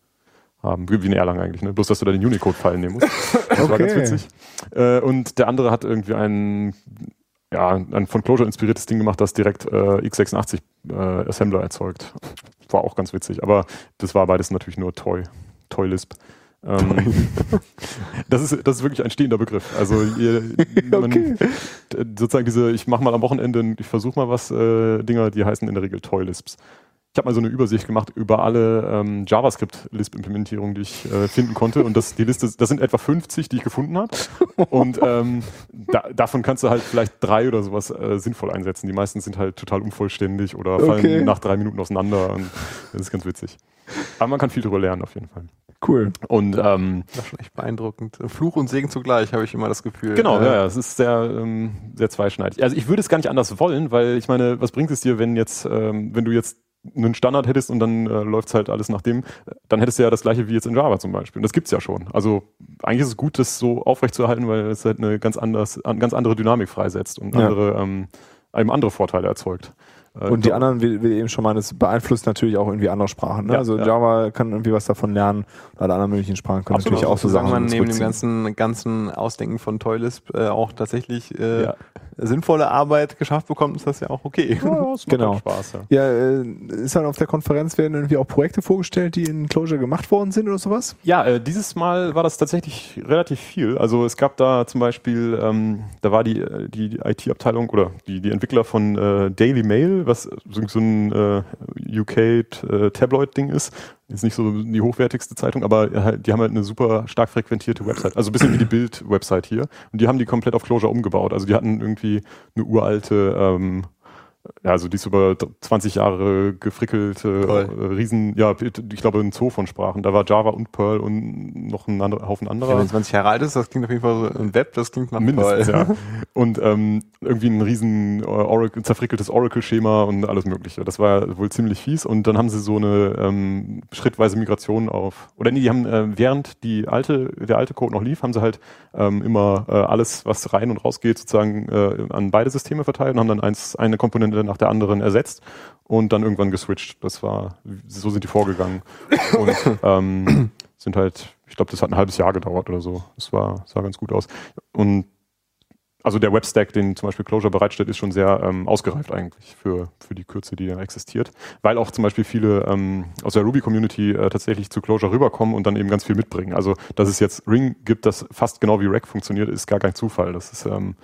haben. Wie wie in Erlang eigentlich, ne? Bloß, dass du da den Unicode-Pfeil nehmen musst. Das war ganz Okay. witzig. Äh, und der andere hat irgendwie ein, ja, ein von Clojure inspiriertes Ding gemacht, das direkt äh, x86 äh, Assembler erzeugt. War auch ganz witzig, aber das war beides natürlich nur Toy. Toy Lisp. Ähm, das, ist, das ist wirklich ein stehender Begriff. Also ihr, man, Okay. d- sozusagen diese, ich mache mal am Wochenende, ich versuche mal was, äh, Dinger, die heißen in der Regel Toy Lisps. Ich habe mal so eine Übersicht gemacht über alle ähm, JavaScript-Lisp-Implementierungen, die ich äh, finden konnte. Und das, die Liste, das sind etwa 50, die ich gefunden habe. Und ähm, da, davon kannst du halt vielleicht drei oder sowas äh, sinnvoll einsetzen. Die meisten sind halt total unvollständig oder fallen Okay. nach drei Minuten auseinander. Und das ist ganz witzig. Aber man kann viel drüber lernen auf jeden Fall. Cool. Und ähm, Das ist schon echt beeindruckend. Fluch und Segen zugleich, habe ich immer das Gefühl. Genau, Äh, ja, ja, es ist sehr, ähm, sehr zweischneidig. Also ich würde es gar nicht anders wollen, weil ich meine, was bringt es dir, wenn jetzt, ähm, wenn du jetzt einen Standard hättest und dann äh, läuft halt alles nach dem, dann hättest du ja das gleiche wie jetzt in Java zum Beispiel. Und das gibt's ja schon. Also eigentlich ist es gut, das so aufrechtzuerhalten, weil es halt eine ganz anders, an, ganz andere Dynamik freisetzt und Ja. andere, ähm, einem andere Vorteile erzeugt. Äh, Und die anderen, wie, wie eben schon mal, das beeinflusst natürlich auch irgendwie andere Sprachen. Ne? Ja, also ja. Java kann irgendwie was davon lernen und alle anderen möglichen Sprachen können Absolut. natürlich auch so Sachen man neben dem ganzen, ganzen Ausdenken von Toylisp äh, auch tatsächlich äh, Ja. Sinnvolle Arbeit geschafft bekommt, ist das ja auch okay. Ja, Genau. halt Spaß, ja. Ja, äh, ist dann auf der Konferenz werden irgendwie auch Projekte vorgestellt, die in Clojure gemacht worden sind oder sowas? Ja, äh, dieses Mal war das tatsächlich relativ viel. Also es gab da zum Beispiel, ähm, da war die, äh, die, IT-Abteilung oder die, die Entwickler von äh, Daily Mail, was so, so ein äh, UK-Tabloid-Ding ist. Ist nicht so die hochwertigste Zeitung, aber äh, halt, die haben halt eine super stark frequentierte Website. Also ein bisschen wie die Bild-Website hier. Und die haben die komplett auf Clojure umgebaut. Also die hatten irgendwie eine uralte ähm, also die ist über 20 Jahre gefrickelte Toll. äh, Riesen, ja, ich glaube ein Zoo von Sprachen. Da war Java und Perl und noch ein anderer, Haufen Ja, anderer. wenn 20 Jahre alt ist, das klingt auf jeden Fall so ein Web, das klingt nach Mindestens, toll. ja. Und ähm, irgendwie ein riesen äh, Oracle, zerfrickeltes Oracle-Schema und alles mögliche. Das war wohl ziemlich fies. Und dann haben sie so eine ähm, schrittweise Migration auf, oder nee, die haben, äh, während die alte, der alte Code noch lief, haben sie halt ähm, immer äh, alles, was rein und raus geht, sozusagen äh, an beide Systeme verteilt und haben dann eins, eine Komponente nach der anderen ersetzt und dann irgendwann geswitcht. Das war, so sind die vorgegangen. Und ähm, sind halt, ich glaube, das hat ein halbes Jahr gedauert oder so. Das war, sah ganz gut aus. Und also der Webstack, den zum Beispiel Clojure bereitstellt, ist schon sehr ähm, ausgereift eigentlich für, für die Kürze, die da existiert. Weil auch zum Beispiel viele ähm, aus der Ruby-Community äh, tatsächlich zu Clojure rüberkommen und dann eben ganz viel mitbringen. Also, dass es jetzt Ring gibt, das fast genau wie Rack funktioniert, ist gar kein Zufall. Das ist, ähm,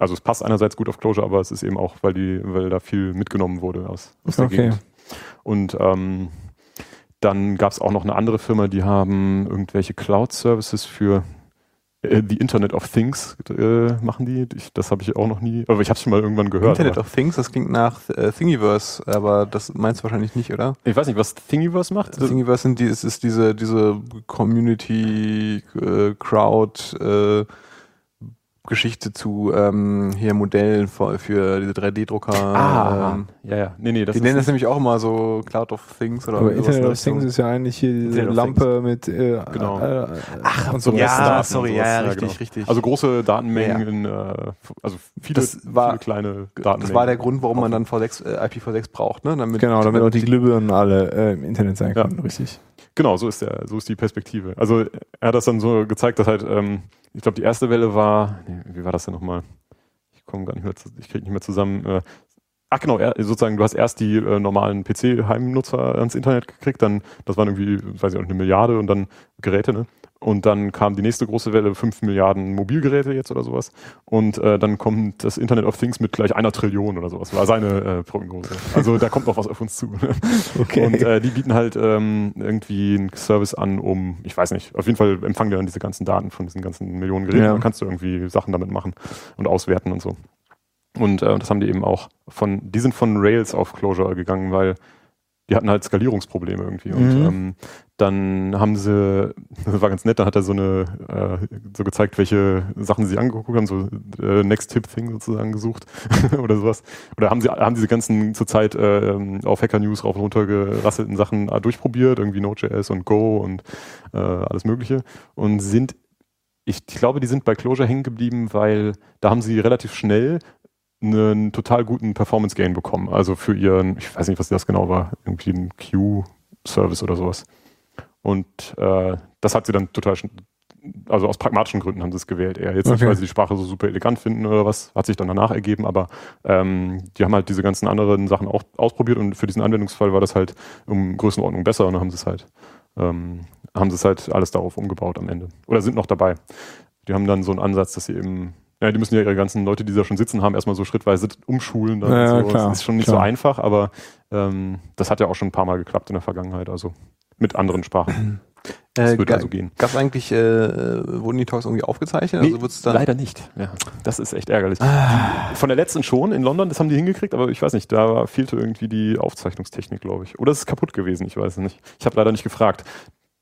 also es passt einerseits gut auf Clojure, aber es ist eben auch, weil die, weil da viel mitgenommen wurde aus, aus der Okay. Gegend. Und ähm, dann gab es auch noch eine andere Firma, die haben irgendwelche Cloud-Services für äh, The Internet of Things äh, machen die. Ich, das habe ich auch noch nie, aber ich habe es schon mal irgendwann gehört. Internet of Things, das klingt nach äh, Thingiverse, aber das meinst du wahrscheinlich nicht, oder? ich weiß nicht, was Thingiverse macht. Thingiverse sind die, es ist diese, diese Community, äh, Crowd, äh, Geschichte zu ähm, hier Modellen für, für diese 3D-Drucker. ah, ähm, ja, ja. Nee, nee, das die ist nennen das nämlich auch immer so Cloud of Things oder Aber Internet of Things ist ja eigentlich hier diese Lampe mit äh, Genau. äh, Ach, und so ja, sorry, ja, sowas, ja, richtig, genau. richtig. Also große Datenmengen Ja. in, äh, also viele, Das war- viele kleine Datenmengen. das war der Grund, warum man dann V6, äh, IPv6 braucht, ne? Damit, Genau, damit auch die Glühbirnen alle äh, im Internet sein Ja. können, richtig. Genau, so ist der, so ist die Perspektive. Also er hat das dann so gezeigt, dass halt, ähm, ich glaube, die erste Welle war, nee, wie war das denn nochmal? Ich komme gar nicht mehr, zu, ich kriege nicht mehr zusammen. Äh, ach genau, er, sozusagen, du hast erst die äh, normalen PC-Heimnutzer ans Internet gekriegt, dann, das waren irgendwie, weiß ich auch eine Milliarde und dann Geräte, ne? Und dann kam die nächste große Welle, 5 Milliarden Mobilgeräte jetzt oder sowas. Und äh, dann kommt das Internet of Things mit gleich einer Trillion oder sowas, war seine äh, Prognose. Also da kommt noch was auf uns zu. Okay. Und äh, die bieten halt ähm, irgendwie einen Service an, um, ich weiß nicht, auf jeden Fall empfangen die dann diese ganzen Daten von diesen ganzen Millionen Geräten. Ja. Dann kannst du irgendwie Sachen damit machen und auswerten und so. Und äh, das haben die eben auch von, die sind von Rails auf Clojure gegangen, weil die hatten halt Skalierungsprobleme irgendwie. Und Mhm. ähm, dann haben sie, das war ganz nett, dann hat er so eine, äh, so gezeigt, welche Sachen sie angeguckt haben, so äh, Next Tip Thing sozusagen gesucht oder sowas. Oder haben sie, haben diese ganzen zurzeit äh, auf Hacker News rauf und runter gerasselten Sachen äh, durchprobiert, irgendwie Node.js und Go und äh, alles Mögliche und sind ich glaube, die sind bei Clojure hängen geblieben, weil da haben sie relativ schnell einen total guten Performance Gain bekommen. Also für ihren, ich weiß nicht, was das genau war, irgendwie ein Q-Service oder sowas. Und äh, das hat sie dann total, also aus pragmatischen Gründen haben sie es gewählt. Eher jetzt nicht, Okay. weil sie die Sprache so super elegant finden oder was, hat sich dann danach ergeben, aber ähm, die haben halt diese ganzen anderen Sachen auch ausprobiert und für diesen Anwendungsfall war das halt um Größenordnung besser und dann haben sie es halt, ähm, haben sie es halt alles darauf umgebaut am Ende. Oder sind noch dabei. Die haben dann so einen Ansatz, dass sie eben ja, die müssen ja ihre ganzen Leute, die da schon sitzen haben, erstmal so schrittweise umschulen. Dann Ja, so. klar, Das ist schon nicht klar. so einfach, aber ähm, das hat ja auch schon ein paar Mal geklappt in der Vergangenheit, also mit anderen Sprachen. Das Äh, wird also gehen. Gab es eigentlich, äh, wurden die Talks irgendwie aufgezeichnet? Nee, also wird's dann leider nicht. Ja, das ist echt ärgerlich. Ah. Von der letzten schon in London, das haben die hingekriegt, aber ich weiß nicht, da fehlte irgendwie die Aufzeichnungstechnik, glaube ich. Oder es ist kaputt gewesen, ich weiß es nicht. Ich habe leider nicht gefragt.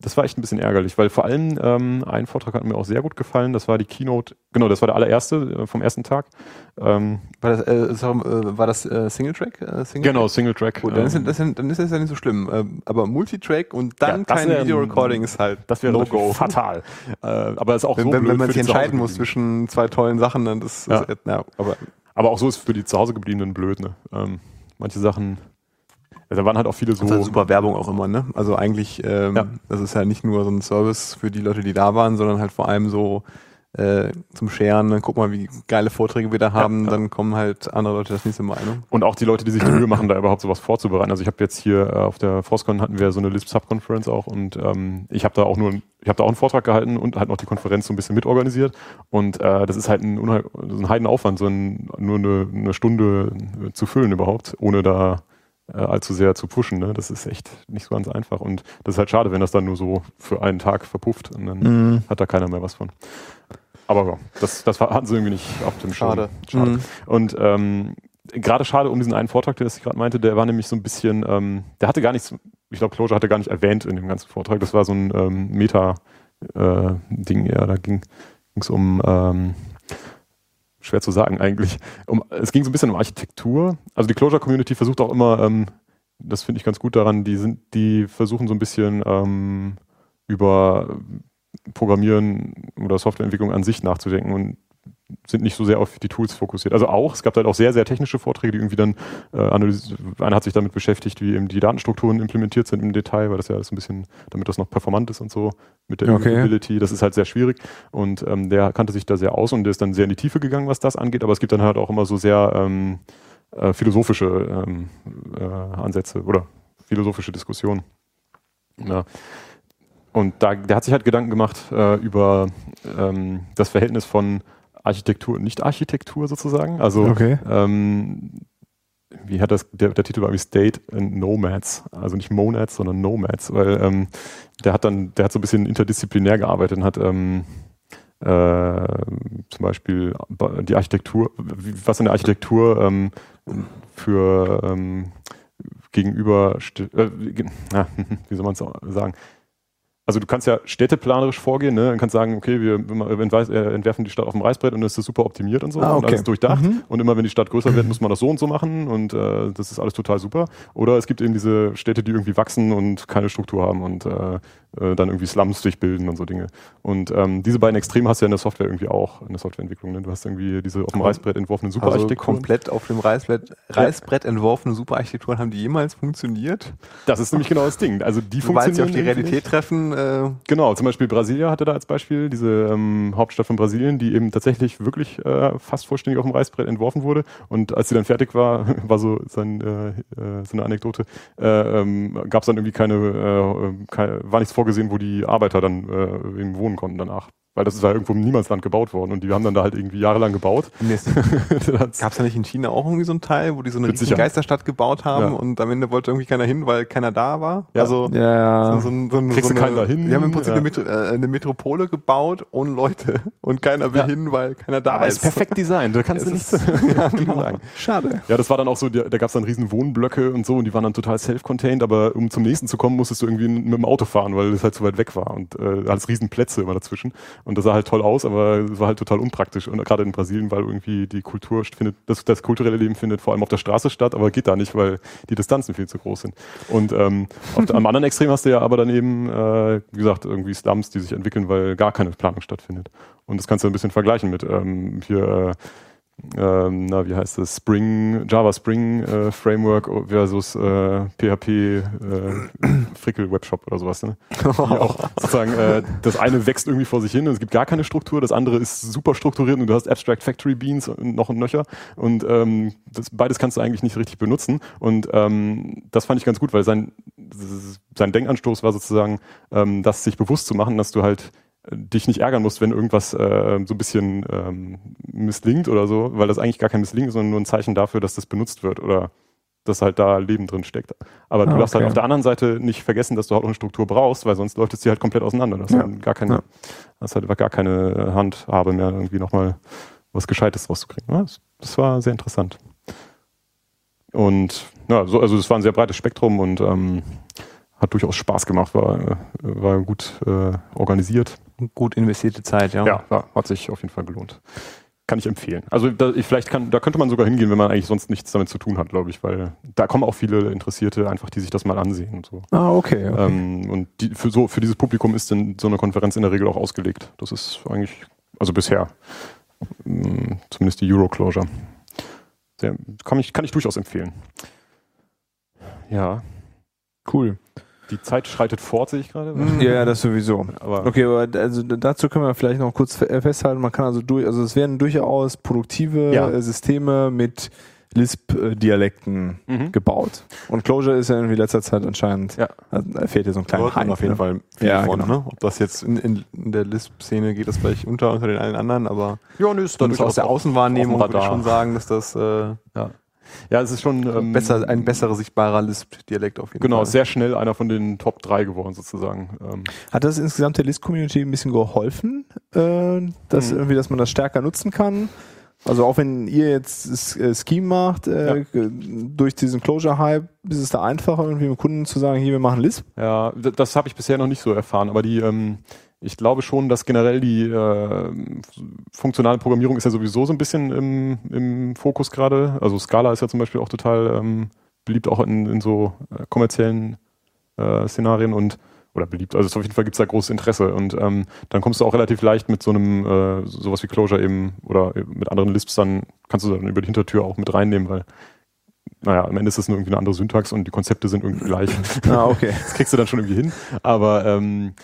Das war echt ein bisschen ärgerlich, weil vor allem ähm, ein Vortrag hat mir auch sehr gut gefallen. Das war die Keynote, genau, das war der allererste äh, vom ersten Tag. Ähm, War das, äh, sorry, äh, war das äh, Singletrack? Äh, Single genau, Single Track. Gut, dann, ist, ähm, das, dann ist das ja nicht so schlimm. Ähm, aber Multitrack und dann Ja, das kein Video-Recording ist halt das wäre No-Go. natürlich fatal. Äh, aber ist auch Wenn, so wenn, blöd wenn man sich entscheiden muss zwischen zwei tollen Sachen, dann das Ja. ist, ja, aber Aber auch so ist für die zu Hause gebliebenen blöd. Ne? Ähm, manche Sachen, ja, da waren halt auch viele so. Das ist halt super Werbung auch immer, ne? Also eigentlich, ähm, Ja. das ist ja nicht nur so ein Service für die Leute, die da waren, sondern halt vor allem so äh, zum Scheren, dann guck mal, wie geile Vorträge wir da haben, ja. dann kommen halt andere Leute das nächste Mal, ne? Und auch die Leute, die sich die Mühe machen, da überhaupt sowas vorzubereiten. Also ich habe jetzt hier äh, auf der Frostcon hatten wir so eine Lisp Subconference auch und ähm, ich habe da auch nur, ich habe da auch einen Vortrag gehalten und halt noch die Konferenz so ein bisschen mitorganisiert. Und äh, das ist halt ein, so ein Heidenaufwand, so ein, nur eine, eine Stunde zu füllen überhaupt, ohne da äh, allzu sehr zu pushen. Ne? Das ist echt nicht so ganz einfach. Und das ist halt schade, wenn das dann nur so für einen Tag verpufft und dann Mhm. hat da keiner mehr was von. Aber ja, das, das war- hatten sie irgendwie nicht auf dem Schirm. Schade. Schade. Mhm. Und ähm, gerade schade um diesen einen Vortrag, den ich gerade meinte, der war nämlich so ein bisschen, ähm, der hatte gar nichts, ich glaube, Clojure hatte gar nicht erwähnt in dem ganzen Vortrag. Das war so ein ähm, Meta-Ding eher. Da ging es um, ähm, schwer zu sagen eigentlich, um, es ging so ein bisschen um Architektur. Also die Clojure-Community versucht auch immer, ähm, das finde ich ganz gut daran, die sind, die versuchen so ein bisschen ähm, über Programmieren oder Softwareentwicklung an sich nachzudenken und sind nicht so sehr auf die Tools fokussiert. Also auch, es gab halt auch sehr, sehr technische Vorträge, die irgendwie dann äh, analysiert, einer hat sich damit beschäftigt, wie eben die Datenstrukturen implementiert sind im Detail, weil das ja alles ein bisschen, damit das noch performant ist und so, mit der Okay. Usability, das ist halt sehr schwierig und ähm, der kannte sich da sehr aus und der ist dann sehr in die Tiefe gegangen, was das angeht, aber es gibt dann halt auch immer so sehr ähm, äh, philosophische ähm, äh, Ansätze oder philosophische Diskussionen. Ja. Und da, der hat sich halt Gedanken gemacht äh, über ähm, das Verhältnis von Architektur und Nicht-Architektur sozusagen. Also Okay. ähm, wie hat das, der, der Titel war wie State and Nomads, also nicht Monads, sondern Nomads, weil ähm, der hat dann, der hat so ein bisschen interdisziplinär gearbeitet und hat ähm, äh, zum Beispiel die Architektur, was in der Architektur ähm, für ähm, gegenüber, äh, wie soll man es sagen? Also du kannst ja städteplanerisch vorgehen, ne? Du kannst sagen, okay, wir äh, entwerfen die Stadt auf dem Reißbrett und das ist super optimiert und so Ah, und okay. alles durchdacht. Mhm. Und immer wenn die Stadt größer wird, muss man das so und so machen und äh, das ist alles total super. Oder es gibt eben diese Städte, die irgendwie wachsen und keine Struktur haben und äh, äh, dann irgendwie Slums sich bilden und so Dinge. Und ähm, diese beiden Extreme hast du ja in der Software irgendwie auch, in der Softwareentwicklung. Ne? Du hast irgendwie diese auf dem Reißbrett entworfenen Also Superarchitekturen. komplett auf dem Reißbrett, Reißbrett entworfene Superarchitekturen, haben die jemals funktioniert? das ist nämlich genau das Ding. Also die Sobald sie funktionieren auf die Realität treffen, Äh, Genau, zum Beispiel Brasilia hatte da als Beispiel, diese ähm, Hauptstadt von Brasilien, die eben tatsächlich wirklich äh, fast vollständig auf dem Reißbrett entworfen wurde. Und als sie dann fertig war, war so, sein, äh, äh, so eine Anekdote, äh, ähm, gab es dann irgendwie keine, äh, keine, war nichts vorgesehen, wo die Arbeiter dann wohnen konnten danach. Weil das ist da irgendwo im Niemandsland gebaut worden und die haben dann da halt irgendwie jahrelang gebaut. Gab es da nicht in China auch irgendwie so einen Teil, wo die so eine Sicherheit. Geisterstadt gebaut haben Ja. und am Ende wollte irgendwie keiner hin, weil keiner da war? Ja. Also Ja, ja. so, so, ein- so, ein- Kriegst so du eine, keinen dahin? Die haben im Prinzip Ja. eine, Metro, äh, eine Metropole gebaut ohne Leute und keiner will Ja. hin, weil keiner da Aber ist. ist perfekt designt, da kannst du nichts ja, genau. sagen. Schade. Ja, das war dann auch so, da, da gab es dann riesen Wohnblöcke und so und die waren dann total self-contained, aber um zum nächsten zu kommen, musstest du irgendwie mit dem Auto fahren, weil es halt zu weit weg war und äh, alles riesen Plätze immer dazwischen und das sah halt toll aus, aber es war halt total unpraktisch und gerade in Brasilien, weil irgendwie die Kultur findet, das, das kulturelle Leben findet vor allem auf der Straße statt, aber geht da nicht, weil die Distanzen viel zu groß sind. Und ähm, der, am anderen Extrem hast du ja aber dann eben, äh, wie gesagt, irgendwie Slums, die sich entwickeln, weil gar keine Planung stattfindet. Und das kannst du ein bisschen vergleichen mit ähm, hier äh, ähm, na, wie heißt es, Spring, Java Spring äh, Framework versus äh, PHP äh, Frickel Webshop oder sowas. Ne? Auch sozusagen, äh, das eine wächst irgendwie vor sich hin und es gibt gar keine Struktur, das andere ist super strukturiert und du hast Abstract Factory Beans und noch und nöcher und ähm, das, beides kannst du eigentlich nicht richtig benutzen und ähm, das fand ich ganz gut, weil sein, sein Denkanstoß war sozusagen, ähm, das sich bewusst zu machen, dass du halt dich nicht ärgern musst, wenn irgendwas äh, so ein bisschen ähm, misslingt oder so, weil das eigentlich gar kein Misslingen ist, sondern nur ein Zeichen dafür, dass das benutzt wird oder dass halt da Leben drin steckt. Aber du Ah, darfst halt okay. auf der anderen Seite nicht vergessen, dass du halt auch eine Struktur brauchst, weil sonst läuft es dir halt komplett auseinander. Das Ja. halt gar keine, Ja. das halt gar keine Handhabe mehr, irgendwie nochmal was Gescheites rauszukriegen. Ja, das, das war sehr interessant. Und ja, so, also es war ein sehr breites Spektrum und ähm, hat durchaus Spaß gemacht, war, äh, war gut äh, organisiert. Gut investierte Zeit, ja. Ja, ja, hat sich auf jeden Fall gelohnt. Kann ich empfehlen. Also da, ich, vielleicht kann, da könnte man sogar hingehen, wenn man eigentlich sonst nichts damit zu tun hat, glaube ich, weil da kommen auch viele Interessierte einfach, die sich das mal ansehen und so. Ah, okay. okay. Ähm, und die, für, so, für dieses Publikum ist denn so eine Konferenz in der Regel auch ausgelegt. Das ist eigentlich, also bisher, ähm, zumindest die Euroclosure. Sehr, kann, ich, kann ich durchaus empfehlen. Ja, cool. Die Zeit schreitet fort, sehe ich gerade. Ja, ja, das sowieso. Aber Okay, aber also dazu können wir vielleicht noch kurz äh, festhalten, man kann also durch, also es werden durchaus produktive Ja. äh, Systeme mit Lisp-Dialekten Mhm. gebaut. Und Clojure ist ja in letzter Zeit anscheinend, Ja. also, da fehlt ja so ein kleiner Hype, auf jeden ne? Fall viel Ja, von, genau. ne? Ob das jetzt in, in, in der Lisp-Szene geht, das vielleicht unter unter den allen anderen, aber ja, nö, ist dann aus der Außenwahrnehmung würde ich schon sagen, dass das äh, Ja, es ist schon ähm, besser, ein besserer sichtbarer Lisp-Dialekt auf jeden Genau, Fall. sehr schnell einer von den Top 3 geworden sozusagen. Ähm, Hat das insgesamt der Lisp-Community ein bisschen geholfen, äh, dass Mhm. irgendwie, dass man das stärker nutzen kann? Also auch wenn ihr jetzt äh, Scheme macht, äh, durch diesen Closure-Hype ist es da einfacher, irgendwie mit Kunden zu sagen, hier, wir machen Lisp? ja, d- das habe ich bisher noch nicht so erfahren, aber die, ähm, ich glaube schon, dass generell die äh, funktionale Programmierung ist ja sowieso so ein bisschen im, im Fokus gerade. Also Scala ist ja zum Beispiel auch total ähm, beliebt, auch in, in so äh, kommerziellen äh, Szenarien und oder beliebt, also auf jeden Fall gibt es da großes Interesse und ähm, dann kommst du auch relativ leicht mit so einem äh, sowas wie Closure eben oder eben mit anderen Lisps dann kannst du dann über die Hintertür auch mit reinnehmen, weil naja, am Ende ist das nur irgendwie eine andere Syntax und die Konzepte sind irgendwie gleich. Ah, okay. Das kriegst du dann schon irgendwie hin. Aber ähm,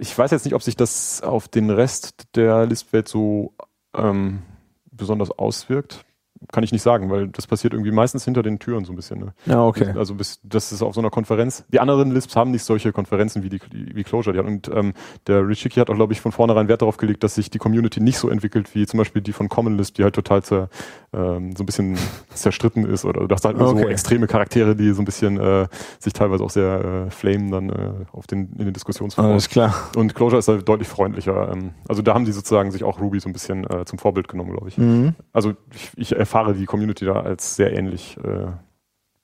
ich weiß jetzt nicht, ob sich das auf den Rest der Lisp-Welt so ähm, besonders auswirkt. Kann ich nicht sagen, weil das passiert irgendwie meistens hinter den Türen so ein bisschen. Ne? Ja, okay. Also bis, das ist auf so einer Konferenz. Die anderen Lisps haben nicht solche Konferenzen wie die wie Closure. Die hat. Und ähm, der Richiki hat auch, glaube ich, von vornherein Wert darauf gelegt, dass sich die Community nicht so entwickelt wie zum Beispiel die von Common Lisp, die halt total zer, ähm, so ein bisschen zerstritten ist. Oder du hast halt nur so Okay. extreme Charaktere, die so ein bisschen äh, sich teilweise auch sehr äh, flamen dann äh, auf den, in den Diskussionsforen. Alles klar. Und Closure ist halt deutlich freundlicher. Ähm, also da haben die sozusagen sich auch Ruby so ein bisschen äh, zum Vorbild genommen, glaube ich. Mhm. Also ich, ich erfahre die Community da als sehr ähnlich äh,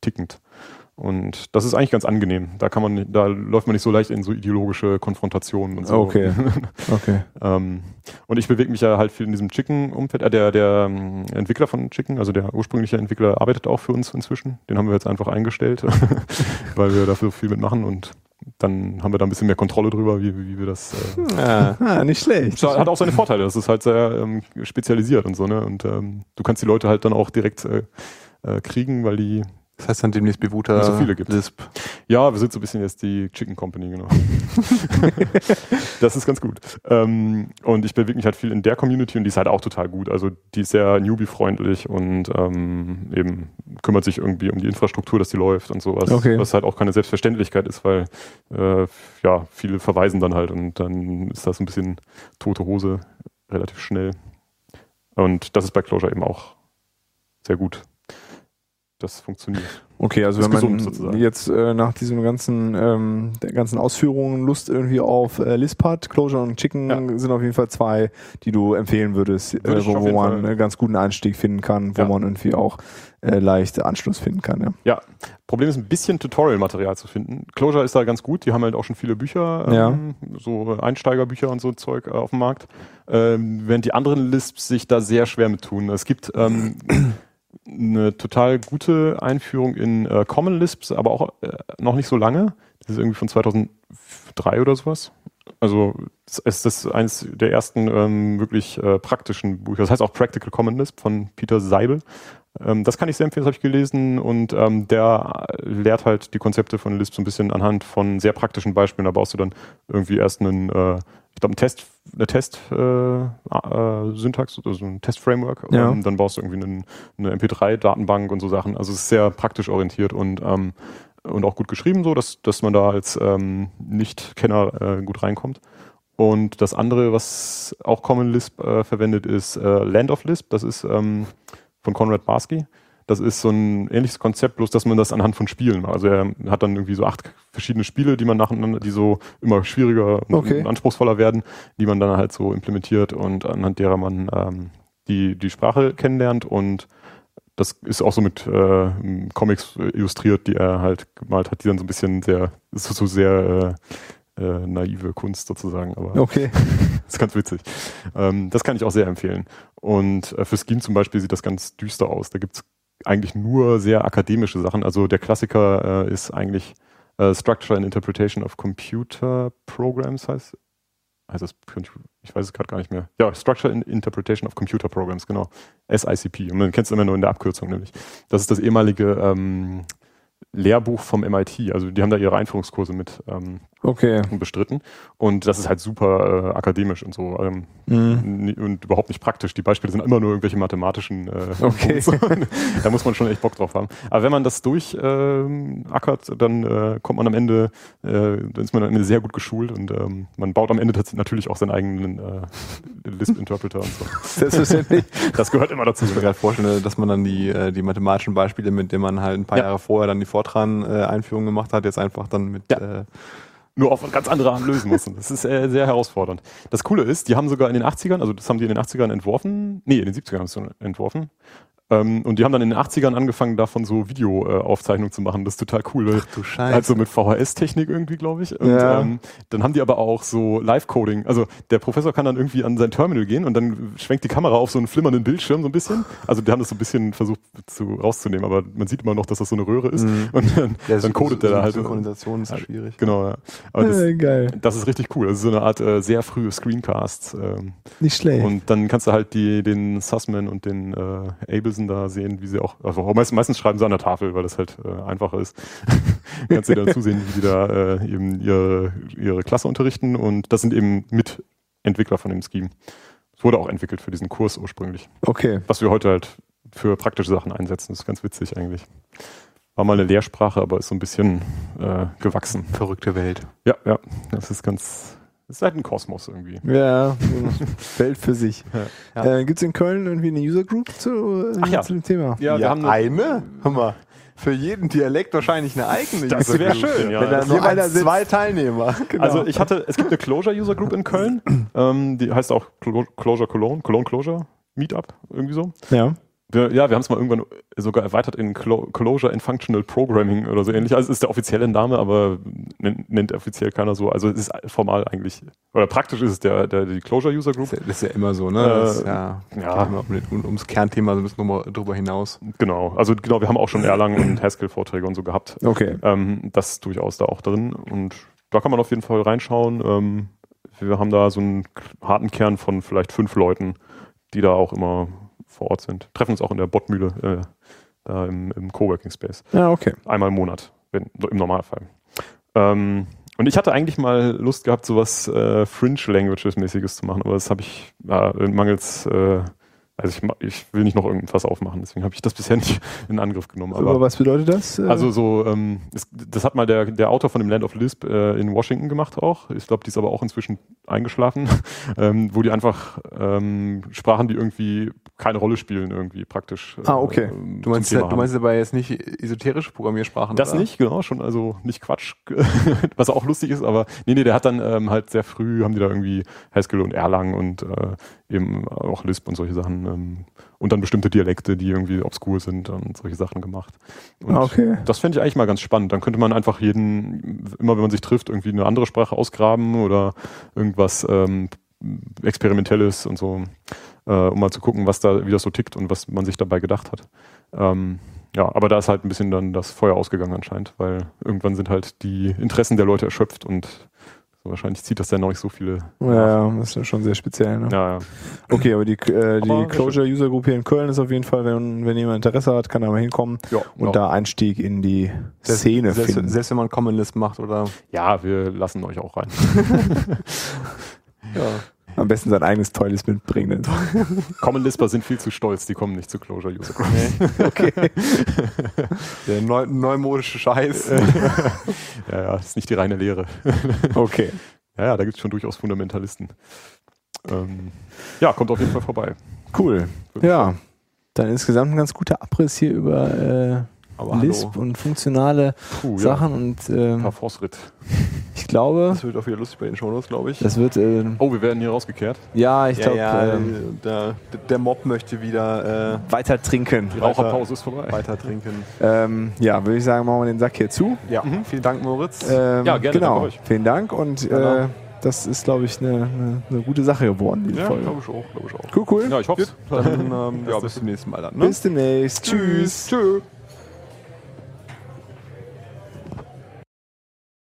tickend. Und das ist eigentlich ganz angenehm. Da kann man, da läuft man nicht so leicht in so ideologische Konfrontationen und so. Okay. Okay. ähm, und ich bewege mich ja halt viel in diesem Chicken-Umfeld. Äh, der der ähm, Entwickler von Chicken, also der ursprüngliche Entwickler, arbeitet auch für uns inzwischen. Den haben wir jetzt einfach eingestellt, weil wir dafür viel mitmachen und dann haben wir da ein bisschen mehr Kontrolle drüber, wie, wie wir das. Äh, Ja. Ah, nicht schlecht. hat auch seine Vorteile. Das ist halt sehr ähm, spezialisiert und so, ne? Und ähm, du kannst die Leute halt dann auch direkt äh, äh, kriegen, weil die Das heißt dann demnächst Wie so viele gibt. Lisp. Ja, wir sind so ein bisschen jetzt die Chicken Company, genau. das ist ganz gut. Ähm, und ich bewege mich halt viel in der Community und die ist halt auch total gut. Also die ist sehr Newbie-freundlich und ähm, eben kümmert sich irgendwie um die Infrastruktur, dass die läuft und sowas. Okay. Was halt auch keine Selbstverständlichkeit ist, weil äh, ja, viele verweisen dann halt und dann ist das ein bisschen tote Hose relativ schnell. Und das ist bei Clojure eben auch sehr gut. Das funktioniert. Okay, also Ist wenn man sozusagen. jetzt äh, nach diesem ganzen, ähm, der ganzen Ausführungen Lust irgendwie auf äh, Lisp hat, Clojure und Chicken Ja. sind auf jeden Fall zwei, die du empfehlen würdest, Würde äh, wo, wo man Fall. einen ganz guten Einstieg finden kann, wo Ja. man irgendwie auch äh, leicht Anschluss finden kann. Ja. Ja, Problem ist ein bisschen Tutorial-Material zu finden. Clojure ist da ganz gut, die haben halt auch schon viele Bücher, ähm, so Einsteigerbücher und so Zeug äh, auf dem Markt, ähm, während die anderen Lisps sich da sehr schwer mit tun. Es gibt ähm, eine total gute Einführung in äh, Common Lisps, aber auch äh, noch nicht so lange. Das ist irgendwie von 2003 oder sowas. Also es ist das eines der ersten ähm, wirklich äh, praktischen Bücher. Das heißt auch Practical Common Lisp von Peter Seibel. Ähm, das kann ich sehr empfehlen, das habe ich gelesen und ähm, der lehrt halt die Konzepte von Lisp so ein bisschen anhand von sehr praktischen Beispielen. Da baust du dann irgendwie erst einen, äh, ich glaube, einen Test, eine Test-Syntax, äh, Syntax, also ein Test-Framework. Ja. Ähm, dann baust du irgendwie einen, eine MP3-Datenbank und so Sachen. Also es ist sehr praktisch orientiert und ähm, und auch gut geschrieben, so dass, dass man da als ähm, Nicht-Kenner äh, gut reinkommt. Und das andere, was auch Common Lisp äh, verwendet, ist äh, Land of Lisp. Das ist ähm, von Konrad Barsky. Das ist so ein ähnliches Konzept, bloß dass man das anhand von Spielen macht. Also er hat dann irgendwie so acht verschiedene Spiele, die man nacheinander, die so immer schwieriger und Okay. anspruchsvoller werden, die man dann halt so implementiert und anhand derer man ähm, die, die Sprache kennenlernt und das ist auch so mit äh, Comics illustriert, die er halt gemalt hat, die dann so ein bisschen sehr, ist so sehr äh, äh, naive Kunst sozusagen, aber Okay. das ist ganz witzig. Ähm, das kann ich auch sehr empfehlen. Und äh, für Scheme zum Beispiel sieht das ganz düster aus. Da gibt's eigentlich nur sehr akademische Sachen. Also der Klassiker äh, ist eigentlich äh, Structure and Interpretation of Computer Programs heißt. Heißt das, ich weiß es gerade gar nicht mehr. Ja, Structure Interpretation of Computer Programs, genau. SICP. Und man kennt es immer nur in der Abkürzung nämlich. Das ist das ehemalige ähm, Lehrbuch vom MIT. Also die haben da ihre Einführungskurse mit ähm, Okay. bestritten. Und das ist halt super äh, akademisch und so. Ähm, Mhm. und überhaupt nicht praktisch. Die Beispiele sind immer nur irgendwelche mathematischen. Äh, Okay. so. da muss man schon echt Bock drauf haben. Aber wenn man das durchackert, ähm, dann äh, kommt man am Ende, äh, dann ist man am Ende sehr gut geschult und ähm, man baut am Ende natürlich auch seinen eigenen äh, Lisp-Interpreter und so. Selbstverständlich. Das gehört immer dazu. Ich kann mir gerade vorstellen, dass man dann die, äh, die mathematischen Beispiele, mit denen man halt ein paar Ja. Jahre vorher dann die Fortran-Einführung gemacht hat, jetzt einfach dann mit Ja. äh, nur auf ganz andere Art lösen mussten. Das ist äh, sehr herausfordernd. Das Coole ist, die haben sogar in den 80ern, also das haben die in den 80ern entworfen, nee, in den 70ern haben sie es entworfen. Ähm, und die haben dann in den 80ern angefangen, davon so Videoaufzeichnungen zu machen. Das ist total cool. Weil du Scheiße. Also mit VHS-Technik irgendwie, glaube ich. Und Ja. ähm, dann haben die aber auch so Live-Coding. Also der Professor kann dann irgendwie an sein Terminal gehen und dann schwenkt die Kamera auf so einen flimmernden Bildschirm so ein bisschen. Also die haben das so ein bisschen versucht zu, rauszunehmen, aber man sieht immer noch, dass das so eine Röhre ist. Mhm. Und dann, dann codet der da halt. Synchronisation ist so schwierig. Genau, ja. Aber das, Äh, geil. das ist richtig cool. Das ist so eine Art äh, sehr frühe Screencasts. Ähm, Nicht schlecht. und dann kannst du halt die, den Sussman und den äh, Abelson da sehen, wie sie auch, also meistens, meistens schreiben sie an der Tafel, weil das halt äh, einfacher ist. kannst du dann zusehen, wie die da äh, eben ihre, ihre Klasse unterrichten und das sind eben Mitentwickler von dem Scheme. Es wurde auch entwickelt für diesen Kurs ursprünglich, Okay. was wir heute halt für praktische Sachen einsetzen. Das ist ganz witzig eigentlich. War mal eine Lehrsprache, aber ist so ein bisschen äh, gewachsen. Verrückte Welt. Ja, ja, das ist ganz, das ist halt ein Kosmos irgendwie. Ja, Welt für sich. Ja. Äh, Gibt es in Köln irgendwie eine User Group zu, äh, ja. zu dem Thema? Ja, wir haben eine, mal. Für jeden Dialekt wahrscheinlich eine eigene Das User wäre Group. schön, ja. Wenn da Das- nur einer sitzt. zwei Teilnehmer. Genau. Also ich hatte, es gibt eine Closure User Group in Köln, ähm, die heißt auch Clo- Closure Cologne, Cologne Closure Meetup, irgendwie so. Ja. Wir, ja, wir haben es mal irgendwann sogar erweitert in Clo Closure in Functional Programming oder so ähnlich. Also es ist der offizielle Name, aber nennt, nennt offiziell keiner so. Also es ist formal eigentlich, oder praktisch ist es der, der die Closure User Group. das ist ja- immer so, ne? Äh, Das ja, ja. immer um, den- um, ums Kernthema so ein bisschen drüber, drüber hinaus. Genau, also genau, wir haben auch schon Erlangen und Haskell-Vorträge und so gehabt. Okay. Ähm, das ist durchaus da auch drin und da kann man auf jeden Fall reinschauen. Ähm, wir haben da so einen harten Kern von vielleicht fünf Leuten, die da auch immer vor Ort sind. Treffen uns auch in der Bottmühle da im, im Coworking Space. Ja, okay. Einmal im Monat, wenn, im Normalfall. Ähm, und ich hatte eigentlich mal Lust gehabt, sowas äh, Fringe Languages mäßiges zu machen, aber das habe ich ja, mangels äh, also ich, ich will nicht noch irgendwas aufmachen, deswegen habe ich das bisher nicht in Angriff genommen. Aber Aber was bedeutet das? Äh, also so, ähm, es, das hat mal der, der Autor von dem Land of Lisp äh, in Washington gemacht auch. Ich glaube, die ist aber auch inzwischen eingeschlafen, ähm, wo die einfach ähm, Sprachen, die irgendwie keine Rolle spielen, irgendwie praktisch. Ah, okay. ähm, Du meinst, du meinst aber jetzt nicht esoterische Programmiersprachen? das oder? nicht, genau, schon, also nicht Quatsch, was auch lustig ist, aber nee, nee, der hat dann ähm, halt sehr früh, haben die da irgendwie Haskell und Erlang und äh, eben auch Lisp und solche Sachen ähm, und dann bestimmte Dialekte, die irgendwie obskur sind und solche Sachen gemacht. Und Ah, okay. das fände ich eigentlich mal ganz spannend. Dann könnte man einfach jeden, immer wenn man sich trifft, irgendwie eine andere Sprache ausgraben oder irgendwas ähm, Experimentelles und so, äh, um mal zu gucken, was da, wie das so tickt und was man sich dabei gedacht hat. Ähm, ja, aber da ist halt ein bisschen dann das Feuer ausgegangen anscheinend, weil irgendwann sind halt die Interessen der Leute erschöpft und so wahrscheinlich zieht das dann noch nicht so viele. ja, ja, das ist ja schon sehr speziell. Ne? Ja, ja. Okay, aber die, äh, die Aber Closure User Group hier in Köln ist auf jeden Fall, wenn, wenn jemand Interesse hat, kann da mal hinkommen ja, und genau. da Einstieg in die Selbst, Szene selbst, finden. selbst wenn man Common Lisp macht oder. ja, wir lassen euch auch rein. Ja. Am besten sein eigenes Toilet mitbringen. Common Lisper sind viel zu stolz, die kommen nicht zu Closure User Group. okay. Der neu, neumodische Scheiß. Ja, ja, das ist nicht die reine Lehre. Okay. Ja, ja, da gibt es schon durchaus Fundamentalisten. Ähm, ja, kommt auf jeden Fall vorbei. Cool. Ja. Dann insgesamt ein ganz guter Abriss hier über äh, Aber Lisp und funktionale Puh, Sachen und Ja, ähm, paar Fortschritt. ich glaube, Das wird auch wieder lustig bei den Shownotes, glaube ich. das wird äh, Oh, wir werden hier rausgekehrt. ja, ich ja, glaube ja, ähm, der, der Mob möchte wieder weiter trinken. Die Raucherpause ist vorbei. äh, weiter trinken. Ähm, ja, würde ich sagen, machen wir den Sack hier zu. Ja, vielen Dank, Moritz. Ähm, Ja, gerne, Genau. Vielen Dank und äh, Genau. das ist, glaube ich, eine, eine, eine gute Sache geworden, diese Ja, Folge. glaube ich auch, glaube ich auch. Cool, cool. Ja, ich hoffe Dann ähm, ja, bis zum nächsten Mal dann. Ne? Bis demnächst. Tschüss. Tschüss.